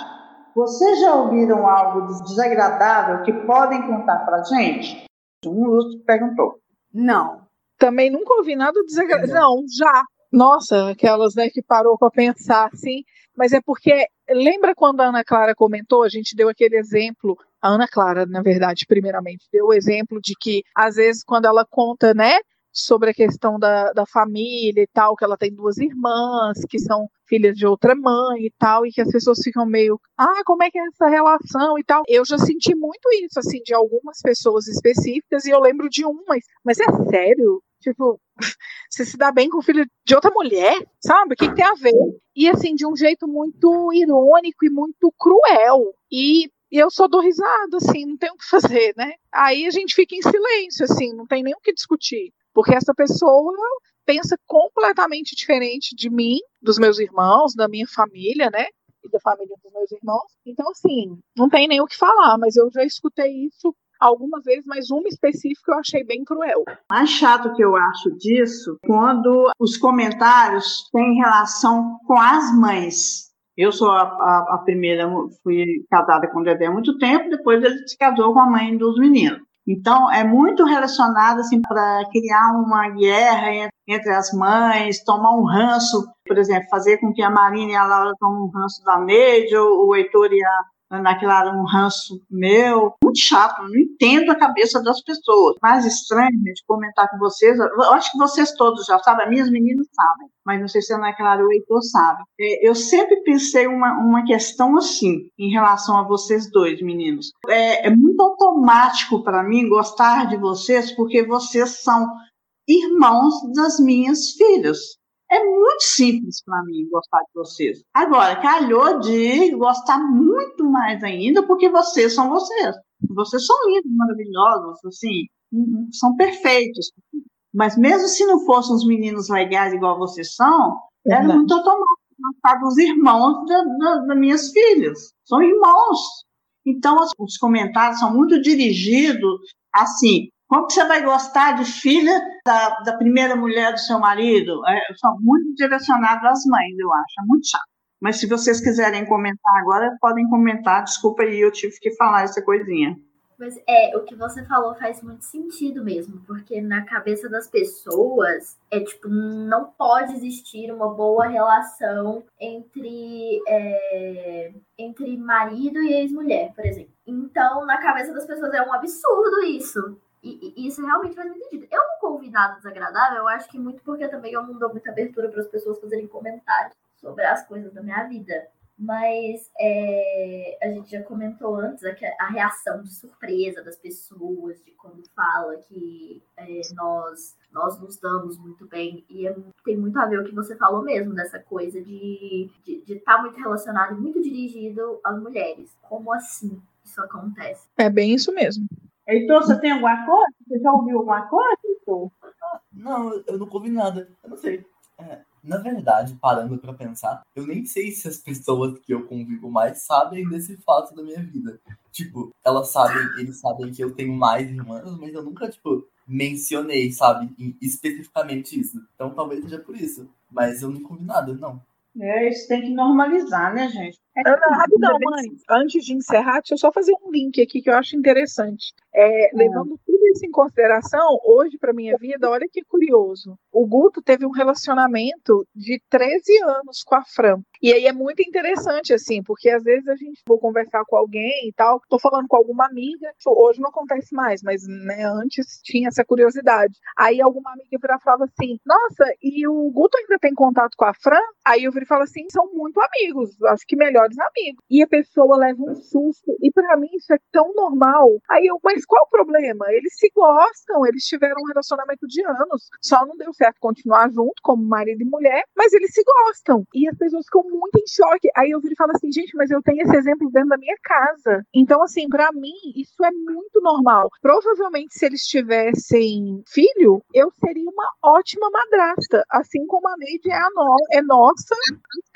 Vocês já ouviram algo desagradável que podem contar para gente? Um Lúcio perguntou. Não. Também nunca ouvi nada desagradável. Não, já. Nossa, aquelas né, que parou para pensar assim. Mas é porque, lembra quando a Ana Clara comentou? A gente deu aquele exemplo. A Ana Clara, na verdade, primeiramente, deu o exemplo de que, às vezes, quando ela conta, né, sobre a questão da, da família e tal, que ela tem duas irmãs que são filhas de outra mãe e tal, e que as pessoas ficam meio, ah, como é que é essa relação e tal. Eu já senti muito isso, assim, de algumas pessoas específicas, e eu lembro de uma, mas, mas é sério? Tipo, você se dá bem com o filho de outra mulher, sabe? O que, que tem a ver? E assim, de um jeito muito irônico e muito cruel. E, e eu só dou risada, assim, não tem o que fazer, né? Aí a gente fica em silêncio, assim, não tem nem o que discutir. Porque essa pessoa pensa completamente diferente de mim, dos meus irmãos, da minha família, né? E da família dos meus irmãos. Então, assim, não tem nem o que falar, mas eu já escutei isso algumas vezes, mas uma específica eu achei bem cruel. mais chato que eu acho disso quando os comentários têm relação com as mães. Eu sou a, a- a primeira, fui casada com o Dedé há muito tempo, depois ele se casou com a mãe dos meninos. Então, é muito relacionado assim, para criar uma guerra en- entre as mães, tomar um ranço, por exemplo, fazer com que a Marina e a Laura tomem um ranço da Neide, ou o Heitor e a Ana Clara um ranço meu. Muito chato, não entendo a cabeça das pessoas. Mais estranho, gente, comentar com vocês. Eu acho que vocês todos já sabem, as minhas meninas sabem, mas não sei se a Ana Clara o Heitor sabem. É, Eu sempre pensei uma, uma questão assim, em relação a vocês dois, meninos. É, é muito automático para mim gostar de vocês, porque vocês são irmãos das minhas filhas. É muito simples para mim gostar de vocês. Agora, calhou de gostar muito mais ainda, porque vocês são vocês. Vocês são lindos, maravilhosos, assim, são perfeitos. Mas mesmo se não fossem os meninos legais igual vocês são, era Verdade. muito automático gostar dos irmãos da- da- das minhas filhas. São irmãos. Então, os comentários são muito dirigidos assim. Como você vai gostar de filha da, da primeira mulher do seu marido? É, são muito direcionados às mães, eu acho. É muito chato. Mas se vocês quiserem comentar agora, podem comentar. Desculpa aí, eu tive que falar essa coisinha. Mas é, o que você falou faz muito sentido mesmo, porque na cabeça das pessoas é tipo, não pode existir uma boa relação entre, é, entre marido e ex-mulher, por exemplo. Então, na cabeça das pessoas é um absurdo isso. E, e isso realmente faz muito sentido. Eu nunca ouvi nada desagradável, eu acho que muito porque também eu não dou muita abertura para as pessoas fazerem comentários sobre as coisas da minha vida. Mas é, a gente já comentou antes a, a reação de surpresa das pessoas, de quando fala que é, nós, nós nos damos muito bem. E é- tem muito a ver o que você falou mesmo, dessa coisa de estar de, de tá muito relacionado e muito dirigido às mulheres. Como assim isso acontece? É bem isso mesmo. Heitor, você tem alguma coisa? Você já ouviu alguma coisa, Heitor? Não, eu nunca ouvi nada. Eu não sei. É, na verdade, parando pra pensar, eu nem sei se as pessoas que eu convivo mais sabem desse fato da minha vida. Tipo, elas sabem, eles sabem que eu tenho mais irmãs, mas eu nunca, tipo, mencionei, sabe? Especificamente isso. Então talvez seja por isso. Mas eu não comi nada, não. É, isso tem que normalizar, né, gente? É Ana, que- rapidão, mãe. Antes de encerrar, deixa eu só fazer um link aqui que eu acho interessante. É, levando tudo isso em consideração, hoje, para minha vida, olha que curioso. O Guto teve um relacionamento de 13 anos com a Fran. E aí é muito interessante, assim, porque às vezes a gente vou conversar com alguém e tal, tô falando com alguma amiga, hoje não acontece mais, mas né, antes tinha essa curiosidade. Aí alguma amiga vira e falava assim: Nossa, e o Guto ainda tem contato com a Fran? Aí eu viro e falo assim: são muito amigos, acho que melhores amigos. E a pessoa leva um susto, e pra mim isso é tão normal. Aí eu, mas qual o problema? Eles se gostam, eles tiveram um relacionamento de anos, só não deu certo continuar junto, como marido e mulher, mas eles se gostam. E as pessoas ficam muito em choque. Aí eu viro e falo assim: gente, mas eu tenho esse exemplo dentro da minha casa. Então, assim, pra mim, isso é muito normal. Provavelmente, se eles tivessem filho, eu seria uma ótima madrasta, assim como a Neide é, no é nossa.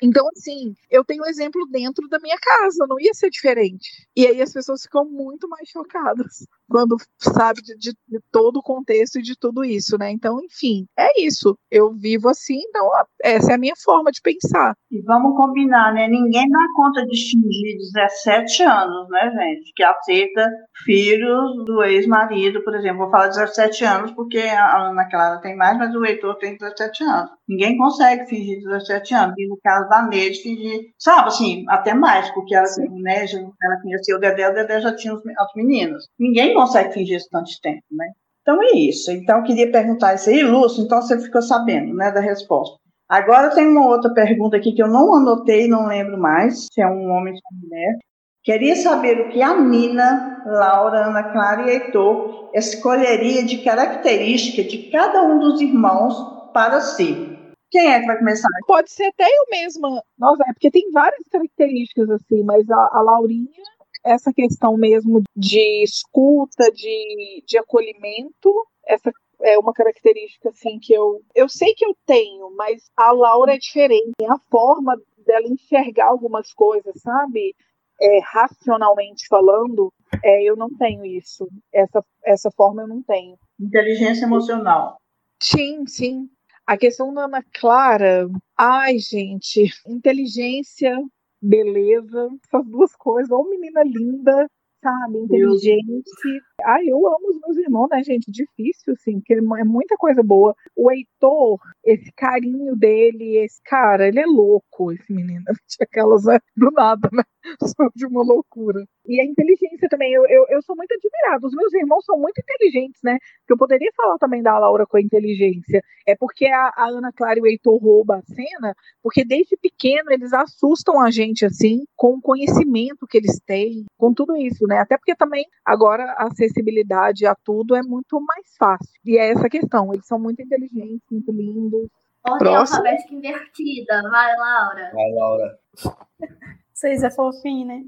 Então, assim, eu tenho um exemplo dentro da minha casa, não ia ser diferente. E aí as pessoas ficam muito mais chocadas quando sabe de, de- de todo o contexto e de tudo isso, né? Então, enfim, é isso. Eu vivo assim, então essa é a minha forma de pensar. E vamos combinar, né? Ninguém dá conta de fingir 17 anos, né, gente? Que aceita filhos do ex-marido, por exemplo. Vou falar 17 anos porque a Ana Clara tem mais, mas o Heitor tem 17 anos. Ninguém consegue fingir 17 anos. E no caso da Neide, fingir, sabe, assim, até mais, porque ela, né, já- ela conheceu o Dedé, o Dedé já tinha os, os meninos. Ninguém consegue fingir isso tanto tempo, né? Então é isso. Então eu queria perguntar isso aí, Lúcio, então você ficou sabendo, né, da resposta. Agora tem uma outra pergunta aqui que eu não anotei, não lembro mais, se é um homem ou uma mulher. Queria saber o que a Nina, Laura, Ana Clara e Heitor escolheria de característica de cada um dos irmãos para si. Quem é que vai começar? Pode ser até eu mesma. Nossa, é porque tem várias características assim, mas a, a Laurinha, essa questão mesmo de escuta, de, de acolhimento, essa é uma característica assim que eu eu sei que eu tenho, mas a Laura é diferente. A forma dela enxergar algumas coisas, sabe? É, racionalmente falando, é, eu não tenho isso. Essa, essa forma eu não tenho. Inteligência emocional. Sim, sim. A questão da Ana Clara, ai, gente, inteligência, beleza, essas duas coisas, ou menina linda, sabe, inteligente. Ai, eu amo os meus irmãos, né, gente? Difícil, assim, porque é muita coisa boa. O Heitor, esse carinho dele, esse cara, ele é louco, esse menino. Aquelas, né, do nada, né? Só de uma loucura. E a inteligência também, eu, eu, eu sou muito admirada. Os meus irmãos são muito inteligentes, né? Que eu poderia falar também da Laura com a inteligência. É porque a, a Ana Clara e o Heitor roubam a cena, porque desde pequeno eles assustam a gente, assim, com o conhecimento que eles têm, com tudo isso, né? Até porque também agora a acessibilidade a tudo é muito mais fácil. E é essa questão, eles são muito inteligentes, muito lindos. Ordem Próximo. alfabética invertida. Vai, Laura. Vai, Laura. Vocês é fofinho, né?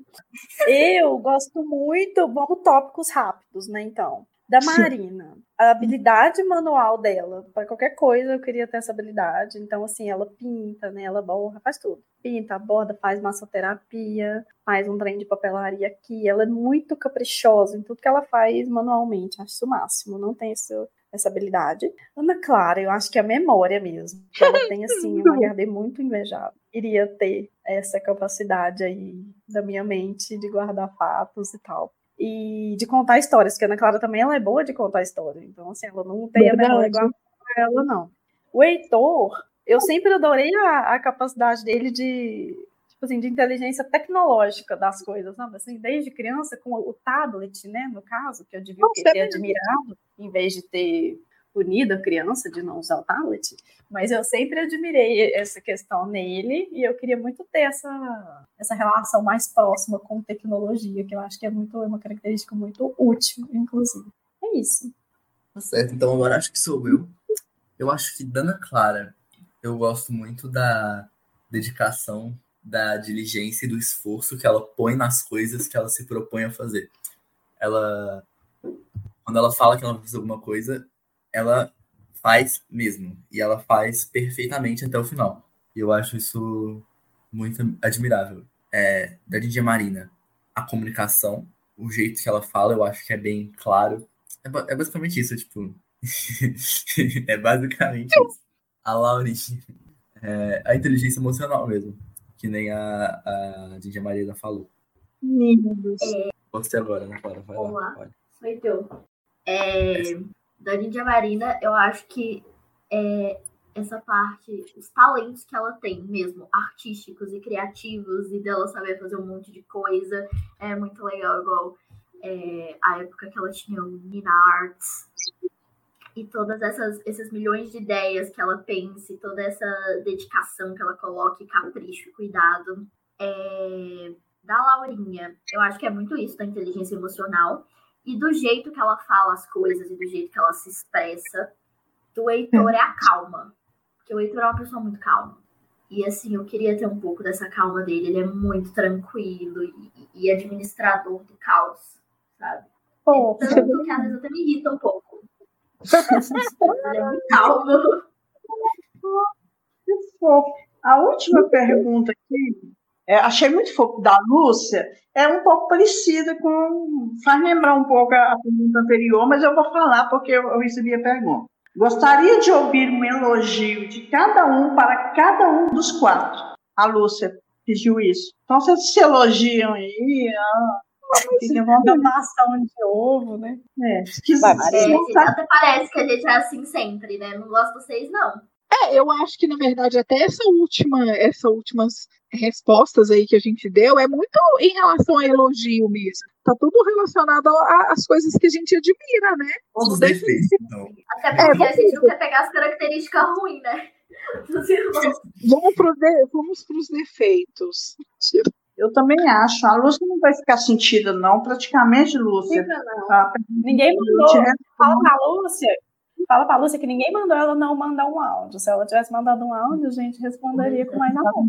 Eu gosto muito. Vamos tópicos rápidos, né? Então, da Marina. A habilidade manual dela, para qualquer coisa, eu queria ter essa habilidade. Então, assim, ela pinta, né? Ela borra, faz tudo. Pinta, borda, faz massoterapia, faz um trem de papelaria aqui. Ela é muito caprichosa em tudo que ela faz manualmente. Acho isso o máximo. Não tem esse, essa habilidade. Ana Clara, eu acho que é a memória mesmo. Ela tem, assim, um HD muito invejado. Iria ter essa capacidade aí da minha mente de guardar fatos e tal. E de contar histórias, porque a Ana Clara também ela é boa de contar história. Então, assim, ela não tem a memória Verdade. igual a ela, não. O Heitor, eu sempre adorei a, a capacidade dele de, tipo assim, de inteligência tecnológica das coisas, sabe? Assim, desde criança, com o tablet, né, no caso, que eu devia ter admirado, em vez de ter punido a criança de não usar o tablet. Mas eu sempre admirei essa questão nele e eu queria muito ter essa, essa relação mais próxima com tecnologia, que eu acho que é muito é uma característica muito útil, inclusive. É isso. Tá certo, então agora acho que sou eu. Eu acho que Dana Clara, eu gosto muito da dedicação, da diligência e do esforço que ela põe nas coisas que ela se propõe a fazer. Ela, quando ela fala que ela vai fazer alguma coisa, ela faz mesmo. E ela faz perfeitamente até o final. E eu acho isso muito admirável. É, da Lídia Marina, a comunicação, o jeito que ela fala, eu acho que é bem claro. É, é basicamente isso, tipo, é basicamente isso. A Laurinha. É, a inteligência emocional mesmo. Que nem a, a Dindia Marina falou. Lindos. Você agora, né, Clara? Vai lá. Olá. pode. Sou eu. É, da Ninja Marina, eu acho que é, essa parte, os talentos que ela tem mesmo, artísticos e criativos, e dela saber fazer um monte de coisa, é muito legal, igual é, a época que ela tinha o Nina Arts, e todas essas esses milhões de ideias que ela pensa, toda essa dedicação que ela coloca, e capricho cuidado. É, da Laurinha, eu acho que é muito isso da inteligência emocional e do jeito que ela fala as coisas e do jeito que ela se expressa. Do Heitor é a calma, porque o Heitor é uma pessoa muito calma. E assim, eu queria ter um pouco dessa calma dele. Ele é muito tranquilo e, e administrador do caos, sabe? Pô, Tanto que às vezes até me irrita um pouco. Ele é muito calmo. A última pergunta aqui, é, achei muito fofo, da Lúcia, é um pouco parecida com. faz lembrar um pouco a, pergunta anterior, mas eu vou falar porque eu, eu recebi a pergunta. Gostaria de ouvir um elogio de cada um para cada um dos quatro. A Lúcia pediu isso. Então vocês se elogiam aí, ah, vontade. Donação de ovo, né? É, Maria. gente, até parece que a gente é assim sempre, né? Não gosto de vocês, não. É, eu acho que, na verdade, até essa última, essa últimas respostas aí que a gente deu é muito em relação a elogio mesmo. Tá tudo relacionado a- às coisas que a gente admira, né? Os defeitos, então. Até É, porque a vamos gente não quer pegar as características ruins, né? Vamos para vamos os defeitos. Eu também acho. A Lúcia não vai ficar sentida, não. Praticamente, Lúcia. Fica, não. a Ninguém mandou. Fala pra Lúcia. Fala pra Lúcia que ninguém mandou ela não mandar um áudio. Se ela tivesse mandado um áudio, a gente responderia com mais amor.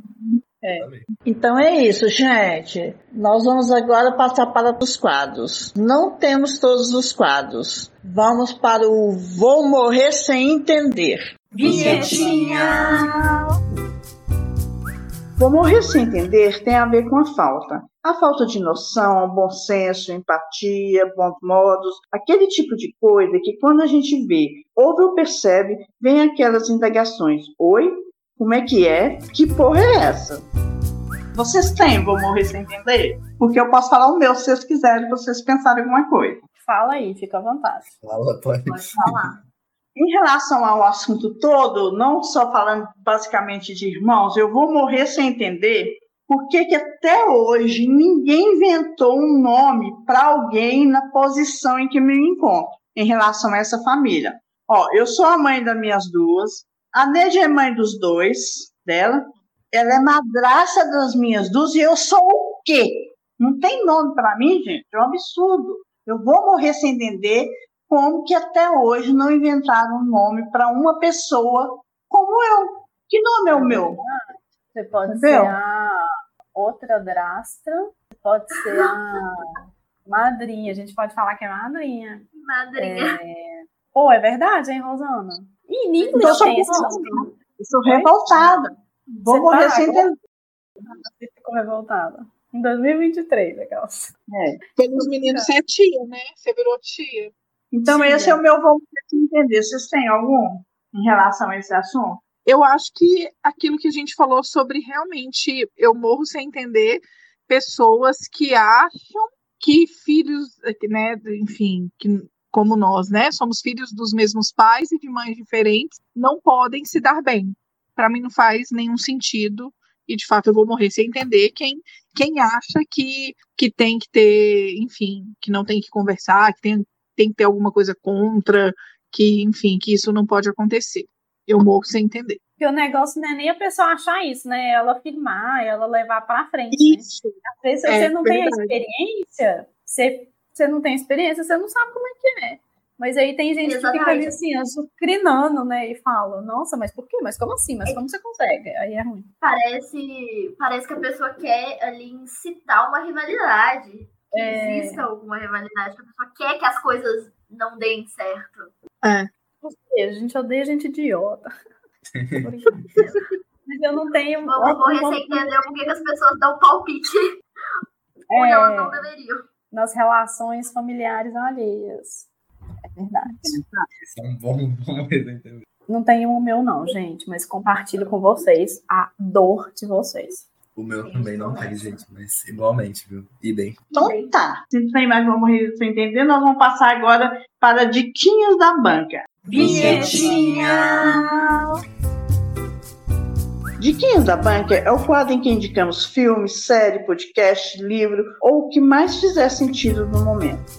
Também. Então é isso, gente. Nós vamos agora passar para os quadros. Não temos todos os quadros. Vamos para o Vou Morrer Sem Entender. Vinhetinha! Vou morrer sem entender tem a ver com a falta. A falta de noção, bom senso, empatia, bons modos, aquele tipo de coisa que quando a gente vê, ouve ou percebe, vem aquelas indagações. Oi? Como é que é? Que porra é essa? Vocês têm Vou Morrer Sem Entender? Porque eu posso falar o meu se vocês quiserem, vocês pensarem alguma coisa. Fala aí, fica à vontade. Fala, pode. Pode falar. Em relação ao assunto todo, não só falando basicamente de irmãos, eu vou morrer sem entender por que que até hoje ninguém inventou um nome para alguém na posição em que me encontro em relação a essa família. Ó, eu sou a mãe das minhas duas, a Neide é mãe dos dois dela, ela é madraça das minhas duas e eu sou o quê? Não tem nome para mim, gente, é um absurdo. Eu vou morrer sem entender como que até hoje não inventaram um nome para uma pessoa como eu. Que nome é o meu? Você pode Entendeu? ser a outra drastra, pode ser a madrinha. A gente pode falar que é madrinha. Madrinha. É... Pô, é verdade, hein, Rosana? E sou tem esse revoltada. nome. Eu sou revoltada. Vou Você morrer tá sem entender. Você ficou revoltada. Em 2023, aquelas. É. Pelos meninos, você é tia, né? Você virou tia. Então, Sim, esse é o meu vou entender. Vocês têm algum em relação a esse assunto? Eu acho que aquilo que a gente falou sobre realmente, eu morro sem entender pessoas que acham que filhos, né, enfim, que como nós, né, somos filhos dos mesmos pais e de mães diferentes, não podem se dar bem. Para mim não faz nenhum sentido e de fato eu vou morrer sem entender quem quem acha que que tem que ter, enfim, que não tem que conversar, que tem tem que ter alguma coisa contra, que enfim, que isso não pode acontecer. Eu morro sem entender. Porque o negócio não é nem a pessoa achar isso, né? Ela afirmar, ela levar pra frente. né? Isso. Às vezes, se É, você não tem a verdade. experiência, você, você não tem experiência, você não sabe como é que é. Mas aí tem gente que fica ali Exatamente. assim, azucrinando, né? E fala, nossa, mas por quê? Mas como assim? Mas como você consegue? Aí é ruim. Parece, parece que a pessoa quer ali incitar uma rivalidade. Que É. exista alguma rivalidade, que a pessoa quer que as coisas não deem certo. Ou seja, a gente odeia gente idiota. Mas eu não tenho. Vamos morrer sem entender por que as pessoas dão palpite onde elas não é, deveriam. Nas relações familiares alheias. verdade. Esse é um bom, bom exemplo. Não tem um meu, não, gente, mas compartilho com vocês a dor de vocês. O meu também não tem, gente, mas igualmente, viu? E bem. Então tá. Se não tem mais uma morrida sem entender, nós vamos passar agora para diquinhas da banca. Vinhetinha! Diquinhas da Banca é o quadro em que indicamos filme, série, podcast, livro ou o que mais fizer sentido no momento.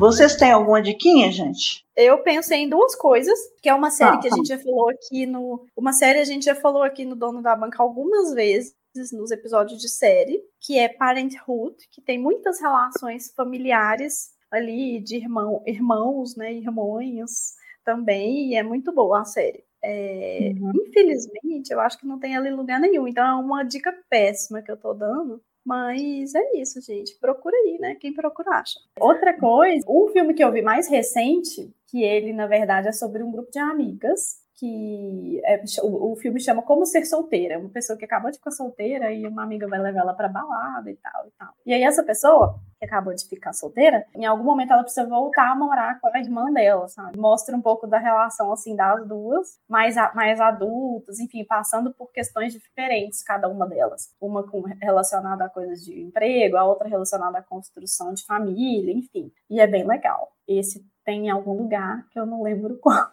Vocês têm alguma diquinha, gente? Eu pensei em duas coisas, que é uma série Ah, que a gente já falou aqui no. Uma série a gente já falou aqui no Dono da Banca algumas vezes nos episódios de série, que é Parenthood, que tem muitas relações familiares ali de irmão, irmãos, né? Irmãs também, e é muito boa a série. É, Infelizmente, eu acho que não tem em lugar nenhum, então é uma dica péssima que eu tô dando. Mas é isso, gente. Procura aí, né? Quem procura acha. Outra coisa, um filme que eu vi mais recente, que ele, na verdade, é sobre um grupo de amigas, que é- o, o filme chama Como Ser Solteira. É Uma pessoa que acabou de ficar solteira e uma amiga vai levar ela pra balada e tal e tal. E aí essa pessoa que acabou de ficar solteira, em algum momento ela precisa voltar a morar com a irmã dela, sabe? Mostra um pouco da relação, assim, das duas, mais, mais adultas, enfim, passando por questões diferentes, cada uma delas. Uma com, relacionada a coisas de emprego, a outra relacionada à construção de família, enfim. E é bem legal. Esse tem em algum lugar que eu não lembro qual.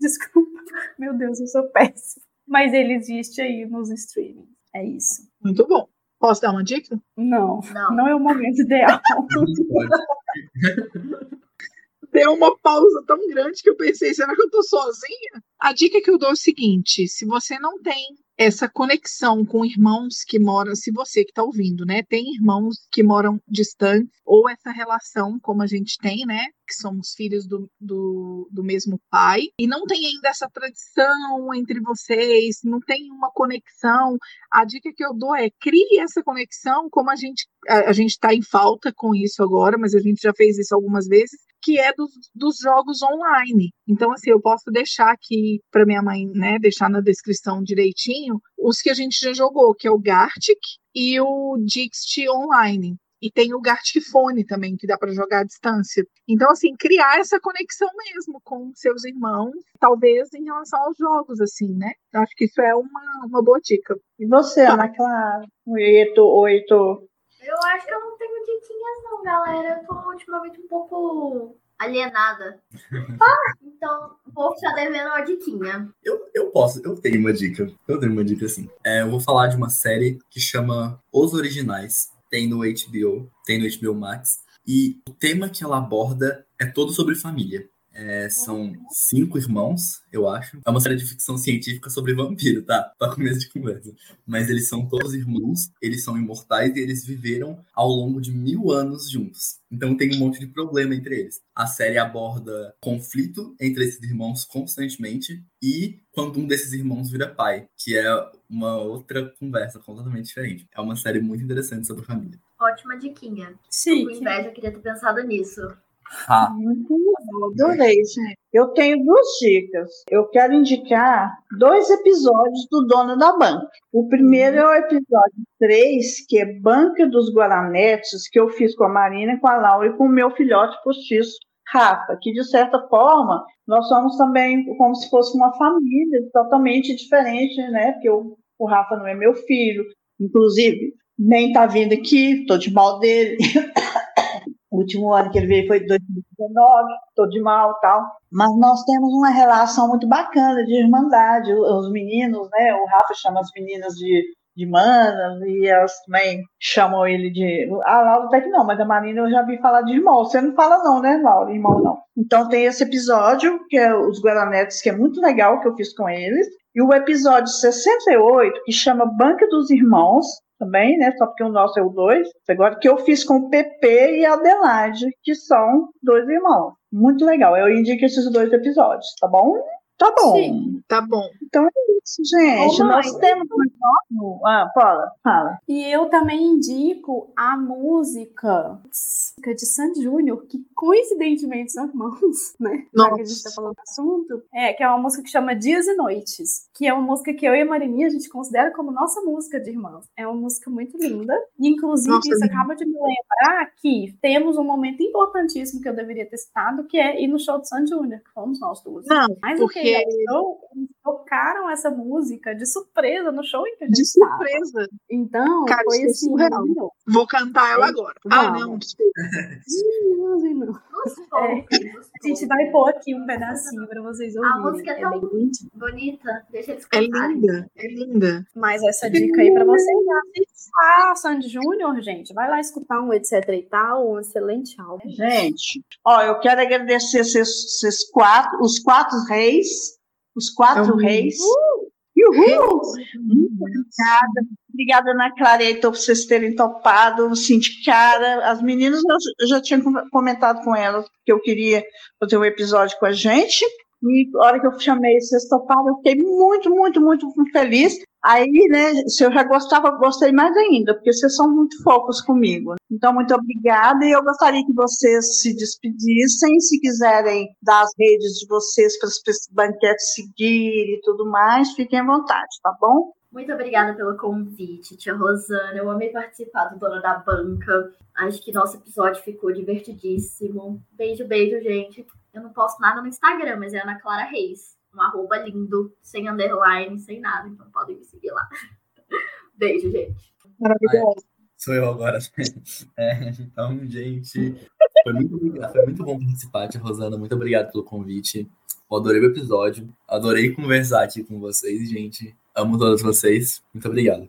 Desculpa. Meu Deus, eu sou péssima. Mas ele existe aí nos streamings. É isso. Muito bom. Posso dar uma dica? Não, Não. não é o momento ideal. Deu uma pausa tão grande que eu pensei, será que eu tô sozinha? A dica que eu dou é o seguinte: se você não tem essa conexão com irmãos que moram, se você que está ouvindo, né, tem irmãos que moram distantes, ou essa relação como a gente tem, né, que somos filhos do, do, do mesmo pai, e não tem ainda essa tradição entre vocês, não tem uma conexão, a dica que eu dou é crie essa conexão, como a gente a, a gente está em falta com isso agora, mas a gente já fez isso algumas vezes, que é dos, dos jogos online. Então, assim, eu posso deixar aqui para minha mãe, né, deixar na descrição direitinho os que a gente já jogou, que é o Gartic e o Dixit Online. E tem o Gartic Phone também, que dá para jogar à distância. Então, assim, criar essa conexão mesmo com seus irmãos, talvez em relação aos jogos, assim, né? Eu acho que isso é uma, uma boa dica. E você, Ana Clara? Oito, oito. Eu acho que eu não tenho diquinhas, não, galera. Eu tô ultimamente um pouco alienada. então, vou ficar devendo uma diquinha. Eu, eu posso, eu tenho uma dica. Eu tenho uma dica assim. É, eu vou falar de uma série que chama Os Originais. Tem no HBO, tem no HBO Max. E o tema que ela aborda é todo sobre família. É, são cinco irmãos, eu acho. É uma série de ficção científica sobre vampiro, tá? Pra começo de conversa. Mas eles são todos irmãos, eles são imortais e eles viveram ao longo de mil anos juntos. Então tem um monte de problema entre eles. A série aborda conflito entre esses irmãos constantemente e quando um desses irmãos vira pai, que é uma outra conversa completamente diferente. É uma série muito interessante sobre família. Ótima diquinha. Com Sim. inveja, eu queria ter pensado nisso. Ha! Muito adorei, gente. Eu tenho duas dicas. Eu quero indicar dois episódios do Dono da Banca. O primeiro é o episódio 3, que é Banca dos Guaranetes, que eu fiz com a Marina, com a Laura e com o meu filhote postiço, Rafa, que de certa forma nós somos também como se fosse uma família totalmente diferente, né? Porque o Rafa não é meu filho, inclusive nem tá vindo aqui, tô de mal dele. Último ano que ele veio foi 2019, tô de mal tal. Mas nós temos uma relação muito bacana de irmandade. Os meninos, né? O Rafa chama as meninas de, de manas e elas também chamam ele de. A Laura até que não, mas a Marina eu já vi falar de irmão. Você não fala, não, né, Laura? Irmão não. Então tem esse episódio, que é os Guaranetes, que é muito legal, que eu fiz com eles. E o episódio 68, que chama Banca dos Irmãos, também, né? Só porque o nosso é o 2. Agora que eu fiz com o PP e a Adelaide, que são dois irmãos. Muito legal. Eu indico esses dois episódios, tá bom? Tá bom. Sim. Tá bom. Então é isso, gente. Ô, mãe. Nós temos um Ah, Paula, fala. E eu também indico a música de Sandy Júnior, que coincidentemente são irmãos, né? Já que a gente tá Nossa. falando do assunto. É, que é uma música que chama Dias e Noites, que é uma música que eu e a Marini a gente considera como nossa música de irmãs. É uma música muito linda. E, inclusive, Nossa, isso linda. acaba de me lembrar que temos um momento importantíssimo que eu deveria ter citado, que é ir no show de Sandy Júnior, que fomos nós duas. Não, Mais do que porque show, eles tocaram essa música de surpresa no show em que a gente de surpresa. Então, Cara, foi isso é assim, surreal. maravilhoso. Vou cantar ela agora. Ah, não, desculpa. Ih, não. Dos É, poucos, dos A gente vai pôr aqui um pedacinho pra vocês ouvirem. música é é tão-. Bonita, deixa eles É linda, é linda. Mas essa dica aí pra vocês assistir a Sandy Júnior, gente. Vai lá escutar um etc e tal, um excelente álbum. Gente, ó, eu quero agradecer esses, esses quatro, os quatro reis, os quatro Uhum. reis. Uhul! Muito obrigada. Obrigada, Ana Clareta, por vocês terem topado, assim, cara. As meninas, eu, já tinha com- comentado com elas que eu queria fazer um episódio com a gente. E a hora que eu chamei vocês toparam, eu fiquei muito, muito, muito feliz. Aí, né, se eu já gostava, eu gostei mais ainda, porque vocês são muito fofos comigo. Então, muito obrigada. E eu gostaria que vocês se despedissem, se quiserem dar as redes de vocês para os banquetes seguirem e tudo mais, fiquem à vontade, tá bom? Muito obrigada pelo convite, tia Rosana. Eu amei participar do Dona da Banca. Acho que nosso episódio ficou divertidíssimo. Beijo, beijo, gente. Eu não posto nada no Instagram, mas é Ana Clara Reis. Um arroba lindo, sem underline, sem nada. Então podem me seguir lá. Beijo, gente. Maravilhosa. Sou eu agora. É, então, gente, foi muito, foi muito bom participar, tia Rosana. Muito obrigado pelo convite. Eu adorei o episódio. Adorei conversar aqui com vocês, gente. Amo todos vocês. Muito obrigado.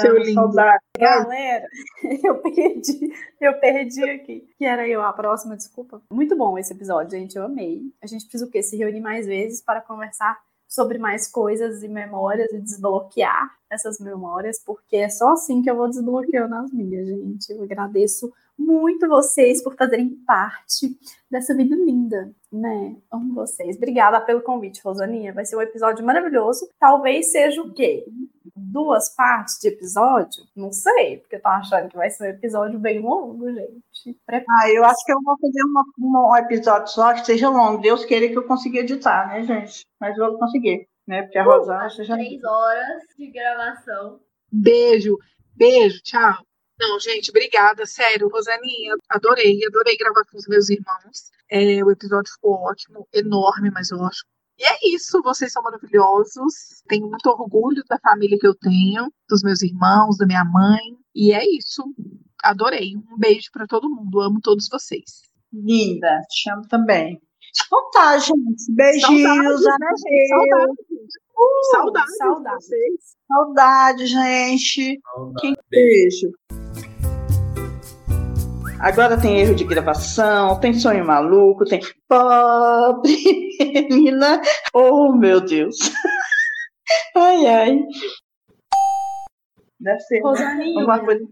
Seu lindo. Saudade. Galera, eu perdi, eu perdi aqui. Que era eu a próxima, desculpa. Muito bom esse episódio, gente. Eu amei. A gente precisa o quê? Se reunir mais vezes para conversar sobre mais coisas e memórias e desbloquear essas memórias, porque é só assim que eu vou desbloqueando as minhas, gente. Eu agradeço muito vocês por fazerem parte dessa vida linda, né? Amo vocês. Obrigada pelo convite, Rosaninha. Vai ser um episódio maravilhoso. Talvez seja o quê? Duas partes de episódio? Não sei, porque eu tô achando que vai ser um episódio bem longo, gente. Prepara. Ah, eu acho que eu vou fazer uma, um episódio só que seja longo. Deus queira que eu consiga editar, né, gente? Mas eu vou conseguir, né? Porque a Rosana você já. Três horas de gravação. Beijo, beijo, tchau. Não, gente, obrigada, sério, Rosaninha, adorei, adorei gravar com os meus irmãos. É, o episódio ficou ótimo, enorme, mas ótimo. E é isso, vocês são maravilhosos. Tenho muito orgulho da família que eu tenho, dos meus irmãos, da minha mãe. E é isso. Adorei. Um beijo para todo mundo. Amo todos vocês. Linda, te amo também. Então tá, gente. Beijinhos. Saudades, né. Saudades. Saudades. Saudade, gente. Beijo. Agora tem erro de gravação, tem sonho maluco, tem pobre menina. Oh, meu Deus. Ai, ai. Deve ser. né? Rosaninha, Alguma coisa.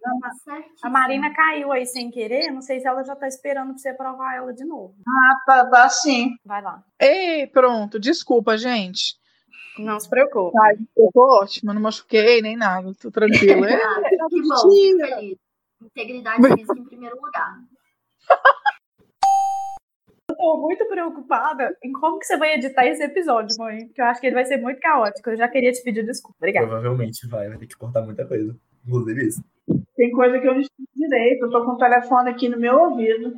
Certíssimo. a Marina caiu aí sem querer. Não sei se ela já tá esperando pra você provar ela de novo. Ah, tá, tá sim. Vai lá. Ei, pronto. Desculpa, gente. Não se preocupe. Eu tô ótima, não machuquei nem nada. Tô tranquila. É, Ah, era que bom, feliz. Integridade física em primeiro lugar. Eu tô muito preocupada em como que você vai editar esse episódio, mãe. Porque eu acho que ele vai ser muito caótico. Eu já queria te pedir desculpa. Obrigada. Provavelmente vai, vai ter que cortar muita coisa. Inclusive isso. Tem coisa que eu não escuto direito. Eu tô com o telefone aqui no meu ouvido.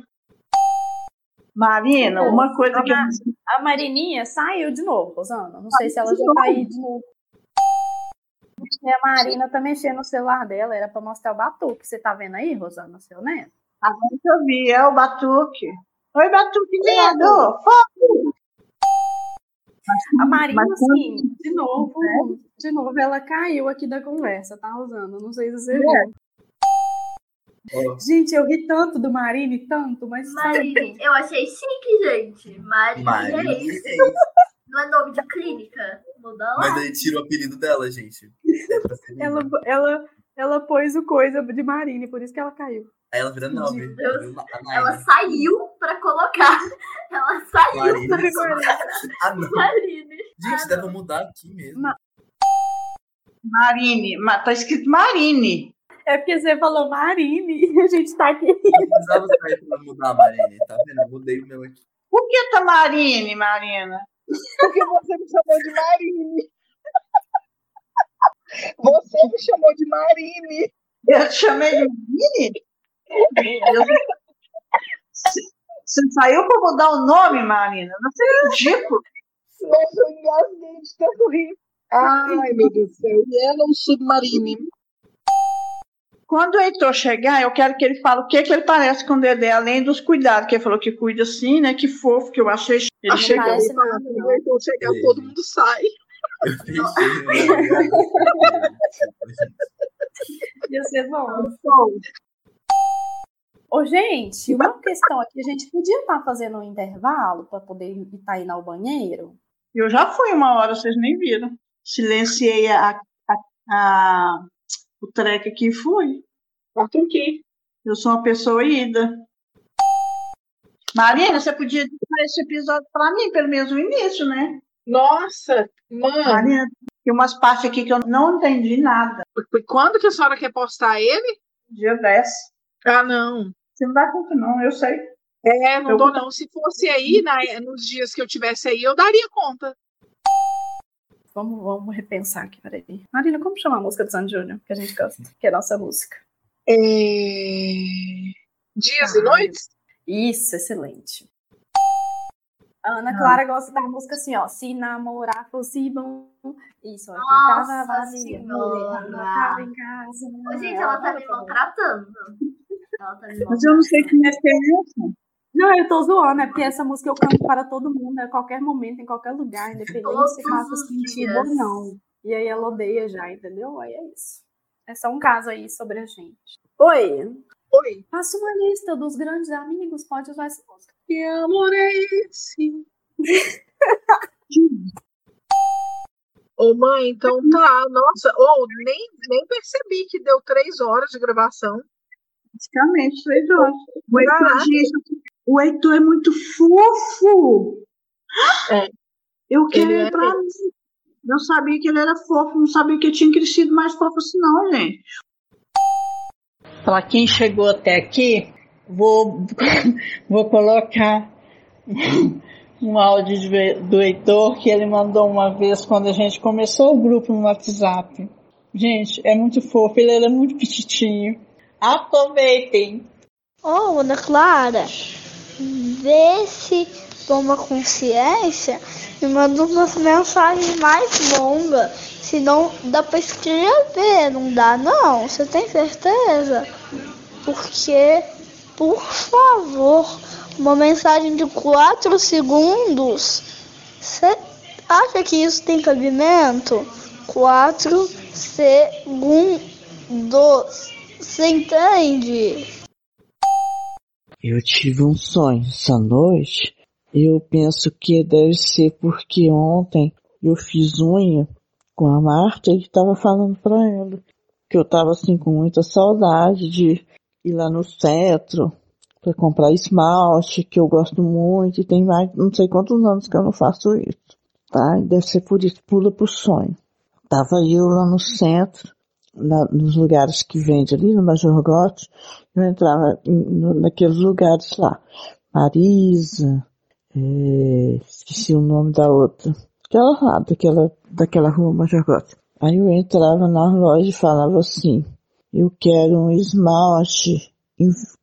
Marina, uma coisa que eu A Marininha saiu de novo, Rosana. Não sei se ela já tá aí de novo. E a Marina tá mexendo no celular dela. Era pra mostrar o batuque. Você tá vendo aí, Rosana, seu neto? Agora que eu vi, é o Batuque. Oi, Batuque, lindo! Fofo! A Marina, Mas assim, de novo, de novo, ela caiu aqui da conversa, tá, Rosana? Não sei se você viu. Ó, Gente, eu ri tanto do Marine, tanto, mas Marine, eu achei chique, gente. Marine, Mari. Reis. Não é nome de clínica? Muda lá. Mas aí tira o apelido dela, gente. É ela, ela, Ela pôs o coisa de Marine, por isso que ela caiu. Aí ela vira nove. Ela saiu pra colocar. Ela saiu Marine. pra colocar Ah, não. Marine. Gente, deve mudar aqui mesmo. Ma- Marine, ma- tá escrito Marine. É porque você falou Marine e a gente tá aqui. Eu precisava sair pra mudar a Marine, tá vendo? Eu mudei o meu aqui. Por que tá Marine, Marina? Porque você me chamou de Marine. Você me chamou de Marine. Eu te chamei de Marine? Você você saiu pra mudar o nome, Marina? Não é ridículo. Nossa, eu engasguei de tanto rir. Ai, meu Deus do céu. Yellow Submarine. Quando o Heitor chegar, eu quero que ele fale o que, que ele parece com o Dedé, além dos cuidados, que ele falou que cuida assim, né? Que fofo, que eu achei. Ele eu parece nada, não. o Heitor chegar, todo mundo sai. Eu pensei. Ia ser bom. Ô, gente, uma questão aqui, a gente podia estar fazendo um intervalo para poder estar indo ao banheiro? Eu já fui uma hora, vocês nem viram. Silenciei a, a, a- o treco aqui e fui. Corta aqui. Eu sou uma pessoa ida. Marina, você podia editar esse episódio para mim, pelo menos o início, né? Nossa, mano. Marina, tem umas partes aqui que eu não entendi nada. Quando que a senhora quer postar ele? Dia 10. Ah, não. Você não dá conta, não, eu sei. É, não Eu- dou não. Se fosse aí, na- nos dias que eu tivesse aí, eu daria conta. Vamos, vamos repensar aqui, peraí. Marina, como chama a música do Sandy Júnior? Que a gente gosta, que é a nossa música. É... Dias e Ah, noites? Isso, excelente. A Ana Clara gosta da música assim, ó. Se namorar fosse bom. Isso, ó. Nossa tava vazia, mulher, em casa. Ô, gente, ela tá me maltratando. Tá Mas eu não sei que música é essa. Não, eu tô zoando, é porque essa música eu canto para todo mundo, a qualquer momento, em qualquer lugar, independente Todos se faça sentido dias. ou não. E aí ela odeia já, entendeu? Aí é isso. É só um caso aí sobre a gente. Oi, Oi. faça uma lista dos grandes amigos, pode usar essa música. Que amor é esse? Ô, mãe, então tá. Nossa, ou nem, nem percebi que deu três horas de gravação. Praticamente três horas. O Heitor, gente, o Heitor é muito fofo. É. Eu quero Ele é ele pra mim. Eu sabia que ele era fofo, não sabia que tinha crescido mais fofo assim, não, gente. Para quem chegou até aqui, vou, vou colocar um áudio de- do Heitor que ele mandou uma vez quando a gente começou o grupo no WhatsApp. Gente, é muito fofo, ele era muito petitinho. Aproveitem! Ô, Ana Clara, vê se toma consciência e manda umas mensagens mais longas. Se não dá pra escrever, não dá não. Você tem certeza? Porque, por favor, uma mensagem de 4 segundos. Você acha que isso tem cabimento? 4 segundos. Você entende? Eu tive um sonho essa noite. Eu penso que deve ser porque ontem eu fiz unha com a Marta e estava falando pra ela que eu tava assim com muita saudade de ir lá no centro para comprar esmalte, que eu gosto muito e tem mais não sei quantos anos que eu não faço isso, tá? Deve ser por isso, pula pro sonho. Tava eu lá no centro, na- nos lugares que vende ali no Major Gotti, eu entrava no- naqueles lugares lá. Marisa, é, esqueci o nome da outra. Aquela lá, daquela, daquela rua Major Gotti. Aí eu entrava na loja e falava assim, eu quero um esmalte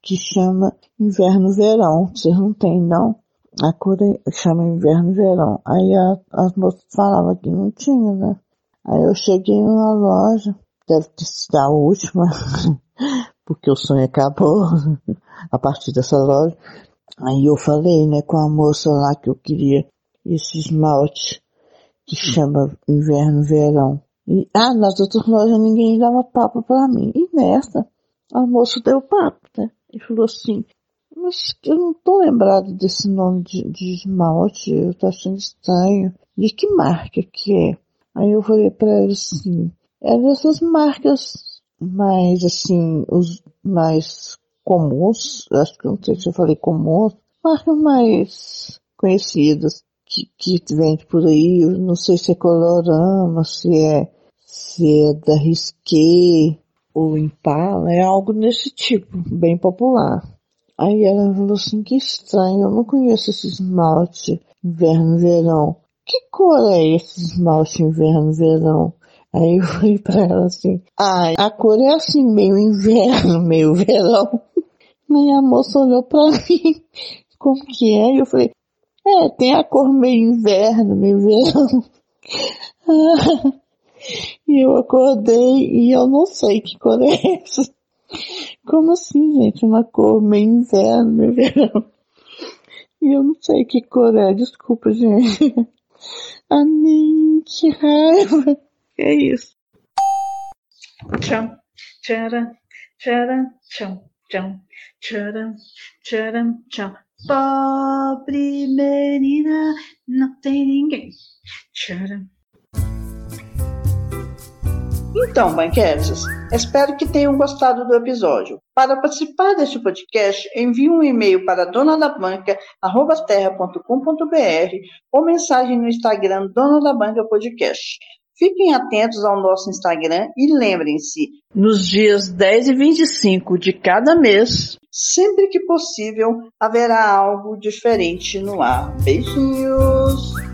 que chama inverno-verão. Vocês não tem, não? A cor é- chama inverno-verão. Aí a, as moças falavam que não tinha, né? Aí eu cheguei numa loja, deve ter sido a última, porque o sonho acabou a partir dessa loja. Aí eu falei, né, com a moça lá que eu queria esse esmalte que chama inverno verão. E, ah, nas outras lojas ninguém dava papo pra mim. E nessa, a moça deu papo, né? E falou assim, mas eu não tô lembrado desse nome de, de esmalte, eu tô achando estranho. De que marca que é? Aí eu falei pra ela assim, é dessas marcas mais assim, os mais comuns, acho que não sei se eu falei comuns, marcas mais conhecidas que, que vende por aí, não sei se é Colorama, se é, se é da Risqué ou Impala, é algo desse tipo, bem popular. Aí ela falou assim, que estranho, eu não conheço esse esmalte inverno verão. Que cor é esse esmalte inverno verão? Aí eu falei pra ela assim, ah, a cor é assim, meio inverno, meio verão. Aí a moça olhou pra mim, como que é? E eu falei, é, tem a cor meio inverno, meio verão. e eu acordei e eu não sei que cor é essa. Como assim, gente? Uma cor meio inverno, meio verão. E eu não sei que cor é, desculpa, gente. Ah, nem que raiva. É isso. Tcham, tcharam, tcharam, tcham, tcham, tcharam, tcharam, tcham. Pobre menina, não tem ninguém. Tcharam. Então, banquetes, espero que tenham gostado do episódio. Para participar deste podcast, envie um e-mail para donadabanca.terra.com.br ou mensagem no Instagram Dona da Banca Podcast. Fiquem atentos ao nosso Instagram e lembrem-se, nos dias 10 e 25 de cada mês, sempre que possível, haverá algo diferente no ar. Beijinhos!